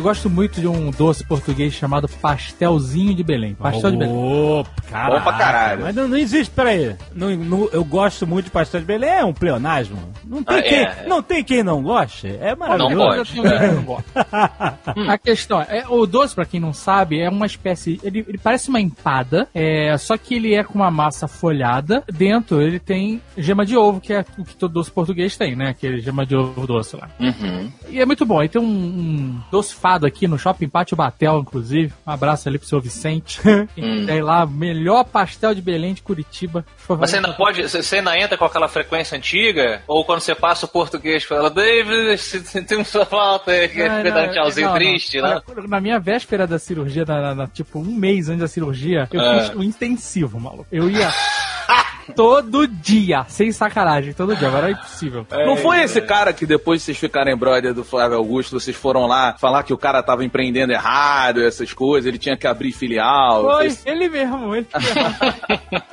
Eu gosto muito de um doce português chamado pastelzinho de Belém. Pastel de Belém. Ô, caraca. Bom pra caralho. Mas não, não existe, peraí. Não, não, eu gosto muito de pastel de Belém, é um pleonasmo. Não tem, Ah, quem, é. não tem quem não goste. É maravilhoso. Não gosto. A questão é, o doce, pra quem não sabe, é uma espécie. Ele, ele parece uma empada, é, só que ele é com uma massa folhada. Dentro ele tem gema de ovo, que é o que todo doce português tem, né? Aquele gema de ovo doce lá. Uhum. E é muito bom. Aí tem um, um aqui no Shopping Pátio Batel, inclusive. Um abraço ali pro seu Vicente. Hum. Tem lá, melhor pastel de Belém de Curitiba. Mas você ainda pode, você ainda entra com aquela frequência antiga? Ou quando você passa o português, fala, David, sentimos sua falta, que Não, dando não, tchauzinho não, não. triste, né? Olha, Na minha véspera da cirurgia, na, na- na- tipo, um mês antes da cirurgia, eu É. fiz um intensivo, maluco. Eu ia todo dia, sem sacanagem, todo dia. Agora é impossível. Não foi esse cara que depois de vocês ficarem brother do Flávio Augusto, vocês foram lá falar que o cara tava empreendendo errado, essas coisas, ele tinha que abrir filial. Foi, vocês- ele mesmo, ele mesmo.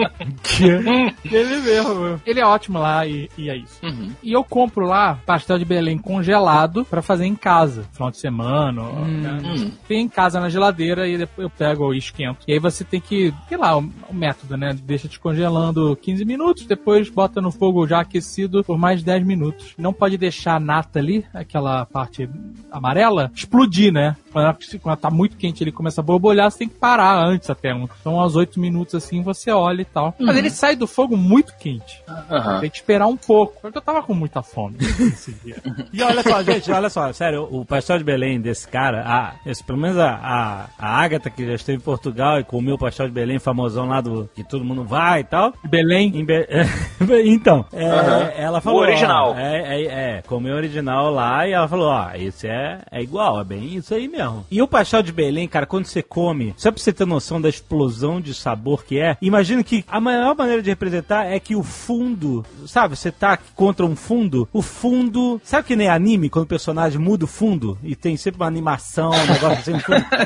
ele mesmo. Ele é ótimo lá e, e é isso. Uhum. E eu compro lá pastel de Belém congelado pra fazer em casa, final de semana. ó, né? Tem em casa na geladeira e depois eu pego e esquento. E aí você tem que, sei lá, o, o método, né? Deixa descongelando 15 minutos, depois bota no fogo já aquecido por mais 10 minutos. Não pode deixar a nata ali, aquela parte amarela, explodir, né? Quando ela, quando tá muito quente ele começa a borbulhar, você tem que parar antes até. um- Então, aos 8 minutos assim, você olha e tal. Mas Uhum. ele sai do fogo muito quente. Aham. Tem que esperar um pouco. Porque eu tava com muita fome esse dia. E olha só, gente, olha só, sério, o pastel de Belém desse cara, a, esse, pelo menos a, a, a Agatha, que já esteve em Portugal e comeu o pastel de Belém famosão lá do que todo mundo vai e tal. Belém? Em Be- então, é, Aham. ela falou. O original. ó, é, é, é, comeu o original lá e ela falou: ó, esse é, é igual, é bem isso aí mesmo. E o pastel de Belém, cara, quando você come, só pra você ter noção da explosão de sabor que é, imagina que a maior maneira de representar é que o fundo, sabe, você tá contra um fundo, o fundo, sabe que nem anime, quando o personagem muda o fundo e tem sempre uma animação, um negócio assim?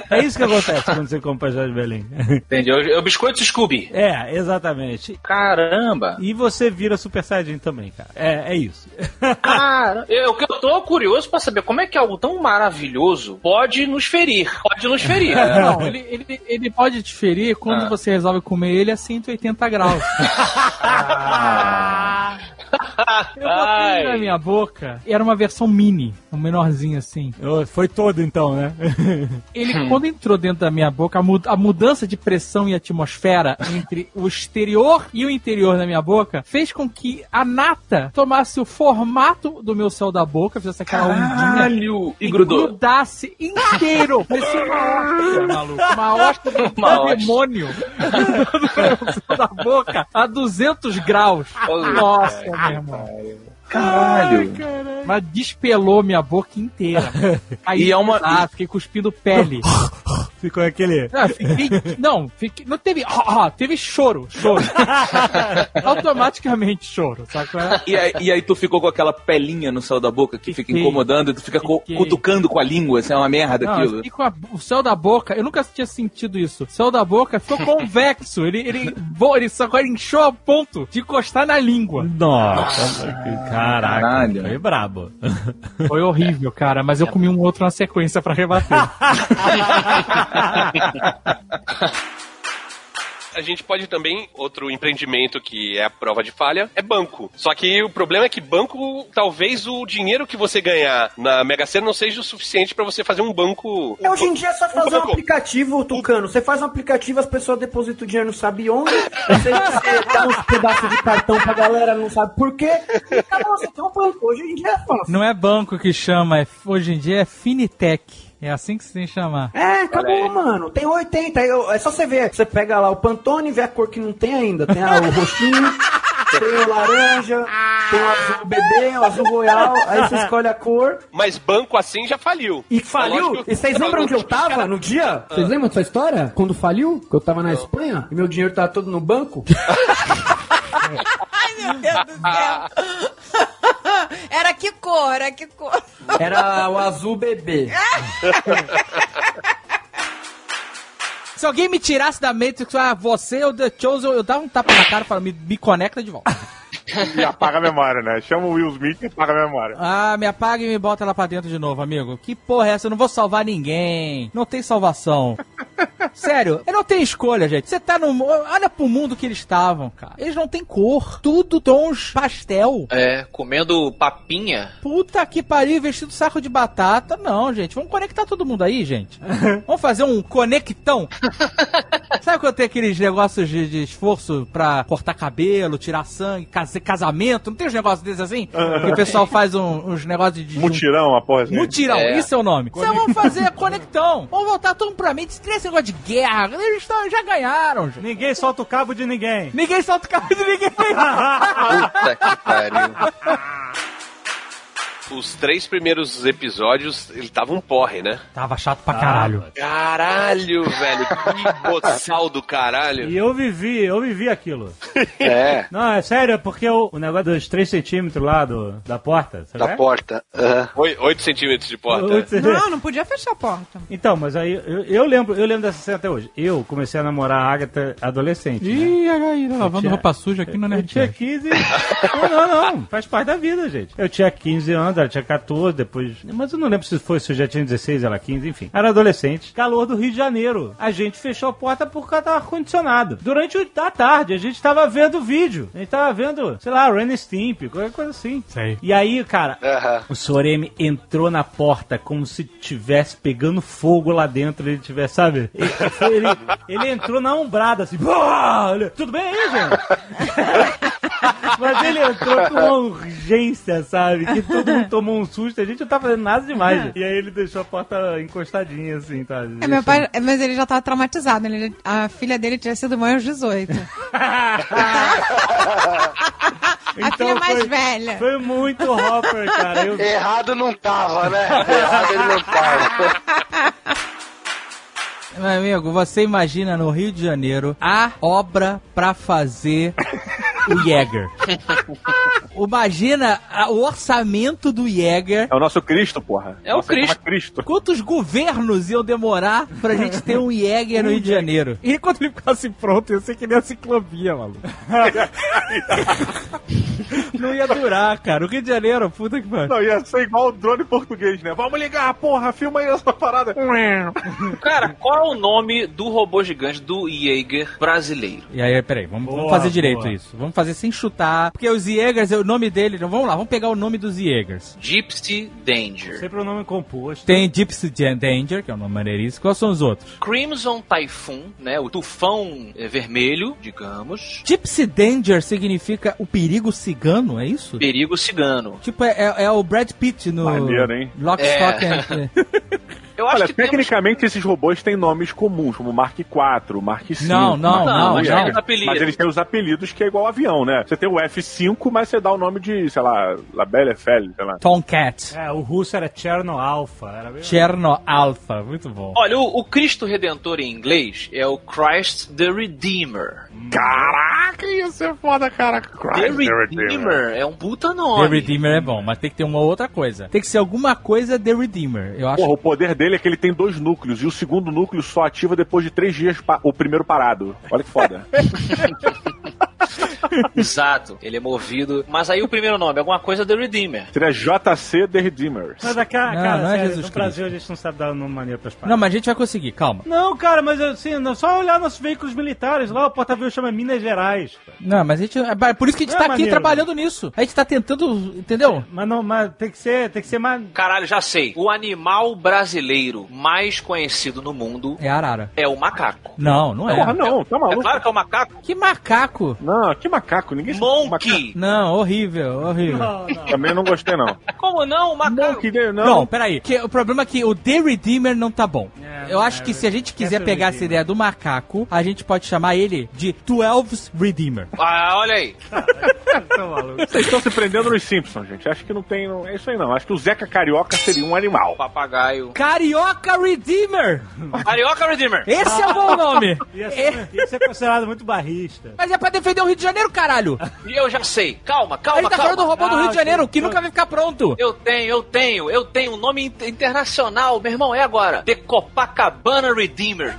É isso que acontece quando você come pastel de Belém. Entendi. É o biscoito Scooby. É, exatamente. Caramba! E você vira Super Saiyajin também, cara. É, é isso. Cara, eu, eu tô curioso pra saber como é que algo tão maravilhoso pode nos ferir. Pode nos ferir. Não, ele, ele, ele pode te ferir quando Ah. você resolve comer ele a 180 graus. Eu botei ele na minha boca e era uma versão mini, um menorzinho assim. Foi todo então, né? Ele, quando entrou dentro da minha boca, a, mu- a mudança de pressão e atmosfera entre o exterior e o interior da minha boca fez com que a nata tomasse o formato do meu céu da boca, fizesse aquela Caralho! ondinha E grudou. grudasse inteiro. Parecia uma hóstia, maluco. Uma hóstia do Uma demônio da boca a 200 graus. Nossa, meu irmão. Caralho. Mas despelou minha boca inteira. Aí E é uma- Ah, fiquei cuspindo pele. Ficou aquele. Não, fiquei, não, fiquei, não teve. ah, ah, teve choro, choro. Automaticamente choro, qual é? E aí, e aí tu ficou com aquela pelinha no céu da boca que fica Fiquei. incomodando e tu fica Fiquei. cutucando com a língua, isso é uma merda Não, aquilo. eu fiquei com a- o céu da boca, eu nunca tinha sentido isso. O céu da boca ficou convexo. Ele, ele, ele só agora inchou a ponto de encostar na língua. Nossa, caraca. Caralho. Foi brabo. Foi horrível, cara, mas eu comi um outro na sequência pra rebater. A gente pode também, outro empreendimento que é a prova de falha, é banco. Só que o problema é que banco, talvez o dinheiro que você ganhar na Mega Sena não seja o suficiente pra você fazer um banco. É, Hoje em dia é só fazer um banco. aplicativo, Tucano. Você faz um aplicativo, as pessoas depositam o dinheiro não sabe onde. Você, você dá uns pedaços de cartão pra galera, não sabe por quê. E acabou, você tem um banco. Hoje em dia é fácil. Não é banco que chama, é- hoje em dia é Finitech. É assim que se tem que chamar. É, acabou, mano. Tem 80. aí eu- é só você ver. Você pega lá o Pantone, vê a cor que não tem ainda. Tem ah, o roxinho, tem o laranja, tem o azul bebê, o azul royal. Aí você escolhe a cor. Mas banco assim já faliu. E faliu? E vocês lembram onde eu tava no dia? Vocês lembram dessa história? Quando faliu? Que eu tava na Espanha e meu dinheiro tava todo no banco? Ai, meu Deus do céu. Era que cor? Era que cor? Era o azul bebê. Se alguém me tirasse da Matrix, ah, você ou The Chosen, eu dava um tapa na cara e falava, me, me conecta de volta. E apaga a memória, né? Chama o Will Smith e apaga a memória. Ah, me apaga e me bota lá pra dentro de novo, amigo. Que porra é essa? Eu não vou salvar ninguém. Não tem salvação. Sério, eu não tenho escolha, gente. Você tá no. Olha pro mundo que eles estavam, cara. Eles não têm cor. Tudo tons pastel. É, comendo papinha. Puta que pariu, vestido saco de batata. Não, gente. Vamos conectar todo mundo aí, gente. Vamos fazer um conectão. Sabe quando tem aqueles negócios de, de esforço pra cortar cabelo, tirar sangue, cas- casamento? Não tem uns negócios desses assim? Que o pessoal faz um- uns negócios de. Mutirão, a porra assim. Mutirão, É. isso é o nome. Então vamos fazer conectão. Vamos voltar tudo pra mim. Esse esse negócio de guerra, eles tão- já ganharam. gente. Ninguém solta o cabo de ninguém. Ninguém solta o cabo de ninguém. Puta que pariu. Os três primeiros episódios, ele tava um porre, né? Tava chato pra caralho. Caralho, velho. Que boçal do caralho. E eu vivi, eu vivi aquilo. É. Não, é sério, é porque o, o negócio dos 3 centímetros lá do, da porta. Da é? porta. Oi- Oito centímetros de porta. Centímetros. Não, não podia fechar a porta. Então, mas aí eu, eu lembro, eu lembro dessa cena até hoje. Eu comecei a namorar a Agatha adolescente. né? Ih, aí, tá lavando tinha- roupa suja aqui no Eu tinha Nerdcast. 15. Não, não, não. Faz parte da vida, gente. Eu tinha 15 anos, ela tinha 14, depois. Mas eu não lembro se foi, se eu já tinha 16, ela 15, enfim. Era adolescente. Calor do Rio de Janeiro. A gente fechou a porta por causa do ar-condicionado. Durante a tarde, a gente tava vendo o vídeo. A gente tava vendo, sei lá, Ren Stimp, qualquer coisa assim. Sei. E aí, cara, Aham. o Soremi entrou na porta como se tivesse pegando fogo lá dentro. Ele tivesse, sabe? Ele, foi- ele- ele entrou na umbrada assim. Ele, Tudo bem aí, gente? Mas ele entrou com uma urgência, sabe? Que todo mundo tomou um susto. A gente não tá fazendo nada demais. gente. E aí ele deixou a porta encostadinha assim, tá? É, meu pai, mas ele já tava traumatizado. Ele, a filha dele tinha sido mãe aos 18. a filha mais foi, velha. Foi muito Hopper, cara. Eu, Errado não tava, né? Errado ele não tava. Meu amigo, você imagina no Rio de Janeiro a obra pra fazer o Jäger. Imagina a- o orçamento do Jäger. É o nosso Cristo, porra. É o Cristo. Cristo. Quantos governos iam demorar pra gente ter um Jäger no Rio de Janeiro? E quando ele ficasse pronto, ia ser que nem a ciclovia, maluco. Não ia durar, cara. O Rio de Janeiro, puta que pariu. Não, ia ser igual o drone português, né? Vamos ligar, porra, filma aí essa parada. Cara, qual é o nome do robô gigante do Jaeger brasileiro? E aí, peraí, vamos, vamos Boa, fazer direito boa. isso. Vamos fazer sem chutar. Porque os Jägers, o nome dele. Vamos lá, vamos pegar o nome dos Jägers. Gypsy Danger. Sempre o nome composto. Tem Gypsy Danger, que é o nome maneiríssimo. Quais são os outros? Crimson Typhoon, né? O tufão eh, vermelho, digamos. Gypsy Danger significa o perigo cigano, é isso? Perigo cigano. Tipo, é, é- é o Brad Pitt no Maneiro, hein? Lock, É. Stock and... Eu acho Olha, que temos- tecnicamente esses robôs têm nomes comuns, como Mark IV, Mark V. Não, não, não, VI. não. Mas apelidos. eles têm os apelidos que é igual avião, né? Você tem o F5, mas você dá o nome de, sei lá, La Belle Eiffel, sei lá. Tomcat. É, o russo era Cherno Alpha. Era. Cherno Alpha, muito bom. Olha, o, o Cristo Redentor em inglês é o Christ the Redeemer. Caraca, isso é foda, cara. The Christ the Redeemer é um puta The nome. Redeemer é bom, mas tem que ter uma outra coisa. Tem que ser alguma coisa The Redeemer. Eu acho. Porra, o poder dele é que ele tem dois núcleos e o segundo núcleo só ativa depois de três dias o primeiro parado. Olha que foda. Exato, ele é movido. Mas aí o primeiro nome, alguma coisa The Redeemer. Seria JC The Redeemers. Mas, a cara, Não, cara, não é sério, Jesus no Brasil a gente não sabe dar um nome maneiro pras paradas. Não, mas a gente vai conseguir, calma. Não, cara, mas assim, não, só olhar nossos veículos militares lá, o porta-aviões chama Minas Gerais. Não, mas a gente. É por isso que a gente Não tá é aqui maneiro, trabalhando nisso. A gente tá tentando. Entendeu? Mas não, mas tem que ser, tem que ser mais. Caralho, já sei. O animal brasileiro mais conhecido no mundo É arara. é o macaco. Não, não é. Porra, não, tá É maluco? claro que é o macaco. Que macaco? Não, que macaco, ninguém Monkey. Não, horrível, horrível. Não, não. Também não gostei, não. Como não? O macaco. Monkey? Não, não. peraí. Que, o problema é que o The Redeemer não tá bom. É, Eu acho é, que se a gente quiser é o pegar essa Redeemer. ideia do macaco, a gente pode chamar ele de Twelve's Redeemer. Ah, olha aí. Maluco. Vocês estão se prendendo nos Simpsons, gente. Acho que não tem. Não, é isso aí, não. Acho que o Zeca Carioca seria um animal. Papagaio. Carioca Redeemer! Carioca Redeemer. Esse é o bom nome! Ia ser, ia ser considerado muito barrista. Mas é pra defender o Rio de Janeiro, caralho! E eu já sei. Calma, calma, gente tá calma. falando do robô do Rio de Ah, Janeiro, que nunca vai ficar pronto. Eu tenho, eu tenho, eu tenho um nome inter- internacional, meu irmão, é agora. The Copacabana Redeemer.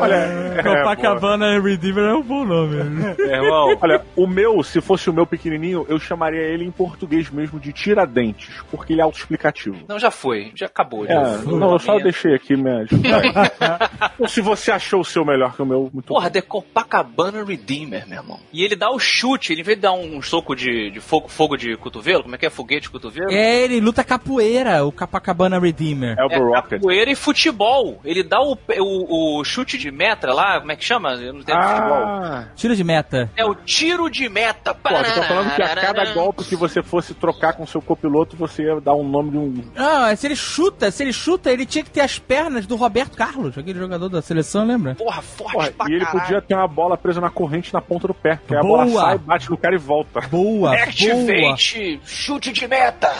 Olha, é, Copacabana Redeemer é um bom nome. pô. irmão. Olha, o meu, se fosse o meu pequenininho, eu chamaria ele em português mesmo de Tiradentes, porque ele é autoexplicativo. Não, já foi, já acabou. Já É, foi. não, eu só deixei aqui Ou se você achou o seu melhor que o meu, muito Porra, The Copacabana Redeemer, meu irmão. E ele dá o chute, ele, em vez de dar um soco de, de fogo, fogo de cotovelo, como é que é? Foguete de cotovelo? É, ele luta capoeira, o Copacabana Redeemer. É o É Rocket. capoeira e futebol. Ele dá o, o, o chute de meta lá, como é que chama? Eu não entendo futebol. Ah, Tiro de meta. É o tiro de meta. pô, você tá falando que a cada golpe que você fosse trocar com seu copiloto, você ia dar um nome de um. Não, se ele chuta, se ele chuta, ele tinha que ter as pernas do Roberto Carlos, aquele jogador da seleção, lembra? Porra, forte Porra, pra e ele caralho. podia ter uma bola presa na corrente na ponta do pé. Que aí a Boa. bola sai, bate no cara e volta. Boa, boa. Activate, chute de meta.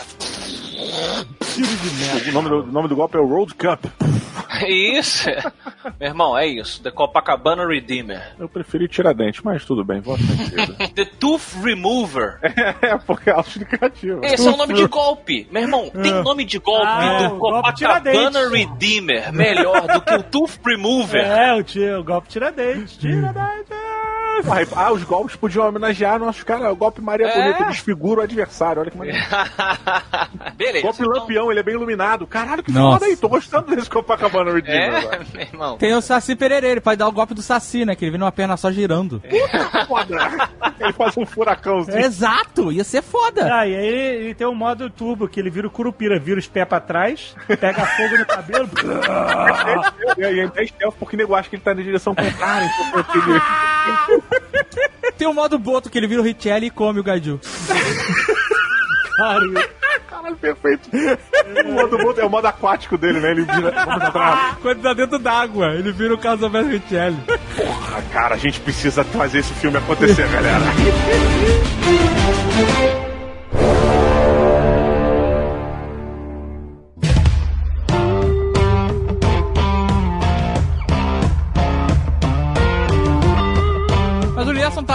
O nome do, o nome do golpe é o Road Cup. Isso. Meu irmão, é isso. The Copacabana Redeemer. Eu preferi Tiradentes, mas tudo bem, vencido. The Tooth Remover. é, porque é autoexplicativo. Esse é o nome de golpe. Meu irmão, tem nome de golpe Ah, do golpe Copacabana Tiradentes. Redeemer melhor do que o Tooth Remover. É, o, tio, o golpe Tiradentes. Tiradentes. Ah, ah, os golpes podiam homenagear nossos caras. O golpe Maria É. Bonita desfigura o adversário. Olha que maneiro. Beleza. golpe então- Lampião, ele é bem iluminado. Caralho, que Nossa. foda aí. Tô gostando desse Copacabana Redeemer. É, agora. meu irmão. Tem o Saci Pererê, ele pode dar o golpe do Saci, né? Que ele vira uma perna só girando. Foda. Ele faz um furacãozinho. Exato, ia ser foda. Ah, e aí ele, ele tem um modo turbo, que ele vira o curupira, vira os pés pra trás, pega fogo no cabelo. E aí é stealth porque nego acha que ele tá na direção contrária. Então, Tem o modo boto que ele vira o Richelli e come o Gaiju. Caralho, perfeito. O modo, modo- é o modo aquático dele, né? Ele vira. Quando tá dentro d'água, ele vira o Casalberto Richelli. Porra, cara, a gente precisa fazer esse filme acontecer, galera.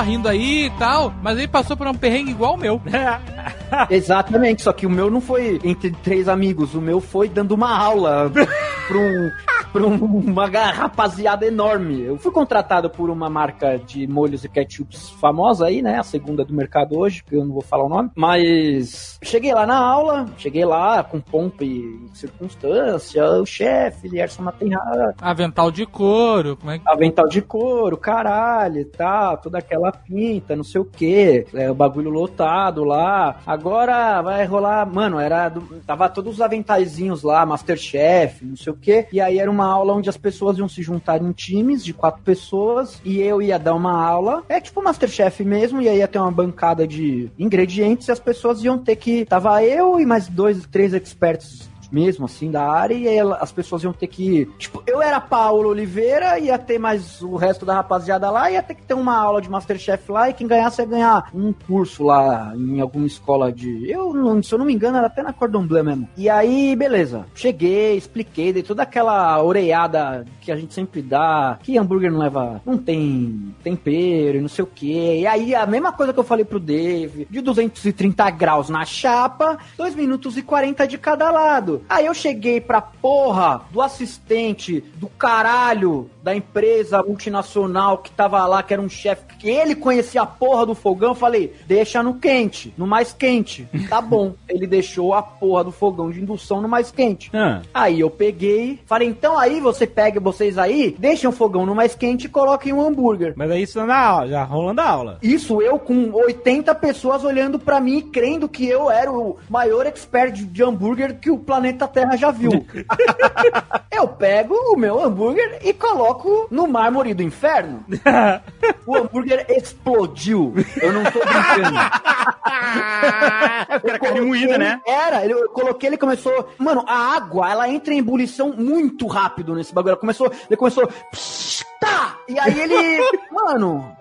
Rindo aí e tal, mas ele passou por um perrengue igual o meu. Exatamente, só que o meu não foi entre três amigos, o meu foi dando uma aula pra, um, pra um- uma rapaziada enorme. Eu fui contratado por uma marca de molhos e ketchups famosa aí, né? A segunda do mercado hoje, que eu não vou falar o nome. Mas cheguei lá na aula, cheguei lá com pompa e circunstância, o chefe, Lierson Matenhara, Avental de couro, como é que. avental de couro, caralho e tal, toda aquela pinta, não sei o que, o bagulho lotado lá. Agora vai rolar, mano, era do- tava todos os aventaizinhos lá, Masterchef, não sei o que, e aí era uma aula onde as pessoas iam se juntar em times de quatro pessoas e eu ia dar uma aula, é tipo Masterchef mesmo, e aí ia ter uma bancada de ingredientes e as pessoas iam ter que, tava eu e mais dois, três experts mesmo, assim, da área, e as pessoas iam ter que. Tipo, eu era Paulo Oliveira, ia ter mais o resto da rapaziada lá, ia ter que ter uma aula de Masterchef lá, e quem ganhasse ia ganhar um curso lá em alguma escola de. Eu, se eu não me engano, era até na Cordon Bleu mesmo. E aí, beleza. Cheguei, expliquei, dei toda aquela oreiada que a gente sempre dá, que hambúrguer não leva. não tem tempero e não sei o que. E aí, a mesma coisa que eu falei pro Dave, de 230 graus na chapa, 2 minutos e 40 de cada lado. Aí eu cheguei pra porra do assistente do caralho da empresa multinacional que tava lá, que era um chefe, que ele conhecia a porra do fogão, falei, deixa no quente, no mais quente. Tá bom. Ele deixou a porra do fogão de indução no mais quente. Ah. Aí eu peguei, falei, então aí você pega vocês aí, deixem o fogão no mais quente e coloquem um hambúrguer. Mas é isso na aula, já rolando a aula. Isso eu com 80 pessoas olhando pra mim e crendo que eu era o maior expert de hambúrguer que o planeta Terra já viu. eu pego o meu hambúrguer e coloco no mármore do inferno. o hambúrguer explodiu. Eu não tô brincando. Era carne moída, né? Era, eu coloquei, ele começou. Mano, a água, ela entra em ebulição muito rápido nesse bagulho. Ela começou, ele começou. psh, Tá! E aí ele. Mano.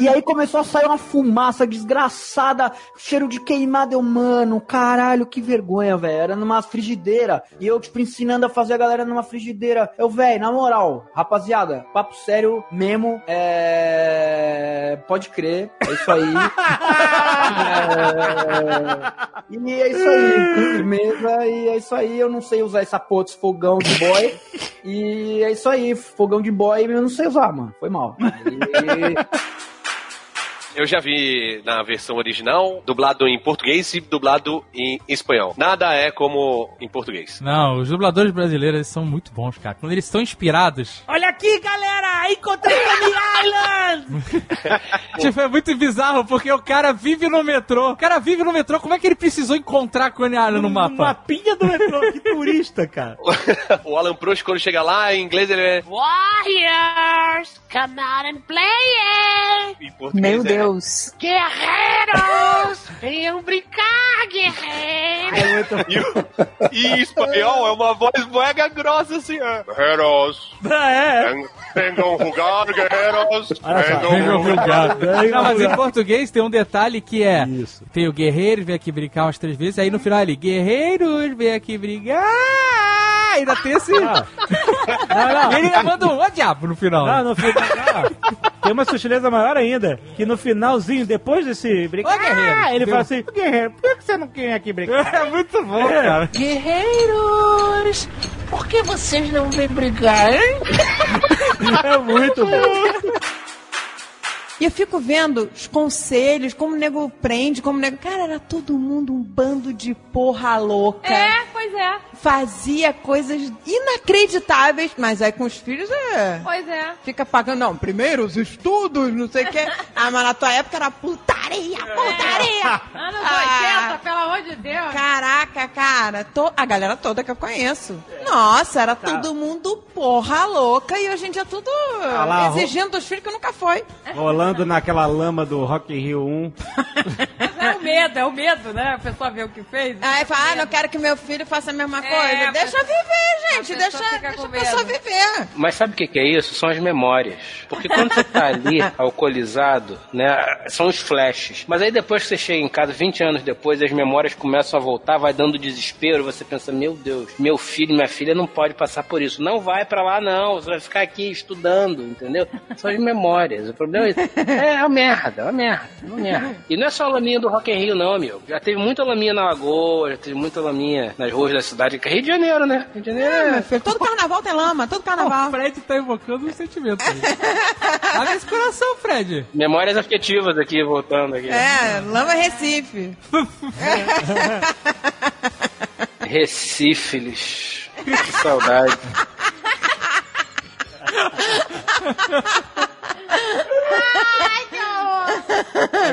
E aí começou a sair uma fumaça desgraçada, cheiro de queimado. Eu, mano, caralho, que vergonha, velho. Era numa frigideira. E eu, tipo, ensinando a fazer a galera numa frigideira. Eu, velho, na moral, rapaziada, papo sério mesmo. É. Pode crer, é isso aí. É... E é isso aí, firmeza, e é isso aí. Eu não sei usar essa porra desse fogão de boy. E é isso aí, fogão de boy eu não sei usar, mano. Foi mal. E- Eu já vi na versão original, dublado em português e dublado em espanhol. Nada é como em português. Não, os dubladores brasileiros são muito bons, cara. Quando eles estão inspirados. Olha aqui, galera! Encontrei Coney Island! Tipo, é muito bizarro, porque o cara vive no metrô. O cara vive no metrô, como é que ele precisou encontrar Coney Island no mapa? Mapinha do metrô, que turista, cara. o Alan Prost, quando chega lá, em inglês ele é... Warriors, come out and play it! Em português Meu é- Deus! Guerreiros! Venham brincar, guerreiros! E em espanhol é uma voz mega grossa assim, ó. Guerreiros. É. Venham jogar, guerreiros. Olha só, Venham jogar. brincar. Não, mas em português tem um detalhe que é: tem o guerreiro, vem aqui brincar umas três vezes, aí no final ele, guerreiros, vem aqui brigar. Ainda tem esse. Não, não. E ele ainda manda um ó diabo no final. Não, no final. não. Tem uma sutileza maior ainda, que no finalzinho, depois desse brincar, guerreiro, ele deu. fala assim, "Ô, guerreiro, por que você não quer aqui brincar? É muito bom, cara. Guerreiros! Por que vocês não vêm brigar, hein? É muito bom. E eu fico vendo os conselhos, como o nego prende, como o nego. Cara, era todo mundo um bando de porra louca. É, pois é. Fazia coisas inacreditáveis, mas aí com os filhos é. Pois é. Fica pagando, não, primeiro os estudos, não sei o quê. Ah, mas na tua época era putaria, putaria. Anos Ah. 80, pelo amor de Deus. Caraca, cara, to- a galera toda que eu conheço. Nossa, era todo mundo porra louca e hoje em dia tudo Ah lá, exigindo dos filhos que nunca foi. Rolando naquela lama do Rock in Rio 1. É o medo, é o medo, né? A pessoa vê o que fez. Aí fala, ah, não quero que meu filho faça a mesma É, coisa. a Deixa pessoa- viver, gente. a Deixa, deixa a pessoa viver. Mas sabe o que, que é isso? São as memórias. Porque quando você tá ali, alcoolizado, né? São os flashes. Mas aí depois que você chega em casa, 20 anos depois, as memórias começam a voltar, vai dando desespero, você pensa, meu Deus, meu filho, minha filha não pode passar por isso. Não vai pra lá, não. Você vai ficar aqui estudando, entendeu? São as memórias. O problema é isso. É uma merda, é uma merda, é uma merda. E não é só a laminha do Rock in Rio, não, amigo. Já teve muita laminha na Lagoa, já teve muita laminha nas ruas da cidade. Rio de Janeiro, né? Rio de Janeiro É, é... meu filho, todo carnaval tem lama, todo carnaval. O Fred tá evocando um sentimento aí. Abre esse coração, Fred. Memórias afetivas aqui, voltando aqui. É, lama Recife. Recífilis. Que saudade.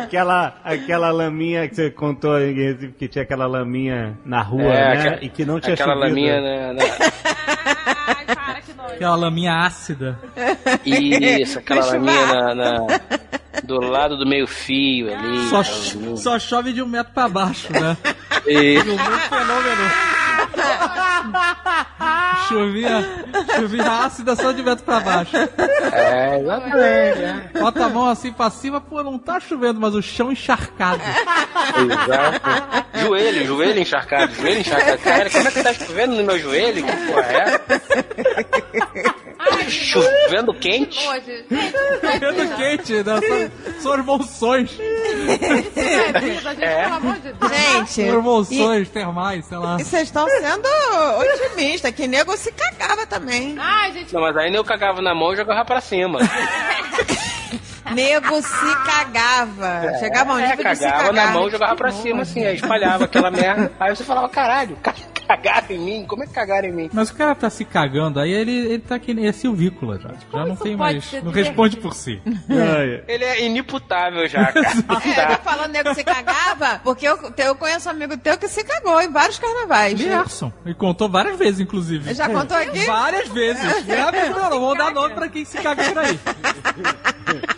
Aquela, aquela laminha que você contou em Recife, que tinha aquela laminha na rua, É, né? aquela- e que não tinha Aquela chovido. laminha né, na, Aquela laminha ácida. Isso, aquela laminha na, na- do lado do meio fio ali. Só, só chove de um metro pra baixo, né? E- Um fenômeno. Chuvinha, chuvinha ácida só de metro pra baixo. É, exatamente. Bota a mão assim pra cima, pô, não tá chovendo, mas o chão encharcado. Exato. Joelho, joelho encharcado, joelho encharcado. Cara, como é que tá chovendo no meu joelho? Que porra é? Chovendo quente? Chovendo quente, né? São, são as monções. É. Gente, São as monções termais, sei lá. e vocês estão sendo otimistas, que nego se cagava também. Ai, gente. Não, mas aí eu cagava na mão e jogava pra cima. Nego se cagava. Chegava um É, nível de se cagava cagar. na mão e jogava pra cima, assim, aí espalhava aquela merda. Aí você falava, caralho, ca- cagaram em mim? Como é que cagaram em mim? Mas o cara tá se cagando, aí ele, ele tá aqui, é silvícola já. Já não tem mais. Não responde por si. Ele é inimputável já, cara. É, tô falando nego se cagava, porque eu, eu conheço um amigo teu que se cagou em vários carnavais. Gerson. E contou várias vezes, inclusive. Já contou aqui? Várias vezes. Grave não, não vou dar nome pra quem se caga por aí.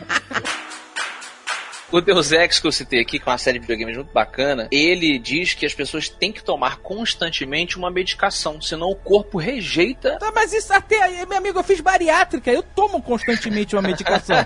O Deus Ex que eu citei aqui, que é uma série de videogames muito bacana, ele diz que as pessoas têm que tomar constantemente uma medicação, senão o corpo rejeita. Tá, mas isso até aí, meu amigo, eu fiz bariátrica, eu tomo constantemente uma medicação.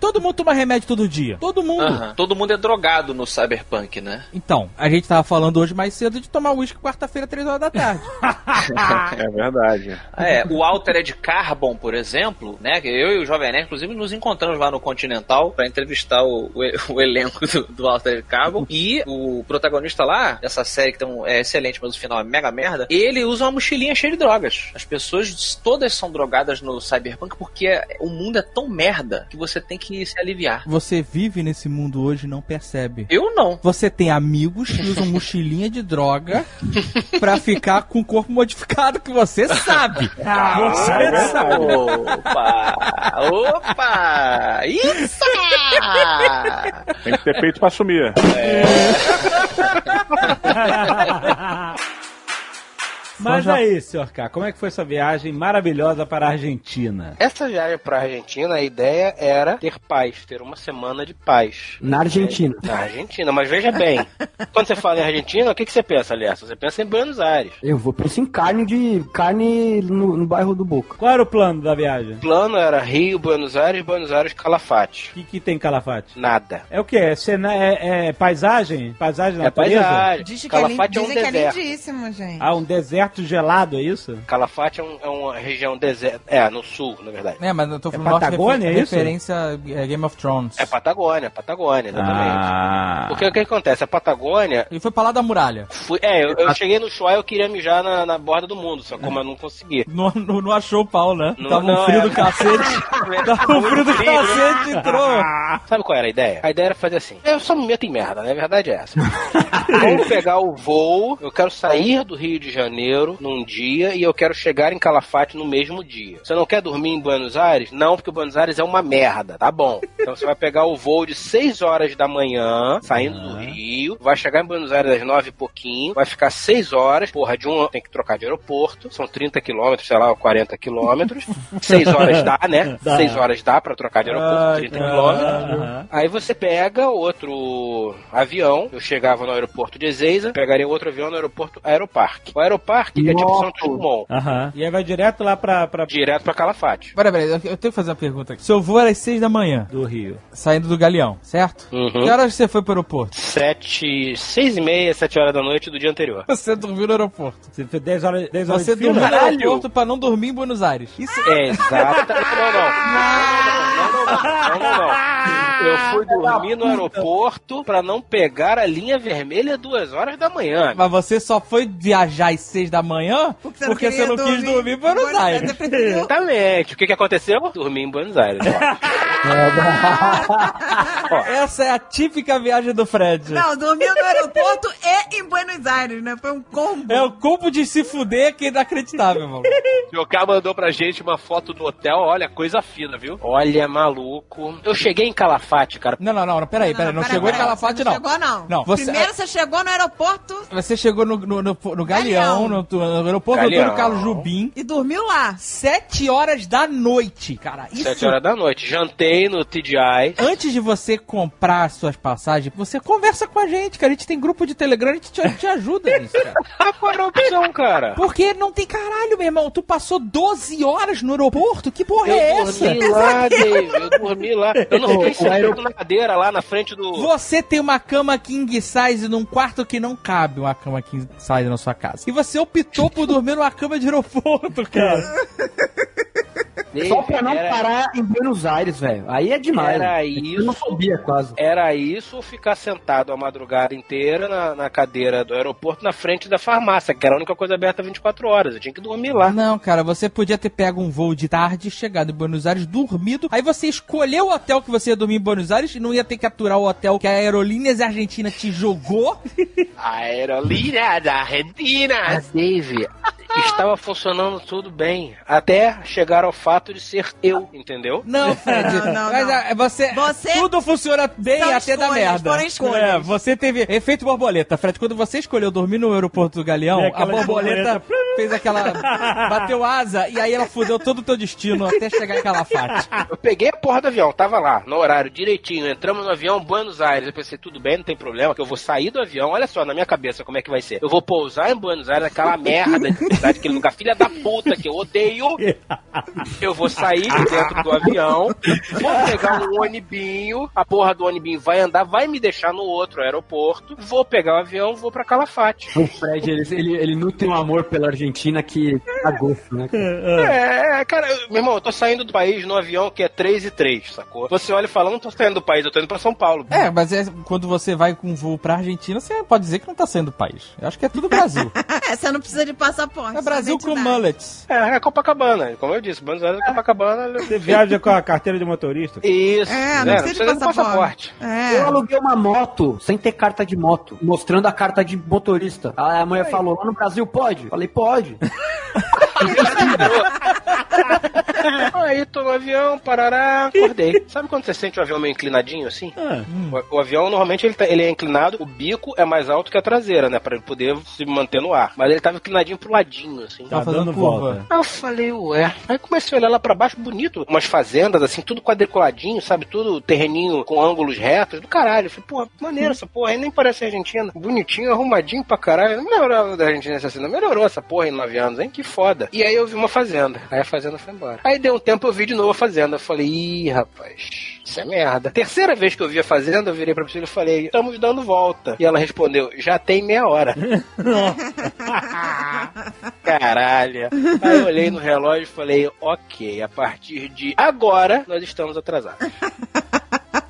Todo mundo toma remédio todo dia. Todo mundo. Aham. Todo mundo é drogado no Cyberpunk, né? Então, a gente tava falando hoje mais cedo de tomar uísque quarta-feira, três horas da tarde. É verdade. É, o Altered Carbon, por exemplo, né? Eu e o Jovem Nerd, inclusive, nos encontramos lá no Continental pra entrevistar o, o- o elenco do, do Altered Carbon. E o protagonista lá, dessa série que tão, é excelente, mas o final é mega merda, ele usa uma mochilinha cheia de drogas. As pessoas todas são drogadas no Cyberpunk porque o mundo é tão merda que você tem que se aliviar. Você vive nesse mundo hoje e não percebe. Eu não. Você tem amigos que usam mochilinha de droga pra ficar com o corpo modificado, que você sabe. você é sabe. Opa! Opa! Isso! Tem que ter peito pra assumir. Mas já- aí, senhor K, como é que foi sua viagem maravilhosa para a Argentina? Essa viagem pra Argentina, a ideia era ter paz, ter uma semana de paz. Na Argentina. Na Argentina, mas veja bem, quando você fala em Argentina, o que, que você pensa, aliás? Você pensa em Buenos Aires. Eu vou pensar em carne de. carne no, no bairro do Boca. Qual era o plano da viagem? O plano era Rio, Buenos Aires, Buenos Aires, Calafate. O que, que tem Calafate? Nada. É o quê? É, cena, é, é paisagem? Paisagem É natureza? paisagem. Diz que é, Calafate é um dizem que é deserto. lindíssimo, gente. Ah, um deserto gelado, é isso? Calafate é, um- é uma região deserta. É, no sul, na verdade. É, mas eu tô falando É norte, Patagônia, refer- é isso? referência a Game of Thrones. É Patagônia, Patagônia, exatamente. Ah. Porque o que acontece? A Patagônia. Ele foi pra lá da muralha. Fui, é, eu, eu cheguei no show e eu queria mijar na, na borda do mundo, só como eu não consegui. Não, não, não achou o pau, né? Não- Tava um não, frio é. do cacete. Tava um frio do Frio, né? cacete, entrou. Sabe qual era a ideia? A ideia era fazer assim. Eu só me meto em merda, né? A verdade é essa. Vamos pegar o voo, eu quero sair do Rio de Janeiro Janeiro num dia e eu quero chegar em Calafate no mesmo dia. Você não quer dormir em Buenos Aires? Não, porque Buenos Aires é uma merda, tá bom. Então você vai pegar o voo de 6 horas da manhã, saindo do Rio, vai chegar em Buenos Aires às 9 e pouquinho, vai ficar 6 horas, porra, de um tem que trocar de aeroporto, são 30 quilômetros, sei lá, 40 quilômetros. 6 horas dá, né? Dá. 6 horas dá pra trocar de aeroporto, Ai, 30 cara. quilômetros. Aham. Aí você pega outro avião, eu chegava no aeroporto de Ezeiza, pegaria outro avião no aeroporto Aeroparque. O Aeroparque é tipo Santos Dumont. Aham. E aí vai direto lá pra. pra... Direto pra Calafate. Peraí, peraí, eu tenho que fazer uma pergunta aqui. Seu voo era às 6 da manhã. Do Rio. Saindo do Galeão, certo? Uhum. Que horas você foi pro aeroporto? Sete, seis e meia, sete horas da noite do dia anterior. Você dormiu no aeroporto. Você fez 10 horas, 10 horas Você de fila? dormiu no aeroporto pra não dormir em Buenos Aires. Isso É, exato. Não, não. Não, não, não. Não, não, não. Eu fui dormir no aeroporto pra não pegar a linha vermelha duas horas da manhã. Mas você só foi viajar às 6 da manhã porque você você não não, queria quis dormir dormir em Buenos Buenos Aires. Aires. Exatamente. O que, que aconteceu? Dormi em Buenos Aires. Essa é a típica viagem do Fred. Não, dormiu no aeroporto e em Buenos Aires, né? Foi um combo. É o combo de se fuder que é inacreditável, mano. O cara mandou pra gente uma foto do hotel, olha, coisa fina, viu? Olha, maluco. Eu cheguei em Calafate, cara. Não, não, não, não peraí, peraí, não, Pera, chegou pera, em Calafate, você não. Chegou, não. Não, você- Primeiro você chegou no aeroporto Você chegou no, no, no, no Galeão, no, no aeroporto Galeão. Antônio Carlos Jubim. e dormiu lá. Sete horas da noite, cara. Isso... Sete horas da noite. Jantei no TGI. Antes de você comprar as suas passagens, você conversa com a gente, cara. A gente tem grupo de Telegram, a gente te, te ajuda nisso, cara. Qual era a opção, cara? Porque não tem caralho, meu irmão. Tu passou 12 horas no aeroporto? Que porra Eu é essa? dormi lá, Dave. Eu dormi lá. Eu não fiquei O sentado na cadeira lá na frente do. Você tem uma cama king size num quarto que não cabe uma cama king size na sua casa. E você optou por dormir numa cama de aeroporto, cara. Só pra não Era- parar em Buenos Aires, velho. Aí é demais. Era né? isso. Não sabia quase. Era isso ou ficar sentado a madrugada inteira na, na cadeira do aeroporto na frente da farmácia, que era a única coisa aberta 24 horas. Eu tinha que dormir lá. Não, cara, você podia ter pego um voo de tarde, chegado em Buenos Aires, dormido. Aí você escolheu o hotel que você ia dormir em Buenos Aires e não ia ter que aturar o hotel que a Aerolíneas Argentina te jogou. Aerolínea da Argentina. Dave, estava funcionando tudo bem. Até chegar ao fato de ser eu, entendeu? Não, Fred. Não, não, mas não. ah, você, Você- Tudo funciona bem até da escolhas, merda. foram escolhas. É, você teve efeito borboleta, Fred. Quando você escolheu dormir no aeroporto do Galeão, a aquela borboleta fez aquela. bateu asa e aí ela fudeu todo o teu destino até chegar em Calafate. Eu peguei a porra do avião, tava lá, no horário direitinho. Entramos no avião, Buenos Aires. Eu pensei, tudo bem, não tem problema, que eu vou sair do avião. Olha só, na minha cabeça, como é que vai ser. Eu vou pousar em Buenos Aires, aquela merda aquele lugar, filha da puta que eu odeio. Eu vou sair de dentro do avião, vou pegar um onibinho, a porra do onibinho vai andar, vai me deixar no outro aeroporto, vou pegar o avião, vou pra Calafate. O Fred, ele, ele, ele nutre um amor pela Argentina que a gosto, né? É, cara, eu- meu irmão, eu tô saindo do país no avião que é 3 e 3, sacou? Você olha e fala, não tô saindo do país, eu tô indo pra São Paulo. É, mas é, quando você vai com um voo pra Argentina, você pode dizer que não tá saindo do país. Eu acho que é tudo Brasil. É, você não precisa de passaporte. É Brasil com mullets. É, é Copacabana, como eu disse, Buenos Aires é Copacabana. Você viaja com a carteira de motorista? Isso, É, não né? precisa de passaporte. É. Eu aluguei uma moto sem ter carta de moto, mostrando a carta de motorista. Aí a mulher falou: lá no Brasil pode? Falei: pode. Aí tô no avião, parará, acordei. Sabe quando você sente o avião meio inclinadinho assim? O, o avião normalmente ele, tá- ele é inclinado, o bico é mais alto que a traseira, né? Pra ele poder se manter no ar. Mas ele tava inclinadinho pro ladinho, assim. Tá dando volta. Aí eu falei, ué. Aí comecei a olhar lá pra baixo, bonito. Umas fazendas, assim, tudo quadriculadinho, sabe? Tudo terreninho com ângulos retos. Do caralho. Eu falei, pô, maneiro essa porra. Aí nem parece Argentina. Bonitinho, arrumadinho pra caralho. Não melhorou da Argentina essa cena. Melhorou essa porra em nove anos, hein? Que foda. E aí eu vi uma fazenda. Aí a fazenda foi embora. Aí deu um tempo, eu vi de novo a fazenda. Eu falei, ih, rapaz. Isso é merda. Terceira vez que eu vi a fazenda, eu virei pra Priscila e falei, estamos dando volta. E ela respondeu, já tem meia hora. Caralho. Aí eu olhei no relógio e falei, ok, a partir de agora nós estamos atrasados.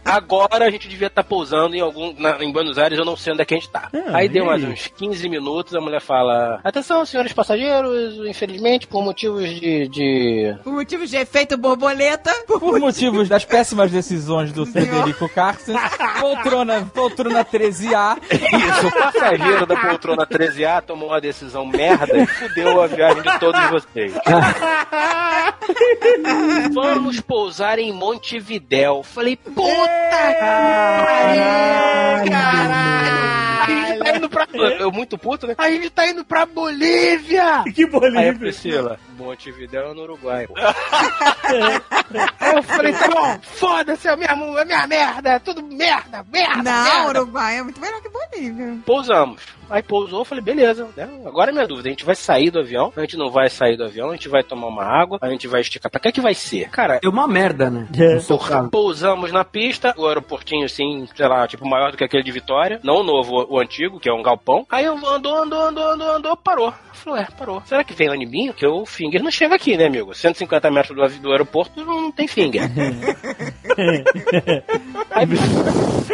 Agora a gente devia estar pousando em algum. na- em Buenos Aires, eu não sei onde é que a gente tá. Ah, aí deu mais aí? uns 15 minutos, a mulher fala: Atenção, senhores passageiros, infelizmente, por motivos de. de... Por motivos de efeito borboleta. Por motivos das péssimas decisões do Frederico Carsten, poltrona, poltrona 13A. Isso, o passageiro da poltrona 13A tomou uma decisão merda e fudeu a viagem de todos vocês. Vamos pousar em Montevidéu. Falei, puta caralho! A gente tá indo pra. Eu muito puto, né? A gente tá indo pra Bolívia! Que Bolívia? Aí a Priscila, Montevidéu é no Uruguai. pô. Aí eu falei, tá bom, foda-se, é minha, é minha merda, é tudo merda, merda, Não, merda. Uruguai é muito melhor que Bolívia. Pousamos. Aí pousou, eu falei, beleza. né? Agora é minha dúvida. A gente vai sair do avião, a gente não vai sair do avião, a gente vai tomar uma água, a gente vai esticar. Pra que é que vai ser? Cara, É uma merda, né? É. Pousamos na pista, o aeroportinho assim, sei lá, tipo maior do que aquele de Vitória. Não o novo, o antigo, que é um galpão. Aí eu andou, andou, andou, andou, andou, parou. Eu falei, ué, parou. Será que vem ônibinho? Que o Finger não chega aqui, né, amigo? 150 metros do, do aeroporto não, não tem Finger. Aí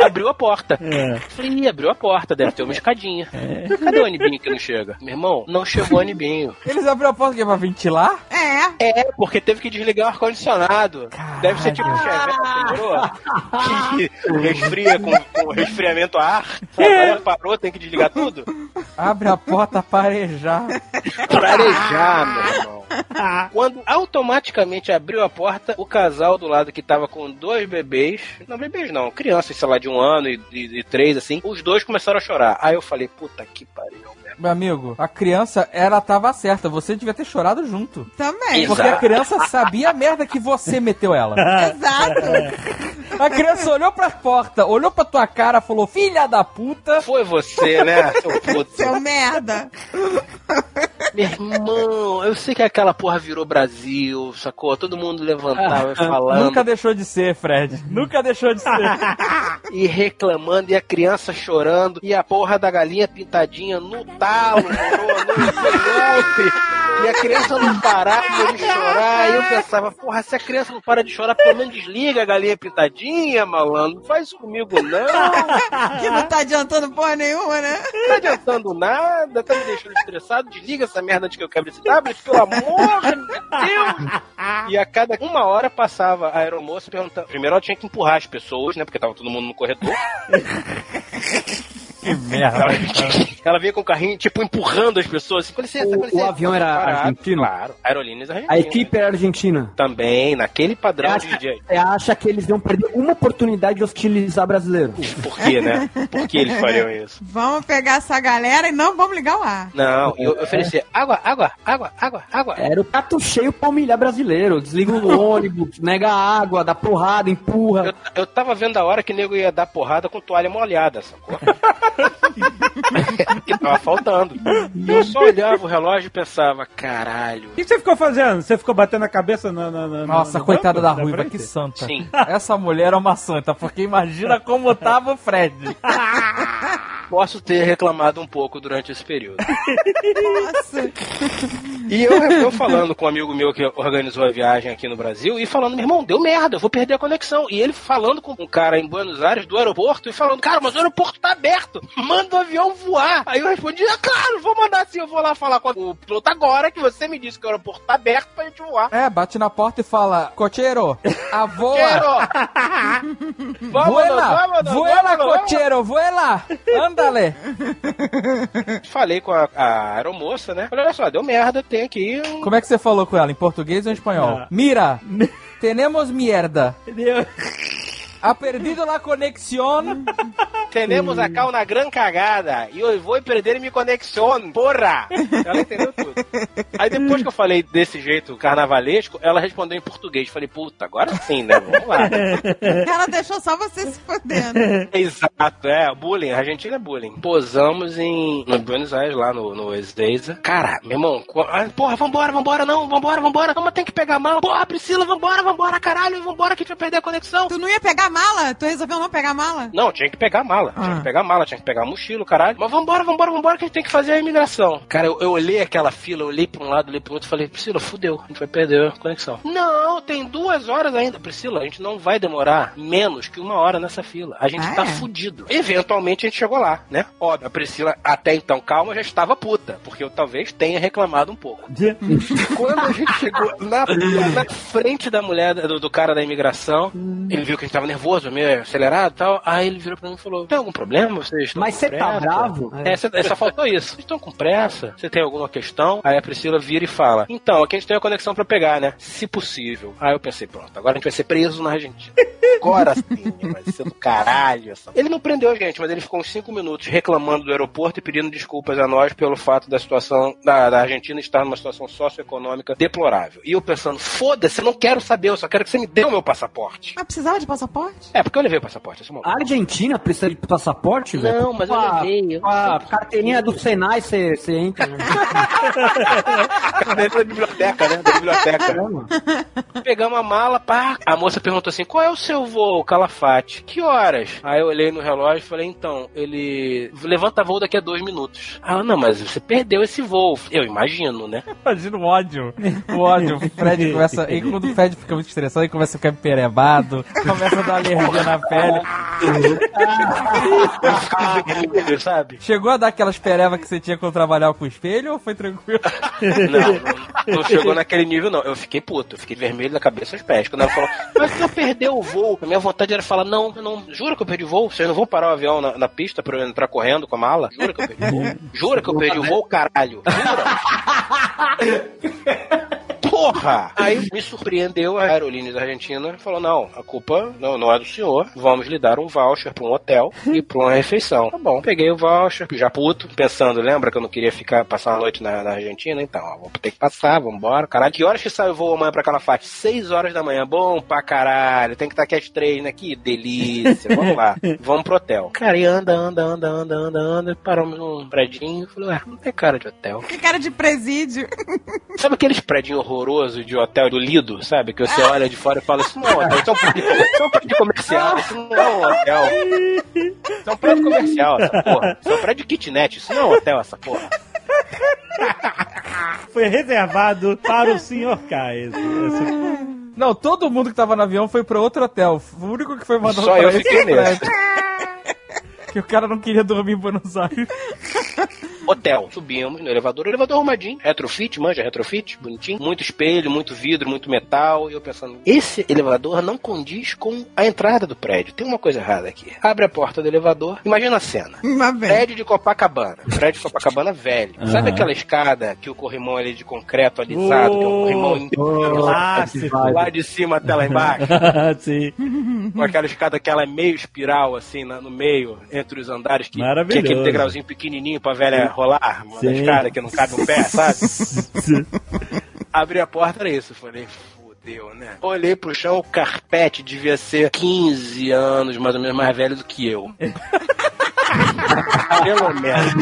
abriu a porta. É. Falei, ih, abriu a porta, deve ter uma escadinha. Cadê o ônibinho que não chega? Meu irmão, não chegou o ônibinho. Eles abriram a porta que é pra ventilar? É. É, porque teve que desligar o ar-condicionado. Deve ser tipo um chevette, entendeu? Que resfria com, com resfriamento a ar. A galera parou, tem que desligar tudo. Abre a porta para arejar. Prarejar, meu irmão. Quando automaticamente abriu a porta, o casal do lado que tava com dois bebês, não bebês não, crianças, sei lá, de um ano e, três, assim, os dois começaram a chorar. Aí eu falei, puta que pariu. Meu amigo, a criança, ela tava certa. Você devia ter chorado junto. Também. Porque a criança sabia a merda que você meteu ela. Exato. A criança olhou pra porta, olhou pra tua cara, falou, filha da puta. Foi você, né, seu puto? Seu merda. Meu irmão, eu sei que aquela porra virou Brasil, sacou? Todo mundo levantava e falando. Nunca deixou de ser, Fred. Nunca deixou de ser. e reclamando, e a criança chorando, e a porra da galinha pintadinha no morou, no. E a criança não parava de chorar. E eu pensava, porra, se a criança não para de chorar, pelo menos desliga a galinha pintadinha, malandro. Não faz isso comigo, não. que não tá adiantando porra nenhuma, né? Não tá adiantando nada, tá me deixando estressado. Desliga essa merda antes que eu quebre esse tablet, pelo amor de Deus. E a cada uma hora passava a aeromoça perguntando. Primeiro ela tinha que empurrar as pessoas, né? Porque tava todo mundo no corredor. Que merda. Ela vinha com o carrinho, tipo, empurrando as pessoas. Assim, com licença, com O, licença. o avião era Parado. argentino? Claro, aerolíneas A argentinas. equipe era argentina. Também, naquele padrão Você de acha, dia. você acha que eles iam perder uma oportunidade de hostilizar brasileiro? Por quê, né? Por que eles fariam isso? Vamos pegar essa galera e não vamos ligar o ar. Não, eu eu oferecia água, água, água, água, água. Era o prato cheio pra humilhar brasileiro. Desliga o ônibus, nega a água, dá porrada, empurra. Eu, eu tava vendo a hora que o nego ia dar porrada com toalha molhada, sacou? que tava faltando. E eu só olhava o relógio e pensava, caralho. O que você ficou fazendo? Você ficou batendo a cabeça na. na- na- Nossa, no coitada banco? da Ruiva, que santa. Sim. Essa mulher é uma santa, porque imagina como tava o Fred. Posso ter reclamado um pouco durante esse período. Nossa. E eu, eu falando com um amigo meu que organizou a viagem aqui no Brasil e falando, meu irmão, deu merda, eu vou perder a conexão. E ele falando com um cara em Buenos Aires do aeroporto e falando, cara, mas o aeroporto tá aberto, manda o avião voar. Aí eu respondi, ah, claro, vou mandar sim, eu vou lá falar com o piloto agora que você me disse que o aeroporto tá aberto pra gente voar. É, bate na porta e fala, cocheiro, a voa. Vamos, Vuela, vamos, vuela, vamos, vamos. cocheiro, vuela. Ándale. Falei com a, a aeromoça, né? Falei, olha só, deu merda, tem aqui um... Como é que você falou com ela? Em português ou em espanhol? Ah. Mira, tenemos mierda. Ha perdido la conexión. Temos acá uma gran cagada e eu vou perder minha conexão, porra! Ela entendeu tudo. Aí depois que eu falei desse jeito carnavalesco, ela respondeu em português. Falei, puta, agora sim, né? Vamos lá. Ela deixou só você se fodendo. Exato, é, bullying, a Argentina é bullying. Posamos em no Buenos Aires, lá no, no. Cara, meu irmão, ah, porra, vambora, vambora, não, vambora, vambora, vamos, tem que pegar a mala. Porra, Priscila, vambora, vambora, caralho, vambora que a gente vai perder a conexão. Tu não ia pegar a mala? Tu resolveu não pegar a mala? Não, tinha que pegar a mala. Tinha Ah. que pegar a mala, tinha que pegar a mochila, caralho. Mas vambora, vambora, vambora, que a gente tem que fazer a imigração. Cara, eu, eu olhei aquela fila, eu olhei pra um lado, olhei pro outro e falei, Priscila, fudeu, a gente vai perder a conexão. Não, tem duas horas ainda. Priscila, a gente não vai demorar menos que uma hora nessa fila. A gente Ah, tá é? fudido. Eventualmente a gente chegou lá, né? Óbvio, a Priscila, até então calma, já estava puta. Porque eu talvez tenha reclamado um pouco. Quando a gente chegou na, na frente da mulher, do, do cara da imigração, ele viu que a gente tava nervoso, meio acelerado e tal. Aí ele virou pra mim e falou: Tem algum problema? Vocês estão Mas você tá pressa?" bravo? É, cê- só faltou isso. Vocês estão com pressa? Você tem alguma questão? Aí a Priscila vira e fala: Então, aqui a gente tem a conexão pra pegar, né? Se possível. Aí eu pensei: Pronto, agora a gente vai ser preso na Argentina. Agora sim, vai ser do caralho. Essa... Ele não prendeu a gente, mas ele ficou uns 5 minutos reclamando do aeroporto e pedindo desculpas a nós pelo fato da situação da, da Argentina estar numa situação socioeconômica deplorável. E eu pensando: Foda-se, eu não quero saber, eu só quero que você me dê o meu passaporte. Mas precisava de passaporte? É, porque eu levei o passaporte. Momento. A Argentina precisa de passaporte, velho? Não, mas eu a- levei, eu Com a carteirinha do Senai, você você entra. né? Dentro da biblioteca, né? Da biblioteca. Pegamos a mala, pá. A moça perguntou assim: qual é o seu voo, Calafate? Que horas? Aí eu olhei no relógio e falei: então, ele levanta voo daqui a dois minutos. Ah, não, mas você perdeu esse voo. Eu imagino, né? Imagina o ódio. O ódio. O Fred começa. E quando o Fred fica muito estressado, ele começa a ficar emperebado, começa a dar alergia na pele. sabe? Chegou a dar aquelas perevas que você tinha quando trabalhava com o espelho ou foi tranquilo? Não, não, não chegou naquele nível, não. Eu fiquei puto, eu fiquei vermelho da cabeça aos pés. Quando ela falou, mas você perdeu o voo. A minha vontade era falar, não, eu não, jura que eu perdi o voo? Vocês não vão parar o avião na, na pista pra eu entrar correndo com a mala? Jura que eu perdi o voo? Jura que eu perdi o voo, caralho? Jura? Porra! Aí me surpreendeu a aerolínea da Argentina falou: não, a culpa não, não do senhor. Vamos lhe dar um voucher pra um hotel e pra uma refeição. Tá bom, peguei o voucher, já puto, pensando, lembra que eu não queria ficar passar a noite na, na Argentina? Então, ó, vou ter que passar, vambora. Caralho, que horas que sai o voo amanhã pra Calafate? Seis horas da manhã, bom pra caralho. Tem que estar aqui às três, né? Que delícia. Vamos lá, vamos pro hotel. Cara, e anda, anda, anda, anda, anda, anda. Paramos num predinho. Falei, ué, não tem cara de hotel. Que cara de presídio. Sabe aqueles prédios horrorosos de hotel do Lido, sabe? Que você olha de fora e fala, isso não é um hotel, é um é um comercial, isso não é um hotel. Isso é um prédio comercial, essa porra. Isso é um prédio kitnet, isso não é um hotel, essa porra. Foi reservado para o Sr. K. esse- esse- Não, todo mundo que tava no avião foi pra outro hotel. O único que foi mandado Só pra eu esse fiquei nesse. Que o cara não queria dormir em Buenos Aires. Hotel. Subimos no elevador, elevador arrumadinho, retrofit, manja, retrofit, bonitinho. Muito espelho, muito vidro, muito metal. E eu pensando, esse elevador não condiz com a entrada do prédio. Tem uma coisa errada aqui. Abre a porta do elevador, imagina a cena. Prédio de Copacabana. Prédio de Copacabana velho. Sabe Aham. aquela escada que o corrimão ali de concreto alisado, que é um corrimão inteiro, clássico. lá de cima até lá embaixo? Sim. Com aquela escada que ela é meio espiral, assim, no meio, entre os andares, que tinha aquele degrauzinho pequenininho pra velha rolar, uma Sim. escada que não cabe um pé, sabe? Abri a porta, era isso. Falei, fudeu, né? Olhei pro chão, o carpete devia ser 15 anos, mais ou menos, mais velho do que eu. Pelo menos.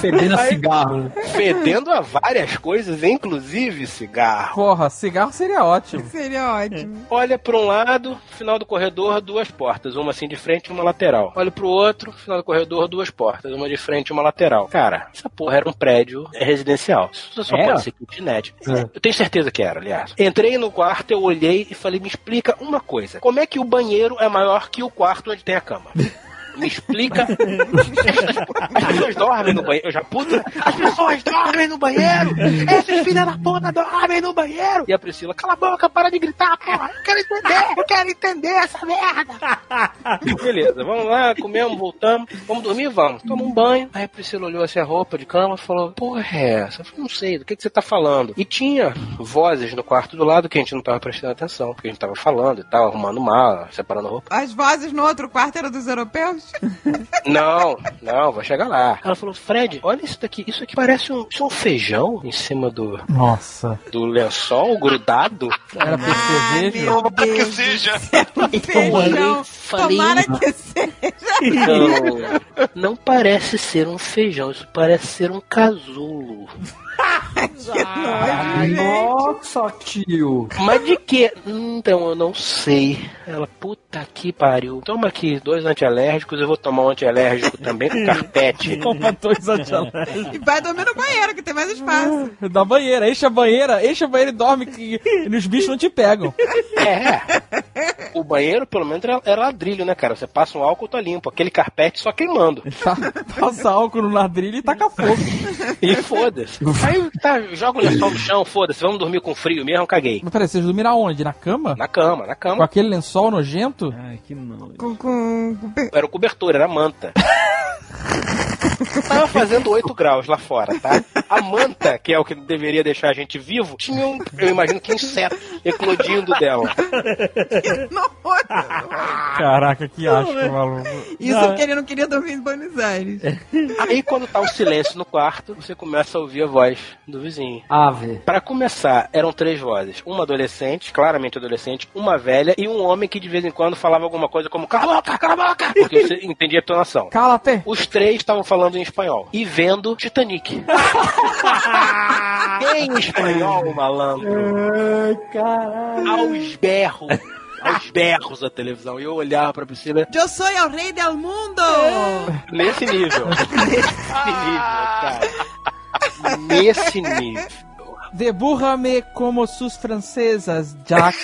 Fedendo a cigarro. Fedendo a várias coisas, inclusive cigarro. Porra, cigarro seria ótimo. Seria ótimo. Olha para um lado, final do corredor, duas portas. Uma assim de frente e uma lateral. Olha pro outro, final do corredor, duas portas. Uma de frente e uma lateral. Cara, essa porra era um prédio residencial. Isso só Era? pode ser kitnet. É. Eu tenho certeza que era, aliás. Entrei no quarto, eu olhei e falei, me explica uma coisa. Como é que o banheiro é maior que o quarto onde tem a cama? Me explica. As pessoas dormem no banheiro. Eu já, puta, as pessoas dormem no banheiro. Esses filhos da puta dormem no banheiro. E a Priscila, cala a boca, para de gritar, porra. Eu quero entender, eu quero entender essa merda. Beleza, vamos lá, comemos, voltamos. Vamos dormir? Vamos. Toma um banho. Aí a Priscila olhou assim a roupa de cama e falou: Porra, é essa? Eu falei, não sei, do que, que você tá falando? E tinha vozes no quarto do lado que a gente não tava prestando atenção, porque a gente tava falando e tal, arrumando mala, separando roupa. As vozes no outro quarto eram dos europeus? Não, não, vai chegar lá. Ela falou, Fred, olha isso daqui. Isso aqui parece um, isso é um feijão em cima do, Nossa. do lençol grudado. Era percevejo. que seja. Feijão. Falei. Tomara que seja. Não, não parece ser um feijão, isso parece ser um casulo. Nossa, tio. Mas de que? Então, eu não sei. Ela, puta que pariu. Toma aqui dois antialérgicos, eu vou tomar um antialérgico também com carpete. Toma dois antialérgicos. E vai dormir no banheiro, que tem mais espaço. Da banheira, enche a banheira, enche a banheira e dorme que e os bichos não te pegam. É. O banheiro, pelo menos, era, era ladrilho, né, cara? Você passa um álcool, tá limpo. Aquele carpete só queimando. Tá, passa álcool no ladrilho e taca fogo. E foda-se. Aí tá, joga o lençol no chão, foda-se, vamos dormir com frio mesmo, caguei. Mas peraí, vocês dormiram aonde? Na cama? Na cama, na Com cama. aquele lençol nojento? Ai, que nojo. Com, com, com Era o cobertor, era a manta. Tava fazendo 8 graus lá fora, tá? A manta, que é o que deveria deixar a gente vivo, tinha um, eu imagino que inseto eclodindo dela. Caraca, que asco, maluco. Isso Não. porque ele não queria dormir em Buenos Aires. Aí quando tá o silêncio no quarto, você começa a ouvir a voz do vizinho. Ave. Pra começar, eram três vozes. Uma adolescente, claramente adolescente, uma velha e um homem que de vez em quando falava alguma coisa como cala a boca, cala a boca, porque você entendia a entonação. Cala-te. Os três estavam falando em espanhol e vendo Titanic. em espanhol, malandro. Ai, caralho. Aos berros. Aos berros a televisão. E eu olhava pra Priscila Eu sou o rei del mundo! nesse nível. Nesse nível, cara. Nesse nível. Deburra-me como sus francesas, Jack.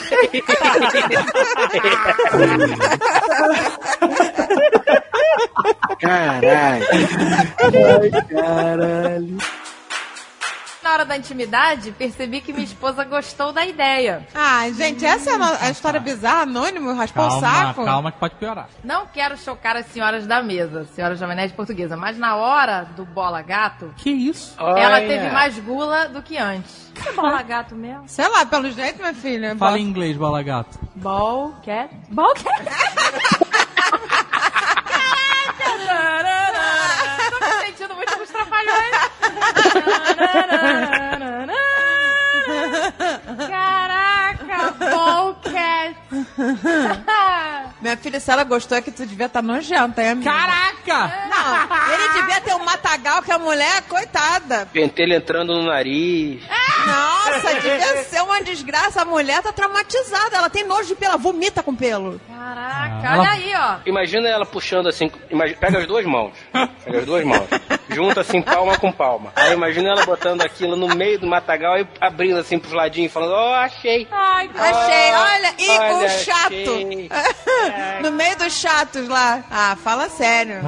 Caralho. Ai, caralho. Na hora da intimidade, percebi que minha esposa gostou da ideia. Ah, gente, essa é a a história bizarra, anônimo, raspou o saco. calma que pode piorar. Não quero chocar as senhoras da mesa, senhoras Jovem Nerd portuguesa, mas na hora do bola gato, Que isso? ela Olha. teve mais gula do que antes. Que bola gato mesmo? Sei lá, pelo jeito, minha filha. Fala em inglês, bola gato. Ball cat? Ball cat? Caraca! Tô me sentindo muito com os trapalhões. Caraca, ball cat. Minha filha, se ela gostou, é que tu devia estar nojenta, hein, amiga? Caraca! Não, ele devia ter um matagal que a mulher, coitada. Pentelho entrando no nariz. Nossa, devia ser uma desgraça. A mulher tá traumatizada. Ela tem nojo de pelo, ela vomita com pelo. Caraca, Ah, olha ela- aí, ó. Imagina ela puxando assim, pega as duas mãos, pega as duas mãos, junta assim palma com palma. Aí imagina ela botando aquilo no meio do matagal e abrindo assim pros ladinhos, falando, ó, achei. Ai, Achei, olha, e Olha, o chato. achei. no meio dos chatos lá. Ah, fala sério.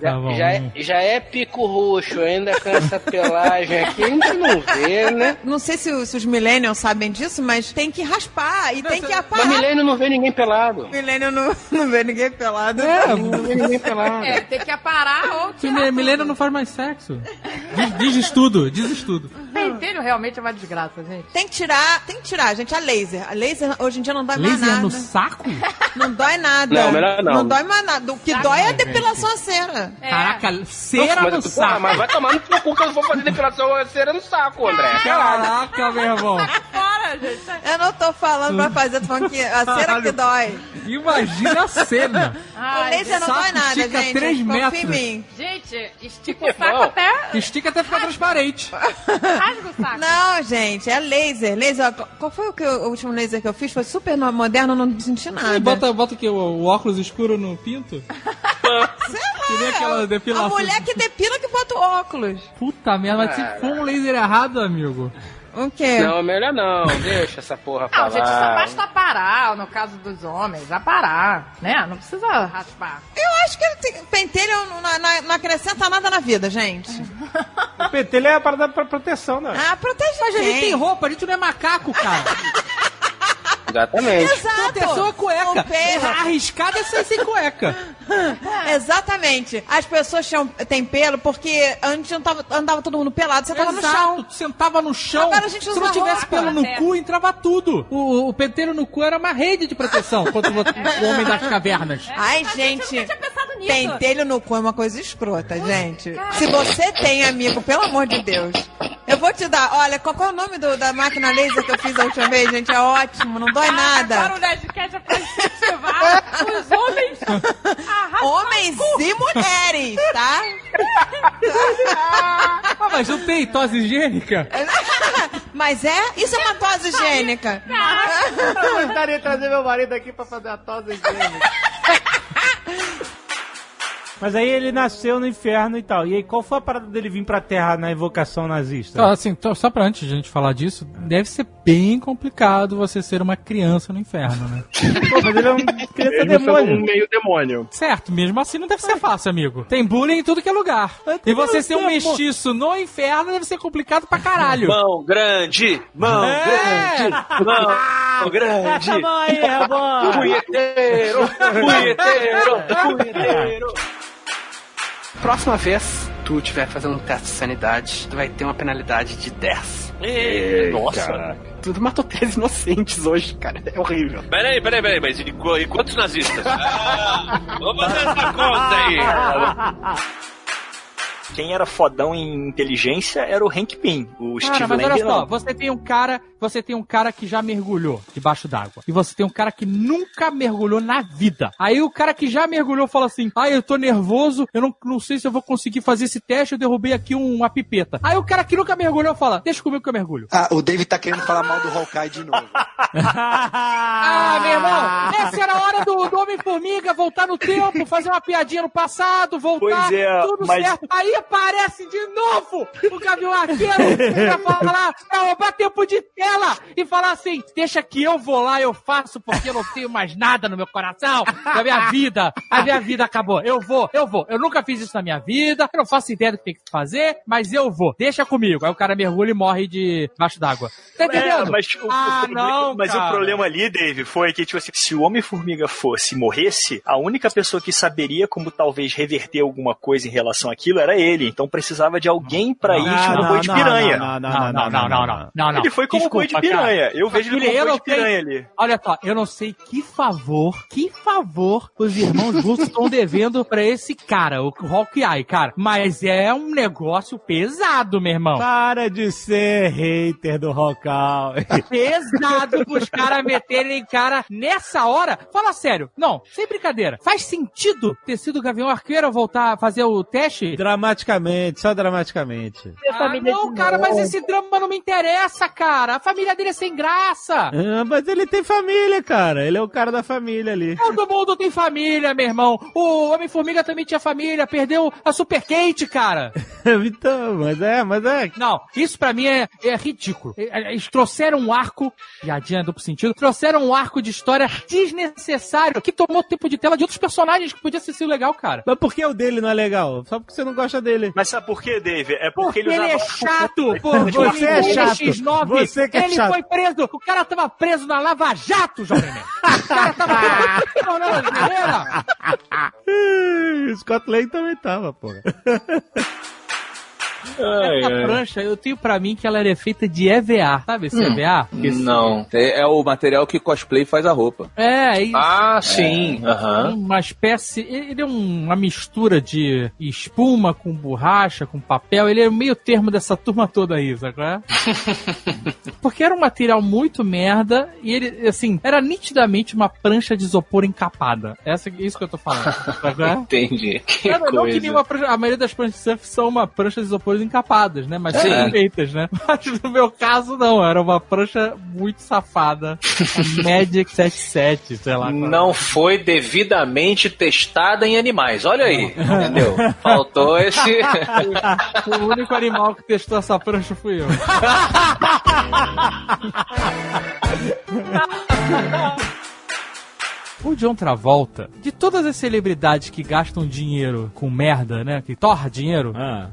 Já, Tá bom. já, é, já é pico roxo, ainda com essa pelagem aqui, a gente não vê, né? Não sei se, os- se os millennials sabem disso, mas tem que raspar e tem que Mas aparar. milênio não vê ninguém pelado. Milênio não, não vê ninguém pelado. Não vê ninguém pelado. É, tem que aparar ou Que tirar tudo. não faz mais sexo. Diz, diz estudo, diz estudo. Pentelho realmente é uma desgraça, gente. Tem que tirar, tem que tirar, gente, a laser. A laser hoje em dia não dói mais Laser nada. no saco? Não dói nada. Não, melhor não. Não dói mais nada. O que dói é a depilação a cera. É. Caraca, cera mas, no porra, saco. mas vai tomar no teu cu que eu vou fazer depilação a cera no saco, André. Caraca, meu irmão. Fora, gente. Eu não tô falando pra fazer, tô falando que a cera que dói. Imagina a cena. Ai, o laser não dói nada, estica gente. três Confia em metros. mim. Gente, estica o saco até. Estica até ficar transparente. Rasga o saco. Não, gente, é laser. Laser, qual foi o, que eu- o último laser que eu fiz? Foi super no- moderno, não senti nada. E bota, bota o que? O, o óculos escuro no pinto? Sei lá, depilação. A mulher que depila que bota o óculos. Puta merda, mas se for um laser errado, amigo. O quê? Não, melhor não, deixa essa porra pra Não, gente, só basta aparar, no caso dos homens, aparar, né? Não precisa raspar. Eu acho que pentelho não, não- não acrescenta nada na vida, gente. O pentelho é a parada pra proteção, né? Ah, protege Mas a gente quem? tem roupa, a gente não é macaco, cara. Exatamente. Exato. Proteção é cueca. Arriscada é ser sem cueca. Exatamente. As pessoas tinham, têm pelo porque antes tava, andava todo mundo pelado, você tava no chão. tu sentava no chão. Agora a gente Se usa não tivesse roupa. pelo no É. cu, entrava tudo. O, o penteiro no cu era uma rede de proteção contra o, o homem das cavernas. Ai, Mas gente, eu nunca tinha pensado nisso. pentelho no cu é uma coisa escrota, gente. Se você tem amigo, pelo amor de Deus, eu vou te dar. Olha, qual, qual é o nome do- da máquina laser que eu fiz a última vez, gente? É ótimo, não dói Agora nada. o Nerdcast é pra incentivar os Homens e mulheres, tá? Ah, mas não tem tosse higiênica? Mas é? Isso é uma tosse higiênica. Eu gostaria de trazer meu marido aqui pra fazer a tosse higiênica. Mas aí ele nasceu no inferno e tal. E aí, qual foi a parada dele vir pra Terra na evocação nazista? Então, assim, só pra antes de a gente falar disso, deve ser bem complicado você ser uma criança no inferno, né? Pô, mas ele é um criança foi demônio. um meio demônio. Certo, mesmo assim não deve ser fácil, amigo. Tem bullying em tudo que é lugar. E você ser um mestiço no inferno deve ser complicado pra caralho. Mão grande, mão É. grande, mão grande. Essa mão aí, é. Punheteiro, punheteiro, punheteiro. Próxima vez tu tiver fazendo um teste de sanidade, tu vai ter uma penalidade de 10. Ih, Nossa. Tu matou três inocentes hoje, cara. É horrível. Peraí, peraí, peraí, mas e quantos nazistas? Ah, vamos fazer essa conta aí. Quem era fodão em inteligência era o Hank Pym. O Cara, Steve mas olha só, não. você tem um cara, você tem um cara que já mergulhou debaixo d'água. E você tem um cara que nunca mergulhou na vida. Aí o cara que já mergulhou fala assim: "Ah, eu tô nervoso, eu não, não sei se eu vou conseguir fazer esse teste, eu derrubei aqui um- uma pipeta". Aí o cara que nunca mergulhou fala: "Deixa comigo que eu mergulho". Ah, o David tá querendo falar mal do Hawkeye de novo. Ah, meu irmão, essa era a hora do, do Homem-Formiga voltar no tempo, fazer uma piadinha no passado, voltar, Pois é, tudo mas- certo. Aí aparece de novo o Gavião Arqueiro pra falar, pra roubar tempo de tela e falar assim, deixa que eu vou lá, eu faço, porque eu não tenho mais nada no meu coração, da minha vida, a minha vida acabou. Eu vou, eu vou. Eu nunca fiz isso na minha vida, eu não faço ideia do que tem que fazer, mas eu vou. Deixa comigo. Aí o cara mergulha e morre de debaixo d'água. Tá entendendo? É, mas o, o ah, problema, não, mas cara. o problema ali, Dave, foi que, tipo assim, se o Homem-Formiga fosse e morresse, a única pessoa que saberia como talvez reverter alguma coisa em relação àquilo era ele. Então precisava de alguém pra ir não, boi de piranha. não, não, não, não, não, não. Ele foi como boi de piranha. Eu vejo ele como boi eu de piranha ali. Olha só, eu não sei que favor, que favor os irmãos russos estão devendo pra esse cara, o Hawkeye, cara. Mas é um negócio pesado, meu irmão. Para de ser hater do Hawkeye. Pesado pros caras meterem cara nessa hora. Fala sério. Não, sem brincadeira. Faz sentido ter sido o Gavião Arqueiro voltar a fazer o teste? Dramaticamente, só dramaticamente. Ah, não, cara, mas esse drama não me interessa, cara. A família dele é sem graça. Ah, mas ele tem família, cara. Ele é o cara da família ali. Todo mundo tem família, meu irmão. O Homem-Formiga também tinha família, perdeu a Super Kate, cara. então, mas é, mas é. Não, isso pra mim é, é ridículo. É, Eles trouxeram um arco, piadinha duplo sentido, trouxeram um arco de história desnecessário que tomou tempo de tela de outros personagens que podia ser sido legal, cara. Mas por que o dele não é legal? Só porque você não gosta dele. Mas sabe por quê, Dave? É Porque porque, ele é usava- chato, porque Você é ele chato. X9, Você que é ele chato. foi preso, o cara tava preso na Lava Jato, Jovem Nerd. O cara tava preso na brasileira. Ih, Scott Lang também tava, porra. Essa prancha, eu tenho pra mim que ela era feita de EVA. Sabe esse Hum. EVA? Não. É, é o material que cosplay faz a roupa. É, isso. Ah, sim. Aham. Uma espécie. Ele é um- uma mistura de espuma com borracha, com papel. Ele é o meio termo dessa turma toda aí, sabe? é? Porque era um material muito merda e ele, assim, era nitidamente uma prancha de isopor encapada. Essa, isso que eu tô falando. sabe é? Entendi. Que Não, não que coisa. nenhuma prancha, a maioria das pranchas de surf são uma prancha de isopor encapadas, né? Mas são feitas, né? Mas no meu caso, não. Era uma prancha muito safada. A Magic 77, sei lá. é. Não foi devidamente testada em animais. Olha aí, entendeu? Faltou esse. o único animal que testou essa prancha fui eu. O John Travolta, de todas as celebridades que gastam dinheiro com merda, né? Que torra dinheiro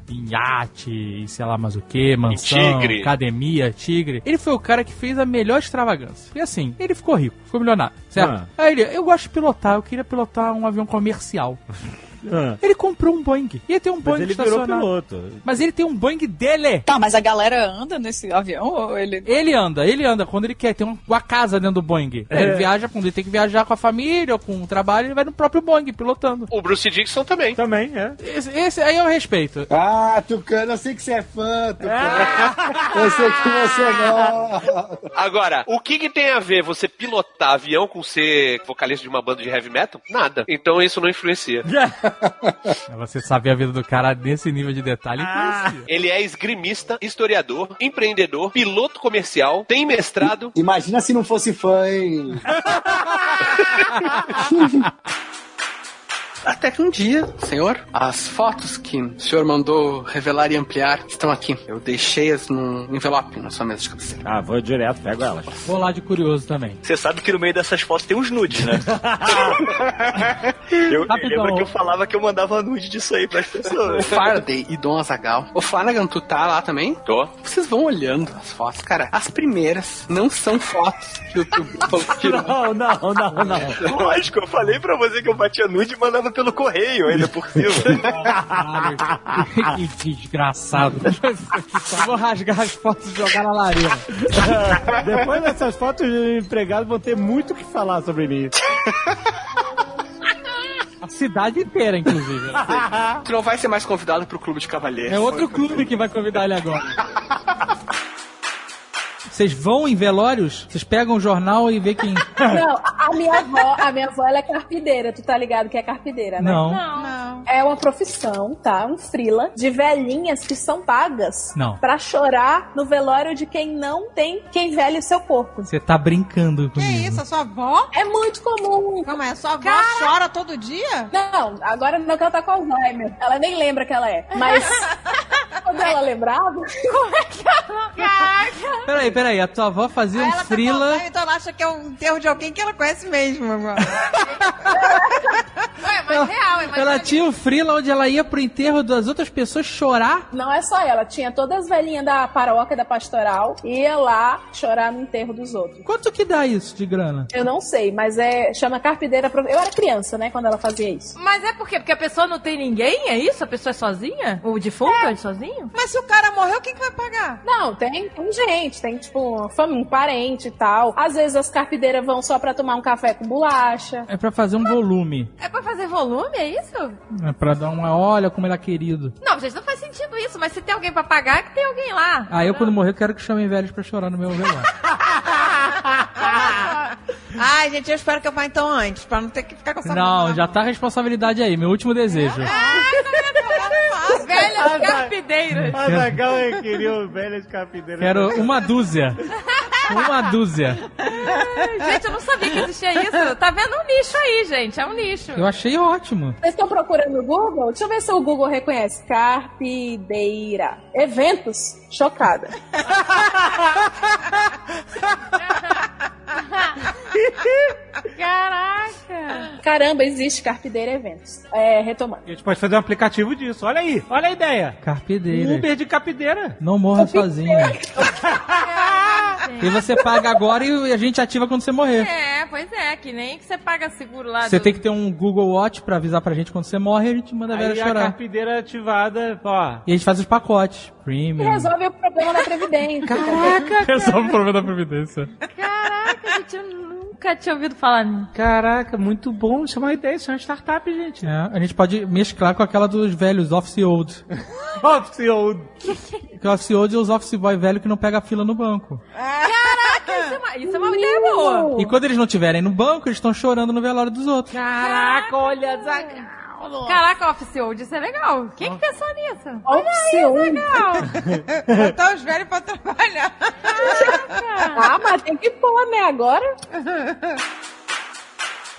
em iate e sei lá mais o que, mansão, tigre. academia, tigre. Ele foi o cara que fez a melhor extravagância. E assim, ele ficou rico, ficou milionário, certo? Ah. Aí ele, eu gosto de pilotar, eu queria pilotar um avião comercial. Ah. Ele comprou um Boeing. Ia ter um Boeing ele virou estacionado. piloto. Mas ele tem um Boeing dele. Tá, mas a galera anda nesse avião ou ele. Ele anda, ele anda quando ele quer. Tem uma, casa dentro do Boeing. É. Ele viaja quando ele tem que viajar com a família ou com o trabalho, ele vai no próprio Boeing pilotando. O Bruce Dixon também. Também, é. Esse, esse aí eu respeito. Ah, Tucano, eu sei que você é fã, Tucano. Eu sei que você gosta. Agora, o que, que tem a ver você pilotar avião com ser vocalista de uma banda de heavy metal? Nada. Então isso não influencia. Você sabe a vida do cara nesse nível de detalhe. influencia. Ele é esgrimista, historiador, empreendedor, piloto comercial, tem mestrado. Imagina se não fosse fã, hein? Até que um dia, senhor, as fotos que o senhor mandou revelar e ampliar estão aqui. Eu deixei-as num envelope na sua mesa de cabeceira. Ah, vou direto, pego elas. Vou lá de curioso também. Você sabe que no meio dessas fotos tem uns nudes, né? eu, Rapidão. lembro que eu falava que eu mandava nude disso aí pras pessoas. Faraday e Dom Azagal. Ô Flanagan, tu tá lá também? Tô. Vocês vão olhando as fotos, cara. As primeiras não são fotos que o YouTube tirou. Não, não, não, não. Lógico, eu falei pra você que eu batia nude e mandava pelo correio ainda por cima. Caralho, que desgraçado. Vou rasgar as fotos e jogar na lareira. Depois dessas fotos de empregado vão ter muito o que falar sobre mim. A cidade inteira, inclusive. Tu não vai ser mais convidado pro clube de cavalheiros. É outro clube que vai convidar ele agora. Vocês vão em velórios? Vocês pegam o jornal e vê quem. Não, a minha avó, a minha avó ela é carpideira. Tu tá ligado que é carpideira, né? Não. Não. É uma profissão, tá? Um frila de velhinhas que são pagas Não. pra chorar no velório de quem não tem quem velhe o seu corpo. Você tá brincando Que comigo. isso, a sua avó? É muito comum. Calma aí, a sua avó chora todo dia? Não, agora não que ela tá com Alzheimer. Ela nem lembra que ela é. Mas quando ela lembrava. Como é que ela. Peraí, peraí, a tua avó fazia um Ela tá frila. Alzheimer, então ela acha que é um enterro de alguém que ela conhece mesmo agora. Ué, mas real, é mais Ela tinha um frila onde ela ia pro enterro das outras pessoas chorar. Não é só ela, tinha todas as velhinhas da paróquia da pastoral ia lá chorar no enterro dos outros. Quanto que dá isso de grana? Eu não sei, mas é chama carpideira. Eu era criança, né, quando ela fazia isso. Mas é por quê? Porque a pessoa não tem ninguém? É isso? A pessoa é sozinha? O defunto é, sozinho? Mas se o cara morreu, quem que vai pagar? Não, tem, tem gente, tem tipo família, um parente e tal. Às vezes as carpideiras vão só pra tomar um café com bolacha. É pra fazer um volume. É pra fazer volume, é isso? É pra dar uma olha como ele é querido. Não, gente, não faz sentido isso. Mas se tem alguém pra pagar, é que tem alguém lá. Ah, eu quando morrer quero que chamem velhos pra chorar no meu velório. Ai, gente, eu espero que eu vá então antes, pra não ter que ficar com essa Não, já tá a responsabilidade aí, meu último desejo. Velhas carpideiras. A Zagal é queria velhas capideiras. Quero uma dúzia. Uma dúzia. Gente, eu não sabia que existia isso. Tá vendo um nicho aí, gente. É um nicho. Eu achei ótimo. Vocês estão procurando no Google? Deixa eu ver se o Google reconhece. Carpideira. Eventos. Chocada. Caraca. Caramba, existe Carpideira Eventos. É, retomando. A gente pode fazer um aplicativo disso. Olha aí, olha a ideia. Carpideira. Uber de capideira. Não morra sozinho. E você paga agora e a gente ativa quando você morrer. É, pois é, que nem que você paga seguro lá. Você do- tem que ter um Google Watch pra avisar pra gente quando você morre e a gente manda a velha Aí a chorar. carpideira ativada, ó. E a gente faz os pacotes. E Premium. resolve o problema da Previdência. Caraca, Resolve o problema da Previdência. Caraca, gente, eu nunca tinha ouvido falar nisso. Caraca, muito bom. Isso é uma ideia, isso é uma startup, gente. É, a gente pode mesclar com aquela dos velhos Office Old. Office Old. Que o Office Old é os Office Boy velho que não pega fila no banco. Caraca, isso é uma, isso é uma ideia boa. E quando eles não estiverem no banco, eles estão chorando no velório dos outros. Caraca, olha, Zagal. Caraca, Office Old, isso é legal. Quem que pensou nisso? Office Old. Legal. Botar os velhos pra trabalhar. Ah, mas tem que pôr, né? Agora.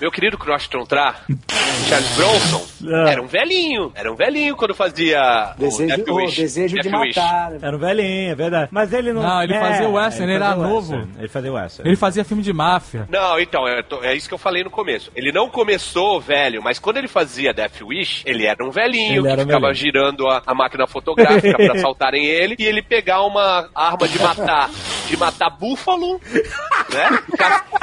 Meu querido Croston Tra, Charles Bronson, Ah. era um velhinho. Era um velhinho quando fazia o Desejo, Death oh, Wish. desejo de Wish. matar. Era um velhinho, é verdade. Mas ele não... Não, ele é, fazia o western, ele fazia era o novo. western. Ele fazia o western. Ele fazia filme de máfia. Não, então, é, é isso que eu falei no começo. Ele não começou velho, mas quando ele fazia Death Wish, ele era um velhinho Ele que ficava velhinho. girando a, a máquina fotográfica pra assaltarem ele e ele pegar uma arma de matar de matar búfalo, né?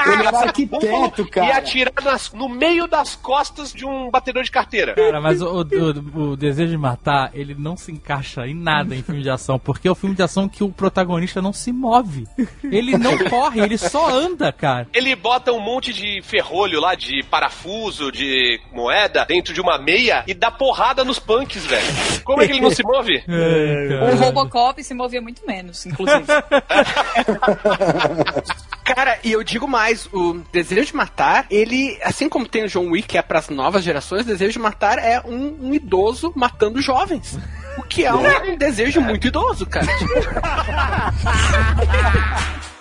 Ele era arquiteto, cara. E atirar nas- no meio das costas de um batedor de carteira. Cara, mas o, o- o Desejo de Matar, ele não se encaixa em nada em filme de ação, porque é o filme de ação que o protagonista não se move. Ele não corre, ele só anda, cara. Ele bota um monte de ferrolho lá, de parafuso, de moeda, dentro de uma meia e dá porrada nos punks, velho. Como é que ele não se move? O Robocop se movia muito menos, inclusive. Cara, e eu digo mais, o Desejo de Matar, ele, assim como tem o John Wick, que é pras novas gerações, o Desejo de Matar é um, um idoso matando jovens. O que é um, um desejo muito idoso, cara.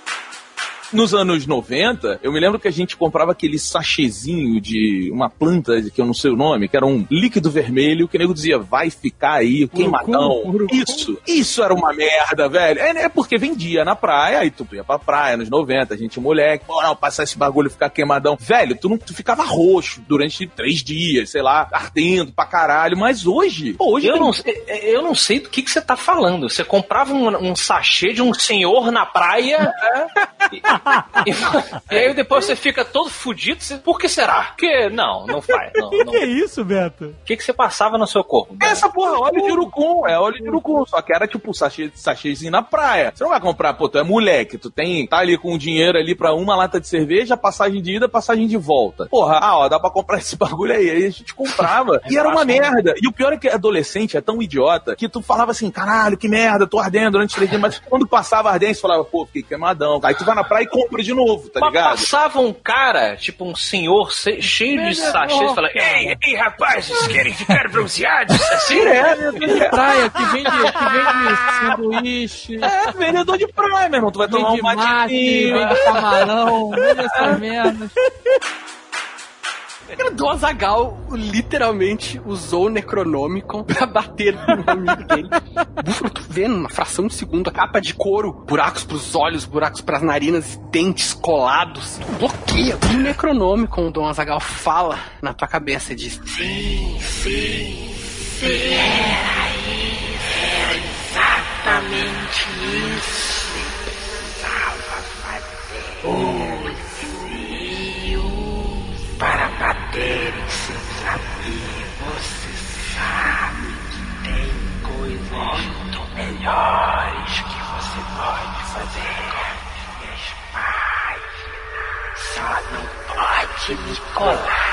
Nos anos 90, eu me lembro que a gente comprava aquele sachêzinho de uma planta que eu não sei o nome, que era um líquido vermelho, que o nego dizia, vai ficar aí, queimadão. Isso, isso era uma merda, velho. É, é porque vendia na praia, aí tu ia pra praia nos 90, a gente moleque, pô, não, passar esse bagulho ficar queimadão. Velho, tu não tu ficava roxo durante três dias, sei lá, ardendo pra caralho, mas hoje, pô, hoje Eu tem- não, sei- eu não sei do que, que você tá falando. Você comprava um, um sachê de um senhor na praia. e, e aí depois você fica todo fudido. você- Por que será? Porque não, não faz. O que, que é isso, Beto? O que, que você passava no seu corpo? É essa porra, óleo de urucum, é óleo de urucum, só que era tipo sachê, sachêzinho na praia. Você não vai comprar, pô, tu é moleque, tu tem, tá ali com dinheiro ali pra uma lata de cerveja, passagem de ida, passagem de volta. Porra, ah, ó, dá pra comprar esse bagulho aí. Aí a gente comprava. e era uma merda. E o pior é que adolescente é tão idiota que tu falava assim, caralho, que merda, tô ardendo durante três dias, mas quando passava ardência, tu falava, pô, fiquei queimadão. Aí tu vai na praia e compra de novo, tá Mas ligado? passava um cara, tipo um senhor se- cheio de Vendedor, sachês, e fala: cara. Ei, ei, rapazes, querem ficar bronzeados? Assim, É, de praia que vende, que vende sanduíche. É, vendedor de praia, meu irmão. Tu vai tomar um mate, vende camarão, vende essas merdas. Do Azagal literalmente usou o Necronomicon pra bater no amigo dele. Búfalo, tu vê numa fração de segundo a capa de couro, buracos pros olhos, buracos pras narinas, dentes colados. Bloqueia. E o Necronomicon, o Dom Azagal fala na tua cabeça e diz: Sim, sim, sim. Era isso. Era exatamente isso muito melhores que você pode fazer. Minhas páginas só não pode me colar.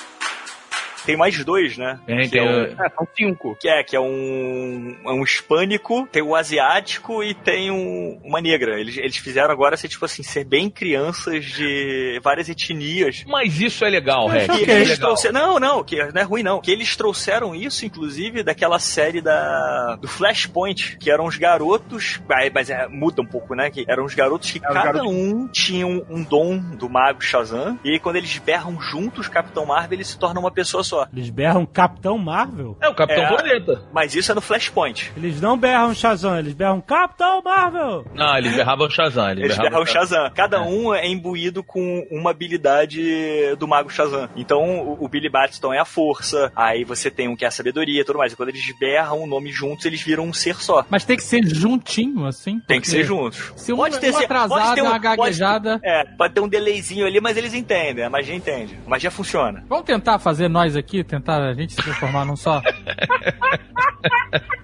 Tem mais dois, né? Que tem é um... são cinco. Que é, que é um, é um hispânico, tem o asiático e tem um- uma negra. Eles, eles fizeram agora ser, tipo assim, ser bem crianças de várias etnias. Mas isso é legal, Rex. Que isso é eles legal. trouxeram, não, não, que não é ruim não. Que eles trouxeram isso, inclusive, daquela série da do Flashpoint, que eram os garotos, mas é, muda um pouco, né? Que eram os garotos que cada garotos- um tinha um, um dom do mago Shazam. E aí, quando eles berram juntos, Capitão Marvel, ele se torna uma pessoa só. Eles berram Capitão Marvel? É o É, Mas isso é no Flashpoint. Eles não berram Shazam, eles berram Capitão Marvel! Não, eles berravam o Shazam. Eles, Eles berravam berram o Shazam. Cada um é imbuído com uma habilidade do Mago Shazam. Então, o, o Billy Batson é a força, aí você tem um que é a sabedoria e tudo mais. E quando eles berram o nome juntos, eles viram um ser só. Mas tem que ser juntinho, assim? Tem que ser juntos. Se um, Pode ter um atrasado, pode ter um- uma pode gaguejada... É, pode ter um delayzinho ali, mas eles entendem. A magia entende. A magia funciona. Vamos tentar fazer nós aqui, tentar a gente se transformar num só?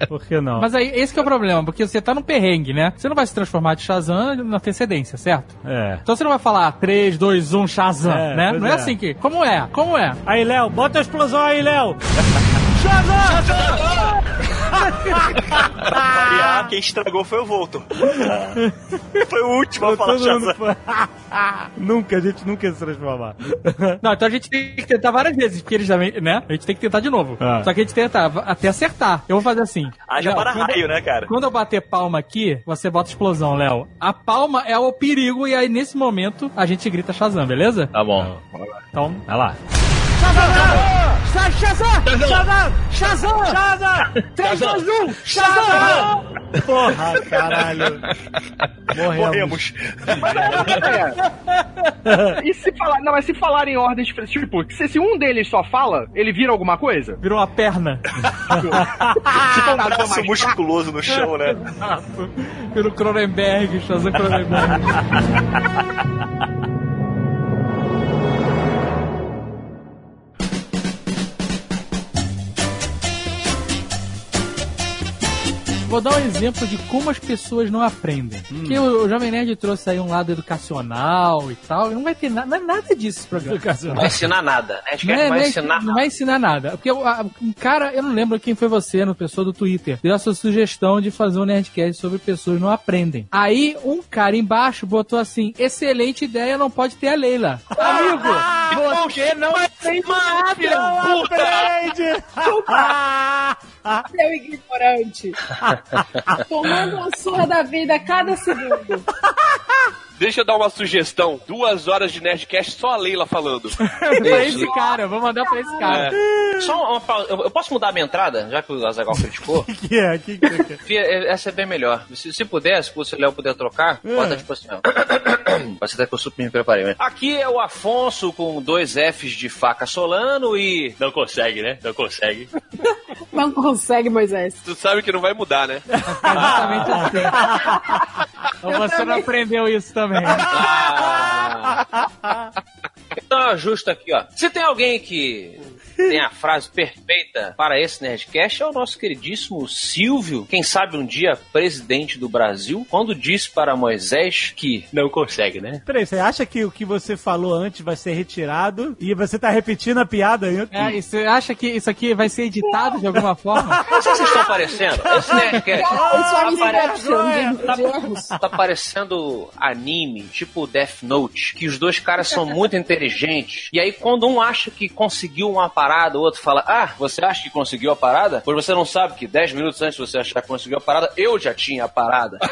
Por que não? Mas aí, esse que é o problema, porque você tá no perrengue, né? Você não vai se transformar de Shazam na antecedência, certo? É. Então você não vai falar 3, 2, 1, Shazam, É, né? Não é. é. assim que... Como é? Como é? Aí, Léo, bota a explosão aí, Léo! Pra variar, quem estragou foi o Volto. foi o último a falar Shazam. foi- nunca, a gente nunca ia se transformar. Não, então a gente tem que tentar várias vezes, porque eles também, né? A gente tem que tentar de novo. Ah. Só que a gente tenta até acertar. Eu vou fazer assim. Haja Léo, para quando- raio, né, cara? Quando eu bater palma aqui, você bota explosão, Léo. A palma é o perigo, e aí nesse momento a gente grita Shazam, beleza? Tá bom. Então, vai lá. Shazam! Shazam! Shazam! Shazam! 3, 2, 1! Shazam! Porra, caralho. Morremos. E se falar. Não, mas se falar em ordem diferente, tipo, se, se um deles só fala, ele vira alguma coisa? Virou uma perna. Tipo um braço musculoso no chão, né? Pelo Cronenberg, Shazam Cronenberg. Vou dar um exemplo de como as pessoas não aprendem. Porque o, o Jovem Nerd trouxe aí um lado educacional e tal, e não vai ter nada, não é nada disso esse programa. Não vai ensinar nada, né? Acho que Não, é, vai não é- ensinar não vai ensinar nada. Porque o- a- um cara, eu não lembro quem foi você, no pessoa do Twitter, deu a sua sugestão de fazer um Nerdcast sobre pessoas não aprendem. Aí um cara embaixo botou assim: excelente ideia, não pode ter a Leila. Amigo, você não aprende nada. Não aprende! Seu ignorante. Tomando uma surra da vida a cada segundo. Deixa eu dar uma sugestão. Duas horas de Nerdcast só a Leila falando. pra esse cara, vou mandar pra esse cara. É. Só uma, eu eu posso mudar a minha entrada, já que o Azagal criticou? que é? Que que é? Fia, é- Essa é bem melhor. Se, se puder, se você Léo puder trocar, bota tipo assim, ó. Pode ser até que eu super me preparei, né? Aqui é o Afonso com dois Fs de faca Solano e. Não consegue, né? Não consegue. Não consegue, Moisés. Tu sabe que não vai mudar, né? Exatamente assim. Ou você não aprendeu isso também. Então ajusta aqui, ó. Se tem alguém que tem a frase perfeita para esse Nerdcast, é o nosso queridíssimo Silvio, quem sabe um dia presidente do Brasil, quando disse para Moisés que. Não consegue, né? Peraí, você acha que o que você falou antes vai ser retirado e você tá repetindo a piada aí? É, e você acha que isso aqui vai ser editado de alguma forma? Não sei se vocês estão aparecendo. Esse Nerdcast. De, de erros. Tá parecendo anime, tipo Death Note, que os dois caras são muito inteligentes. E aí, quando um acha que conseguiu uma parada, o outro fala: Ah, você acha que conseguiu a parada? Pois você não sabe que 10 minutos antes de você achar que conseguiu a parada, eu já tinha a parada.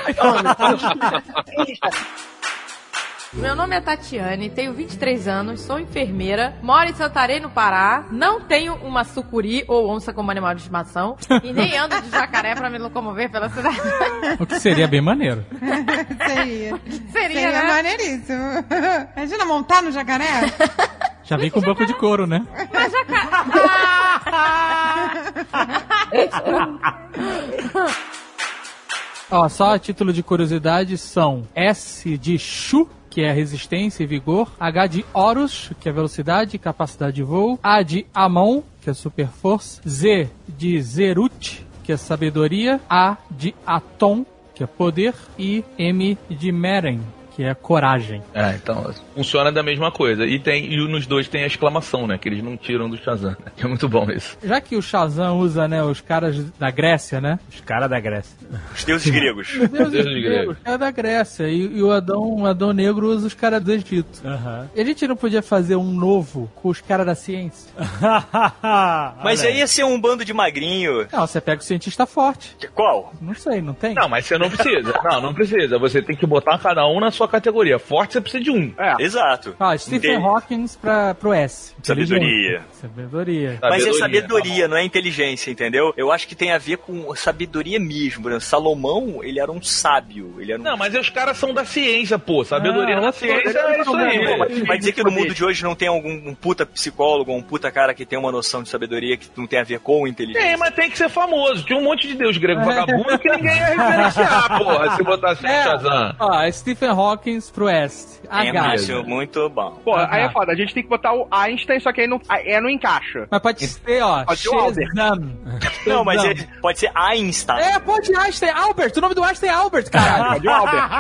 Meu nome é Tatiane, tenho 23 anos, sou enfermeira, moro em Santarém, no Pará, não tenho uma sucuri ou onça como animal de estimação e nem ando de jacaré pra me locomover pela cidade. O que seria bem maneiro. Seria. Seria, né? maneiríssimo. Imagina montar no jacaré? Já vem com banco de couro, né? Mas Ó, só a título de curiosidade são S de Shu, que é resistência e vigor, H de Horus, que é velocidade e capacidade de voo, A de Amon, que é super força, Z de Zerut, que é sabedoria, A de Atom, que é poder, e M de Meren, que é coragem. É, então funciona da mesma coisa. E tem e nos dois tem a exclamação, né? Que eles não tiram do Shazam. né? É muito bom isso. Já que o Shazam usa, né, os caras da Grécia, né? Os caras da Grécia. Os deuses gregos. Os deuses Deuses gregos, gregos. é da Grécia. E, e o Adão, o Adão Negro usa os caras do Egito. E a gente não podia fazer um novo com os caras da ciência? Mas aí ia ser um bando de magrinho. Não, você pega o cientista forte. Qual? Não sei, não tem? Não, mas você não precisa. Não, não precisa. Você tem que botar cada um na sua categoria. Forte você precisa de um. É. Exato. Ah, Stephen Inte- Hawking pra, pro S. Sabedoria. Sabedoria. Mas é sabedoria, não é inteligência, entendeu? Eu acho que tem a ver com sabedoria mesmo. Por exemplo, Salomão, ele era um sábio. Ele era um... Não, mas os caras são da ciência, pô. Sabedoria Ah, na outro ciência é isso aí. Pô, mas Vai dizer que no mundo de hoje não tem algum um puta psicólogo, um puta cara que tem uma noção de sabedoria que não tem a ver com inteligência. Tem, mas tem que ser famoso. Tinha um monte de deus grego vagabundo que ninguém ia referenciar, porra, se botasse É. o Shazam. Ó, é Stephen Hawking pro S. É H. muito, muito bom. Pô, aí é Ah. foda. A gente tem que botar o Einstein, só que aí não, é, não encaixa. Mas pode ser, ó, Pode ser o Albert. Não, mas ele- pode ser Einstein. É, pode Einstein, Albert. O nome do Einstein é Albert, caralho. Pode o Albert.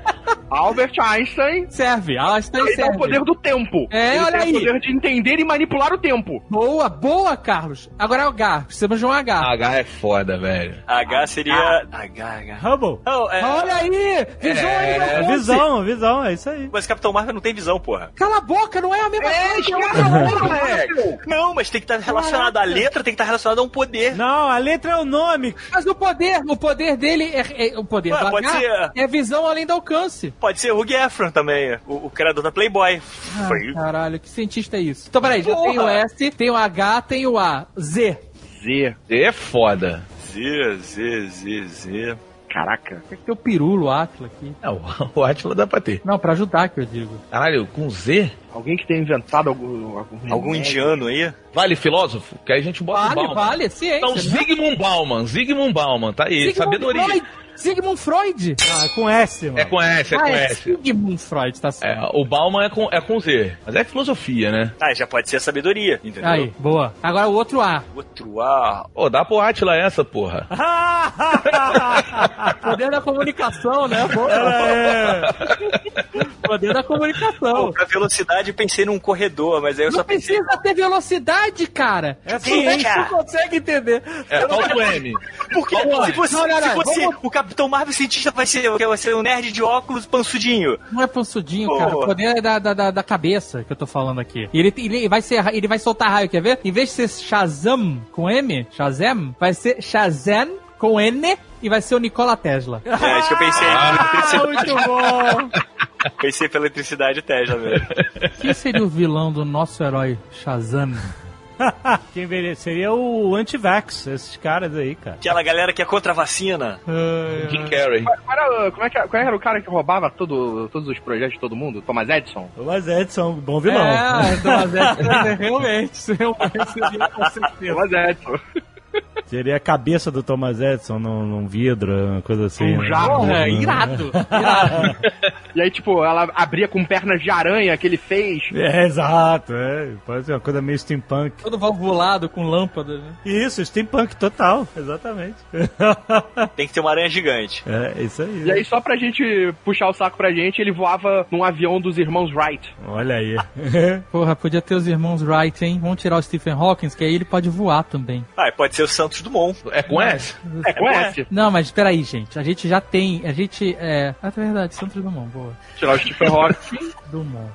Albert Einstein. Serve, Einstein Ele serve. o poder do tempo. É, Ele olha tem aí. o poder de entender e manipular o tempo. Boa, boa, Carlos. Agora é o H. Precisamos de um H. H é foda, velho. H seria. H, H. Hubble. Oh, é... Olha aí! Visões! É, visão, visão, é isso aí. Mas Capitão Marvel não tem visão, porra. Cala a boca, não é a mesma coisa. Não, mas tem que estar relacionado. A letra tem que estar relacionada a um poder. Não, a letra é o nome. Mas o poder, o poder dele é, é- o poder Ué, pode H ser. é visão além do alcance. Pode ser o Hugh Efron também, o, o criador da Playboy. Ah, Foi. caralho, que cientista é isso? Então, peraí, já tem o S, tem o H, tem o A. Z. Z. Z é foda. Z, Z, Z, Z. Caraca. Tem que ter o pirulo, o Atla aqui. É, o, o Atila dá pra ter. Não, pra ajudar que eu digo. Caralho, com Z? Alguém que tenha inventado algum. Algum, Algum indiano aí? Vale filósofo? Que aí a gente bota o Vale, Bauman. vale, é ciência. Então, né? Zygmunt Bauman, Zygmunt Bauman, tá aí, Sigmund sabedoria. Freud. Sigmund Freud. Ah, com S, mano. É com S, é ah, com é S. Sigmund Freud, tá certo. É, o Bauman é com, é com Z, mas é filosofia, né? Ah, já pode ser sabedoria, entendeu? Aí, boa. Agora o outro A. Outro A. Pô, dá pro Atila essa, porra. Poder da comunicação, né? Boa. É. Poder da comunicação. Pô, pra velocidade pensei num corredor, mas aí eu Não só pensei. precisa ter velocidade, cara. É é que ciência. tu consegue entender? É, falta o M. Porque Vamos se você, Não, não, não, se você vamos- o Capitão Marvel cientista vai ser, vai ser um nerd de óculos pansudinho. Não é pansudinho, Pô. cara. O poder é da, da, da, da cabeça que eu tô falando aqui. E ele, ele, vai ser, ele vai soltar raio, quer ver? Em vez de ser Shazam com M, Shazam, vai ser Shazam com N e vai ser o Nikola Tesla. É isso que eu pensei. Ah, muito bom! Pensei pela eletricidade Tesla mesmo. Quem seria o vilão do nosso herói Shazam? Quem veria? Seria o anti-vax, esses caras aí, cara. Aquela galera que é contra a vacina. Jim Carrey. Qual era, como é que, qual era o cara que roubava todo, todos os projetos de todo mundo? Thomas Edison? Thomas Edson, bom vilão. É, Thomas Edison, realmente, realmente seria com certeza. Thomas Edson. Seria a cabeça do Thomas Edison num, num vidro, uma coisa assim. Um né? jarro. Porra, irado, irado. E aí, tipo, ela abria com pernas de aranha que ele fez. É, exato, é. Pode ser uma coisa meio steampunk. Todo valvulado com lâmpada, né? Isso, steampunk total, exatamente. Tem que ter uma aranha gigante. É, isso aí. E aí, só pra gente puxar o saco pra gente, ele voava num avião dos irmãos Wright. Olha aí. Porra, podia ter os irmãos Wright, hein? Vamos tirar o Stephen Hawking, que aí ele pode voar também. Ah, e pode ser o Santos Dumont. É com S? É com S. Não, mas peraí, gente. A gente já tem. A gente. É. Ah, é verdade, Santos Dumont, boa. Tirar o Stephen Hawking. Dumont.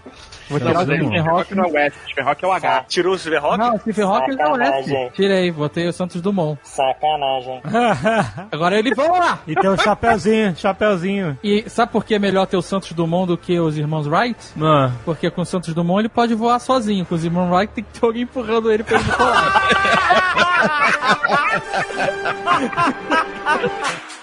Vou tirar o Stephen Stephen Hawking Hawking. não é o S. Stephen Hawking é o H. Tirou o Stephen Hawking? Não, Stephen Hawking não é. Sacanagem. Tirei, botei o Santos Dumont. Sacanagem. Agora ele, vamos lá! e tem o chapeuzinho, chapeuzinho. E sabe por que é melhor ter o Santos Dumont do que os irmãos Wright? Ah. Porque com o Santos Dumont ele pode voar sozinho. Com os irmãos Wright tem que ter alguém empurrando ele pra ele voar.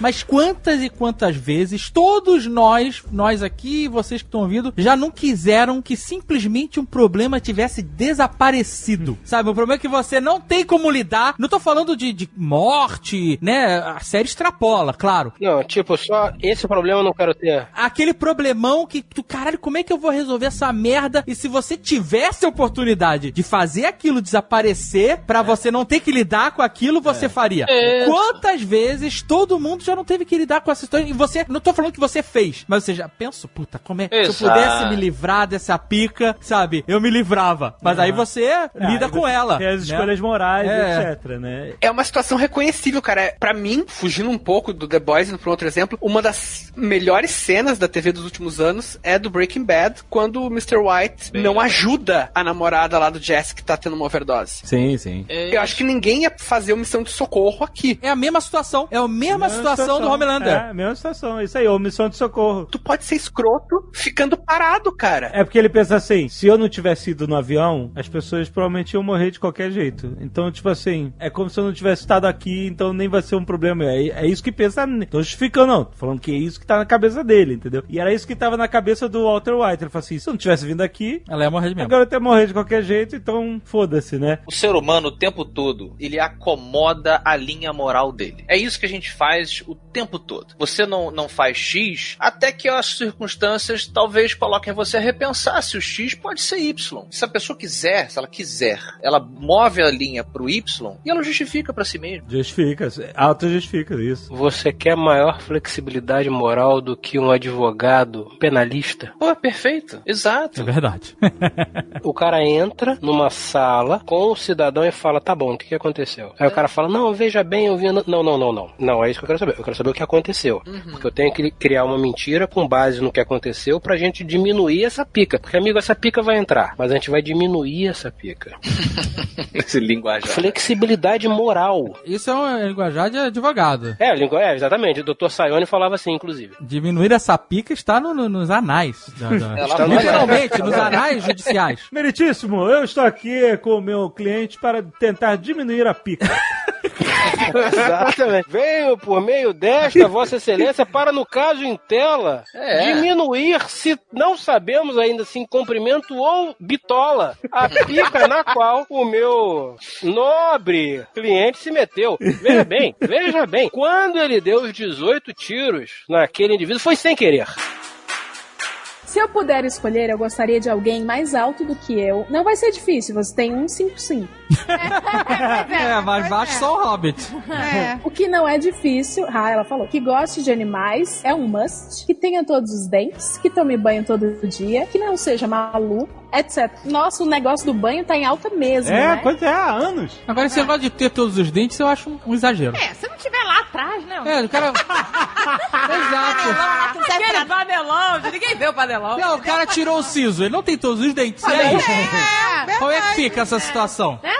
Mas quantas e quantas vezes todos nós, nós aqui, vocês que estão ouvindo, já não quiseram que simplesmente um problema tivesse desaparecido? Sabe, o problema é que você não tem como lidar. Não tô falando de, de morte, né? A série extrapola, claro. Não, tipo, só esse problema eu não quero ter. Aquele problemão que tu, caralho, como é que eu vou resolver essa merda? E se você tivesse a oportunidade de fazer aquilo desaparecer pra você não ter que lidar com aquilo, você faria. É. Quantas vezes todo mundo já não teve que lidar com essa história e você, não tô falando que você fez, mas você já pensou, puta, como é, se eu Exato. pudesse me livrar dessa pica, sabe? Eu me livrava. Mas aí você lida aí com você ela. Tem as né? escolhas morais, É. etc, né? É uma situação reconhecível, cara. É, Pra mim, fugindo um pouco do The Boys, indo pra outro exemplo, uma das melhores cenas da TV dos últimos anos é do Breaking Bad, quando o Mr. White não ajuda a namorada lá do Jesse que tá tendo uma overdose. Sim, sim. Eu acho que ninguém ia fazer uma missão de socorro aqui. É a mesma situação. É a mesma, situação, do Homelander. É, a mesma situação. Isso aí, omissão de socorro. Tu pode ser escroto ficando parado, cara. É porque ele pensa assim, se eu não tivesse ido no avião, as pessoas provavelmente iam morrer de qualquer jeito. Então, tipo assim, é como se eu não tivesse estado aqui, então nem vai ser um problema. É, é isso que pensa. Tô justificando, não. Tô falando que é isso que tá na cabeça dele, entendeu? E era isso que tava na cabeça do Walter White. Ele falou assim, se eu não tivesse vindo aqui, Ela ia morrer de mesmo. agora eu ia morrer de qualquer jeito, então foda-se, né? O ser humano, o tempo todo, ele acomoda a linha moral dele. É isso que a gente faz o tempo todo. Você não, não faz X até que as circunstâncias talvez coloquem você a repensar se o X pode ser Y. Se a pessoa quiser, se ela quiser, ela move a linha pro Y e ela justifica pra si mesma. Justifica, auto-justifica isso. Você quer maior flexibilidade moral do que um advogado penalista? Pô, é perfeito. Exato. É verdade. O cara entra numa sala com o cidadão e fala: tá bom, o que, que aconteceu? Aí o cara fala: não, veja bem, eu vi. Não, não, não, não. Não, é isso que eu quero saber. Eu quero saber o que aconteceu. Porque eu tenho que criar uma mentira com base no que aconteceu pra gente diminuir essa pica. Porque, amigo, essa pica vai entrar, mas a gente vai diminuir essa pica. Esse linguajar. Flexibilidade moral. Isso é um linguajar de advogado. É, língua, é, exatamente. O Dr. Sayone falava assim, inclusive. Diminuir essa pica está no- no- nos anais. da- da- Ela vai- literalmente, nos anais judiciais. Meritíssimo, eu estou aqui com o meu cliente para tentar diminuir a pica. Exatamente. Venho por meio desta, Vossa Excelência, para, no caso em tela, É. diminuir, se não sabemos ainda se em comprimento ou bitola, a pica na qual o meu nobre cliente se meteu. Veja bem, veja bem, quando ele deu os 18 tiros naquele indivíduo, foi sem querer. Se eu puder escolher, eu gostaria de alguém mais alto do que eu. Não vai ser difícil, você tem 155. É, mas baixo só o Hobbit. O que não é difícil, ah, ela falou, que goste de animais é um must, que tenha todos os dentes, que tome banho todo dia, que não seja maluco, etc. Nossa, o negócio do banho tá em alta mesmo, É, né? pois é, há anos. Agora, esse negócio de ter todos os dentes, eu acho um, um exagero. É, se não tiver lá atrás, né? É, o cara. Exato. Aquele panelão, ninguém vê o panelão. Não, o cara tirou o siso, ele não tem todos os dentes. E aí? Como é que fica essa situação? É,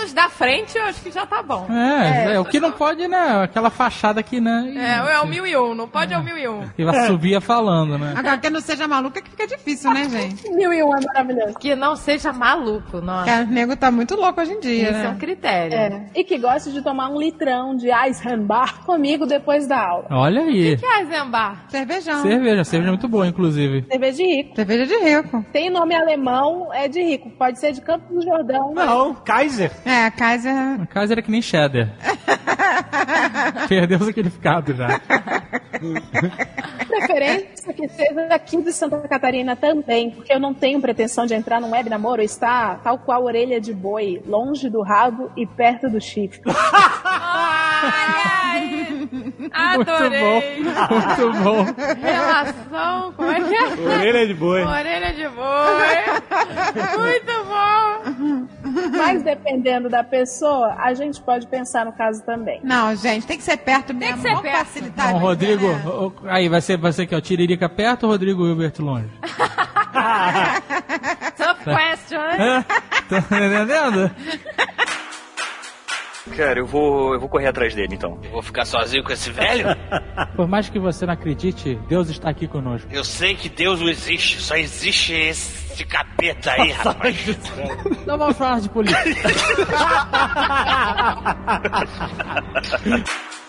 só tendo os da frente, eu acho que já tá bom. É, é, o que não pode, né? Aquela fachada aqui, né? É, é o mil e um, não pode é o mil e um. Que vai subir falando, né? Agora, que não seja maluco é que fica difícil, né, gente? Mil e um é maravilhoso. Que não seja maluco, nossa. O nego tá muito louco hoje em dia, Esse né? é um critério. É. E que goste de tomar um litrão de Eisenbach comigo depois da aula. Olha aí. Que é Eisenbar? Cervejão. Cerveja, cerveja é muito boa, inclusive. Cerveja de rico. Cerveja de rico. Tem nome alemão, é de rico. Pode ser de Campos do Jordão. Não, Kaiser. É, a Kaiser. A casa era que nem cheddar. Perdeu o significado já. Preferência que seja aqui de Santa Catarina também, porque eu não tenho pretensão de entrar num web namoro, está tal qual orelha de boi, longe do rabo e perto do chifre. Adorei. Muito bom. Relação, como é que é? Orelha de boi. Orelha de boi. Muito bom. Mas dependendo da pessoa, a gente pode pensar no caso também. Não, gente, tem que ser perto mesmo. que ser Vamos perto. facilitar. Vida, Rodrigo, né? o- aí vai ser, vai ser que ó, Tiririca perto ou Rodrigo Hilbert longe? Tough question, É. Tá entendendo? Cara, eu vou, eu vou correr atrás dele então. Eu vou ficar sozinho com esse velho? Por mais que você não acredite, Deus está aqui conosco. Eu sei que Deus não existe, só existe esse capeta aí, rapaz. Não vamos falar de política.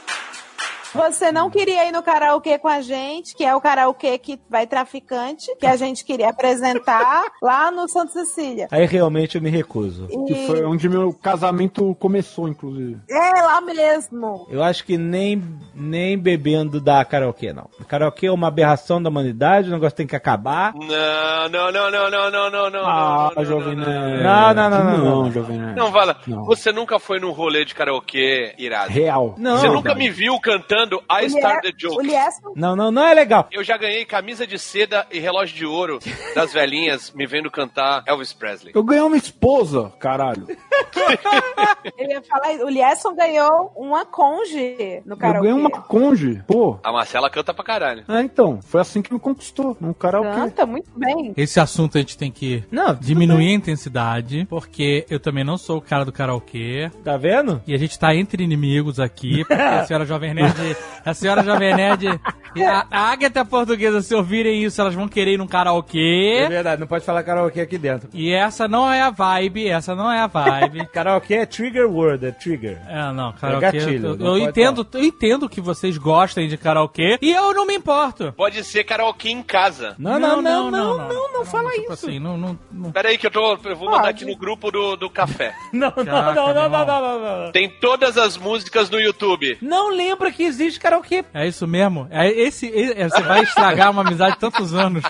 Você não queria ir no karaokê com a gente, que é o karaokê que vai traficante, que a gente queria apresentar lá no Santa Cecília. Aí realmente eu me recuso. Que foi onde meu casamento começou, inclusive. É, lá mesmo. Eu acho que nem, nem bebendo dá karaokê, não. Karaokê é uma aberração da humanidade, o negócio tem que acabar. Não, não, não, não, não, não, não, não. Ah, não, não, Jovem não. Não, não, não, não, Não, não. Jovem. Não, Vala, Não. você nunca foi num rolê de karaokê irado. Real. Não. Você nunca me viu cantando I Start the O Joke. Não, não, não é legal. Eu já ganhei camisa de seda e relógio de ouro das velhinhas me vendo cantar Elvis Presley. Eu ganhei uma esposa, caralho. Ele ia falar, o Liesson ganhou uma conge no Eu karaokê. ganhei uma conge. Pô. A Marcela canta pra caralho. É, então. Foi assim que me conquistou. Num karaokê. Canta muito bem. Esse assunto a gente tem que Não, diminuir bem. a intensidade, porque eu também não sou o cara do karaokê. Tá vendo? E a gente tá entre inimigos aqui, porque a senhora Jovem Nerd, a senhora Jovem Nerd e a, a Agatha portuguesa, se ouvirem isso, elas vão querer ir num É karaokê. verdade, não pode falar karaokê aqui dentro. E essa não é a vibe, essa não é a vibe. Karaokê é trigger word, é trigger. É, não, karaokê. gatilho, eu não eu entendo, eu entendo que vocês gostem de karaokê e eu não me importo. Pode ser karaokê em casa. Não, não, não, não, não, não, não, fala Tipo isso. assim, não, não, não. Pera aí que eu, tô, eu vou mandar aqui no grupo do, do café. Não, não, Caraca, não, não, não, não, não, não. Tem todas as músicas no YouTube. Não lembra que existe karaokê. É isso mesmo? É esse, esse- é, você vai estragar uma amizade de tantos anos.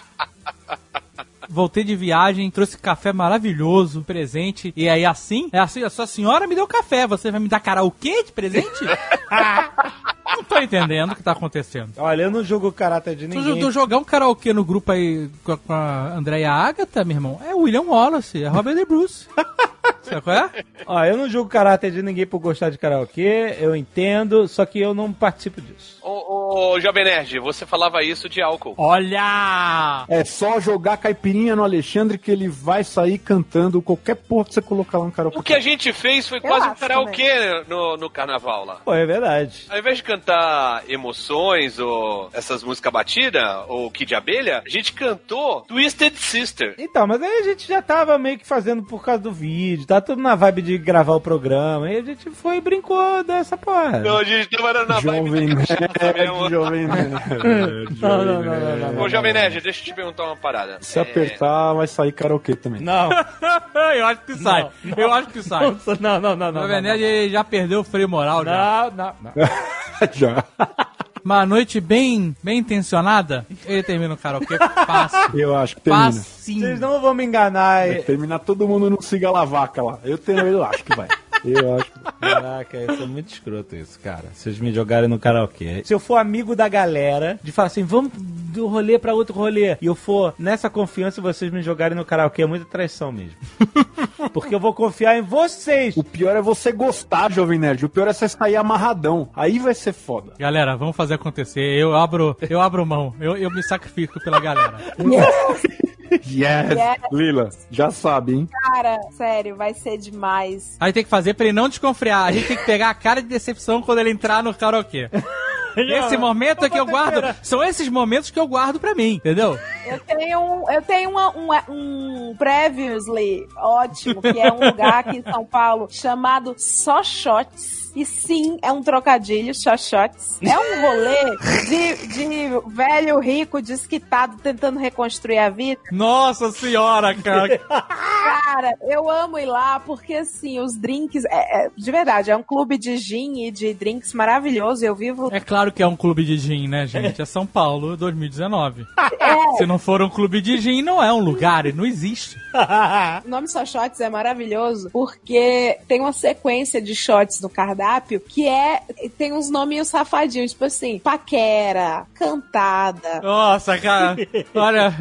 Voltei de viagem, trouxe café maravilhoso, presente. E aí assim, é assim, a sua senhora me deu café, você vai me dar karaokê de presente? não tô entendendo o que tá acontecendo. Olha, eu não jogo caráter de Tu, ninguém. tu jogar um karaokê no grupo aí com a, com a Andréia Agatha, meu irmão, é William Wallace, é Robert De Bruce. Sabe qual é? Ó, eu não julgo o caráter de ninguém por gostar de karaokê, eu entendo, só que eu não participo disso. Ô, ô, Jovem Nerd, você falava isso de álcool. Olha! É só jogar caipirinha no Alexandre que ele vai sair cantando qualquer porra que você colocar lá no karaokê. O que a gente fez foi Eu quase um karaokê no, no carnaval lá. Pô, é verdade. Ao invés de cantar emoções ou essas músicas batidas, ou Kid de Abelha, a gente cantou Twisted Sister. Então, mas aí a gente já tava meio que fazendo por causa do vídeo, tá tudo na vibe de gravar o programa, e a gente foi e brincou dessa porra. Não, a gente tava na vibe Jovem da cachaça Nerd, mesmo. Jovem Nerd. Não, não, não, não, não, não. Ô, Jovem Nerd, deixa eu te perguntar uma parada. Se apertar, vai sair karaokê também. Não. eu acho que sai. Eu acho que sai. Não, não, não, não. O Vened já perdeu o freio moral já. Não, não, não. Já. Uma noite bem, bem intencionada, ele termina o karaokê fácil. Eu acho que termina. Facinho. Vocês não vão me enganar. Vai terminar todo mundo no siga la vaca lá. Eu, tenho, eu acho que vai. Eu acho que Caraca, isso é muito escroto isso, cara. Vocês me jogarem no karaokê. Se eu for amigo da galera, de falar assim, vamos do rolê pra outro rolê, e eu for nessa confiança vocês me jogarem no karaokê, é muita traição mesmo. Porque eu vou confiar em vocês. O pior é você gostar, Jovem Nerd. O pior é você sair amarradão. Aí vai ser foda. Galera, vamos fazer acontecer. Eu abro, eu abro mão. Eu, eu me sacrifico pela galera. Yes. Yes. Lila, já sabe, hein? Cara, sério, vai ser demais. Aí tem que fazer pra ele não desconfiar. A gente tem que pegar a cara de decepção quando ele entrar no karaokê. Esse momento é que eu guardo. São esses momentos que eu guardo pra mim, entendeu? Eu tenho um, eu tenho uma- um, um previously ótimo, que é um lugar aqui em São Paulo chamado Só Shots. E sim, é um trocadilho, Shots. É um rolê de, de velho rico desquitado tentando reconstruir a vida. Nossa senhora, cara. Cara, eu amo ir lá porque, assim, os drinks. É, é- de verdade, é um clube de gin e de drinks maravilhoso. Eu vivo. É claro que é um clube de gin, né, gente? É São Paulo 2019. É. Se não for um clube de gin, não é um lugar, não existe. O nome Shots é maravilhoso porque tem uma sequência de shots no cardápio que é. tem uns nominhos safadinhos, tipo assim, paquera, cantada. Nossa, cara. Olha,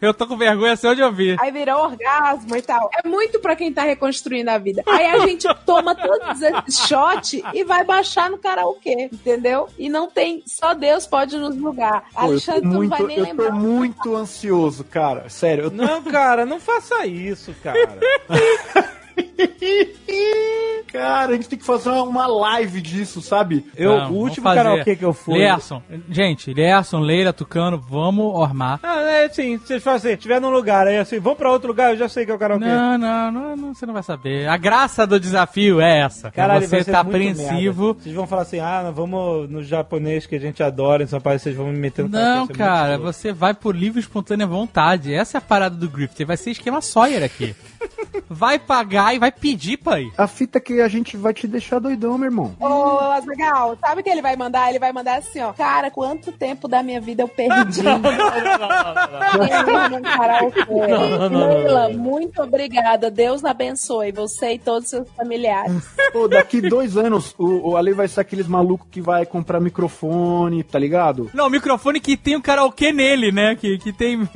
eu tô com vergonha só de ouvir. Aí virou orgasmo e tal. É muito pra quem tá reconstruindo a vida. Aí a gente toma todos esses shots e vai baixar no karaokê, entendeu? E não tem. Só Deus pode nos julgar. Eu Alexandre, tu não muito, vai nem eu lembrar. tô muito ansioso, cara. Sério, eu tô... Não, cara, não faça isso, cara. Cara, a gente tem que fazer uma- live disso, sabe? Eu, Vamos, o último karaokê que eu fui. Lerson, gente, Lerson, Leila, Tucano, vamos ormar. Ah, é assim, vocês falam assim, tiver num lugar, aí assim, vamos pra outro lugar, eu já sei que é o karaokê. Não, não, não, não, você não vai saber. A graça do desafio é essa. Caralho, é você tá apreensivo. merda. Vocês vão falar assim, ah, vamos no japonês que a gente adora em São Paulo, vocês vão me meter no Não, muito cara, você vai por livre e espontânea vontade. Essa é a parada do Griffith. Vai ser esquema Sawyer aqui. Vai pagar e vai pedir pra ir. A fita que a gente vai te deixar doidão, meu irmão. Ô, Azaghal, sabe o que ele vai mandar? Ele vai mandar assim, ó. Cara, quanto tempo da minha vida eu perdi? Não, não, não, Leila, muito obrigada. Deus abençoe você e todos os seus familiares. Pô, daqui dois anos, o, o Ale vai ser aqueles malucos que vai comprar microfone, tá ligado? Não, microfone que tem o karaokê nele, né? Que, que tem.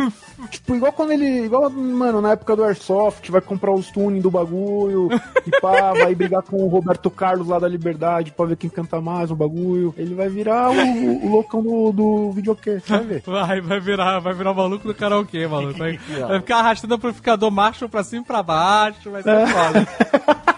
Tipo, igual quando ele. Igual, mano, na época do Airsoft, vai comprar os tuning do bagulho e pá, vai brigar com o Roberto Carlos lá da Liberdade pra ver quem canta mais o bagulho. Ele vai virar o, o loucão do, do videokê, vai ver. Vai, vai virar, vai virar o maluco do karaokê, maluco. Vai, vai ficar arrastando o amplificador macho pra cima e pra baixo, vai ser foda.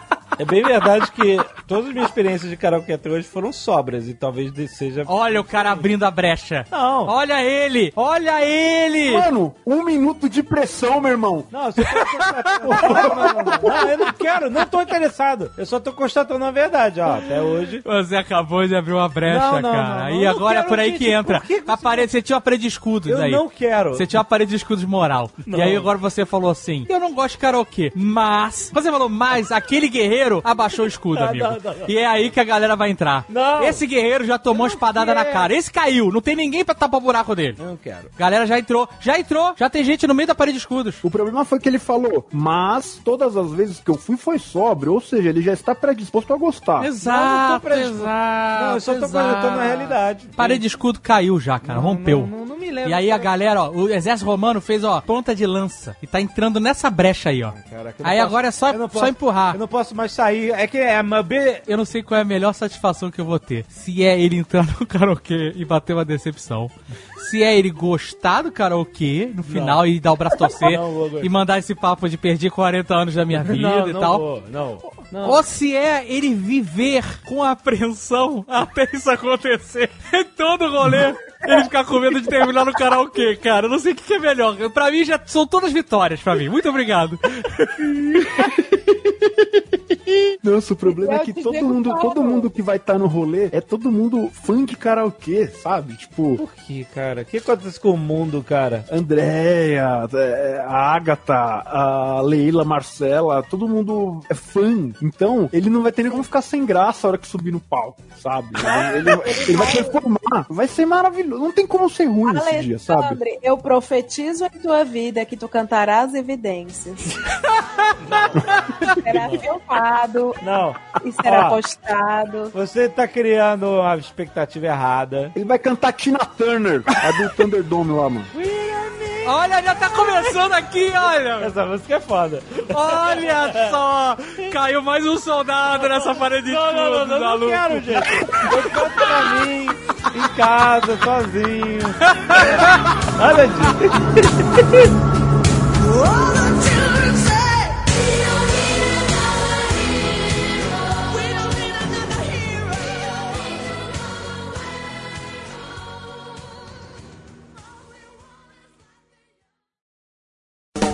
É bem verdade que todas as minhas experiências de karaokê até hoje foram sobras e talvez seja... Olha o cara abrindo a brecha. Não. Olha ele! Olha ele! Mano, um minuto de pressão, meu irmão. Não, você tá. Não, não, não, não. Não, eu não quero, não tô interessado. Eu só tô constatando a verdade, ó. Até hoje. Você acabou de abrir uma brecha, Não, não, cara. não, não. e Eu agora é por aí que gente, entra. por que que A parede, você tinha uma parede de escudos Eu aí. não quero. Você tinha uma parede de escudos moral. Não. E aí agora você falou assim: Eu não gosto de karaokê, mas. Você falou, mas aquele guerreiro abaixou o escudo, Não, amigo. não, não, não. E é aí que a galera vai entrar. Não. Esse guerreiro já tomou espadada na quero. cara. Esse caiu. Não tem ninguém pra tapar o buraco dele. Eu não quero. Galera já entrou. Já entrou. Já tem gente no meio da parede de escudos. O problema foi que ele falou, mas todas as vezes que eu fui foi sóbrio, ou seja, ele já está predisposto a gostar. Exato, predisposto. exato. Não, eu só tô exato. projetando a realidade. Parede de escudo caiu já, cara. rompeu. Não, não, não me lembro. E aí a galera, ó, o exército romano fez, ó, ponta de lança. E tá entrando nessa brecha aí, ó. Caraca, não Aí posso- agora é só, não só posso- empurrar. Eu não posso mais sair. É que é uma B. Eu não sei qual é a melhor satisfação que eu vou ter. Se é ele entrar no karaokê e bater uma decepção. Se é ele gostar do karaokê no final e dar o braço torcer Não e mandar esse papo de perdi 40 anos da minha vida não, e não tal. Vou, não, não. Ou se é ele viver com apreensão até isso acontecer. Em todo rolê, ele ficar com medo de terminar no karaokê, cara. Eu não sei o que é melhor. Pra mim, já são todas vitórias pra mim. Muito obrigado. Nossa, o problema é que todo mundo, todo mundo que vai estar no rolê é todo mundo fã de karaokê, sabe? Tipo, Por que, cara? O que acontece com o mundo, cara? Andréia, é, a Agatha, a Leila, Marcela, todo mundo é fã. Então, ele não vai ter nem como ficar sem graça a hora que subir no palco, sabe? Ele, ele- ele vai performar. Vai ser maravilhoso. Não tem como ser ruim esse dia, sabe? Alexandre, eu profetizo em tua vida que tu cantarás evidências. Será filmado Não. e será Ó, postado. Você tá criando uma expectativa errada. Ele vai cantar Tina Turner, a do Thunderdome lá, mano. Olha, já tá começando aqui, olha. Essa música é foda. Olha só. Caiu mais um soldado nessa parede de Não, não, não, não, não quero, gente. Eu canto pra mim, em casa, sozinho. Nada disso.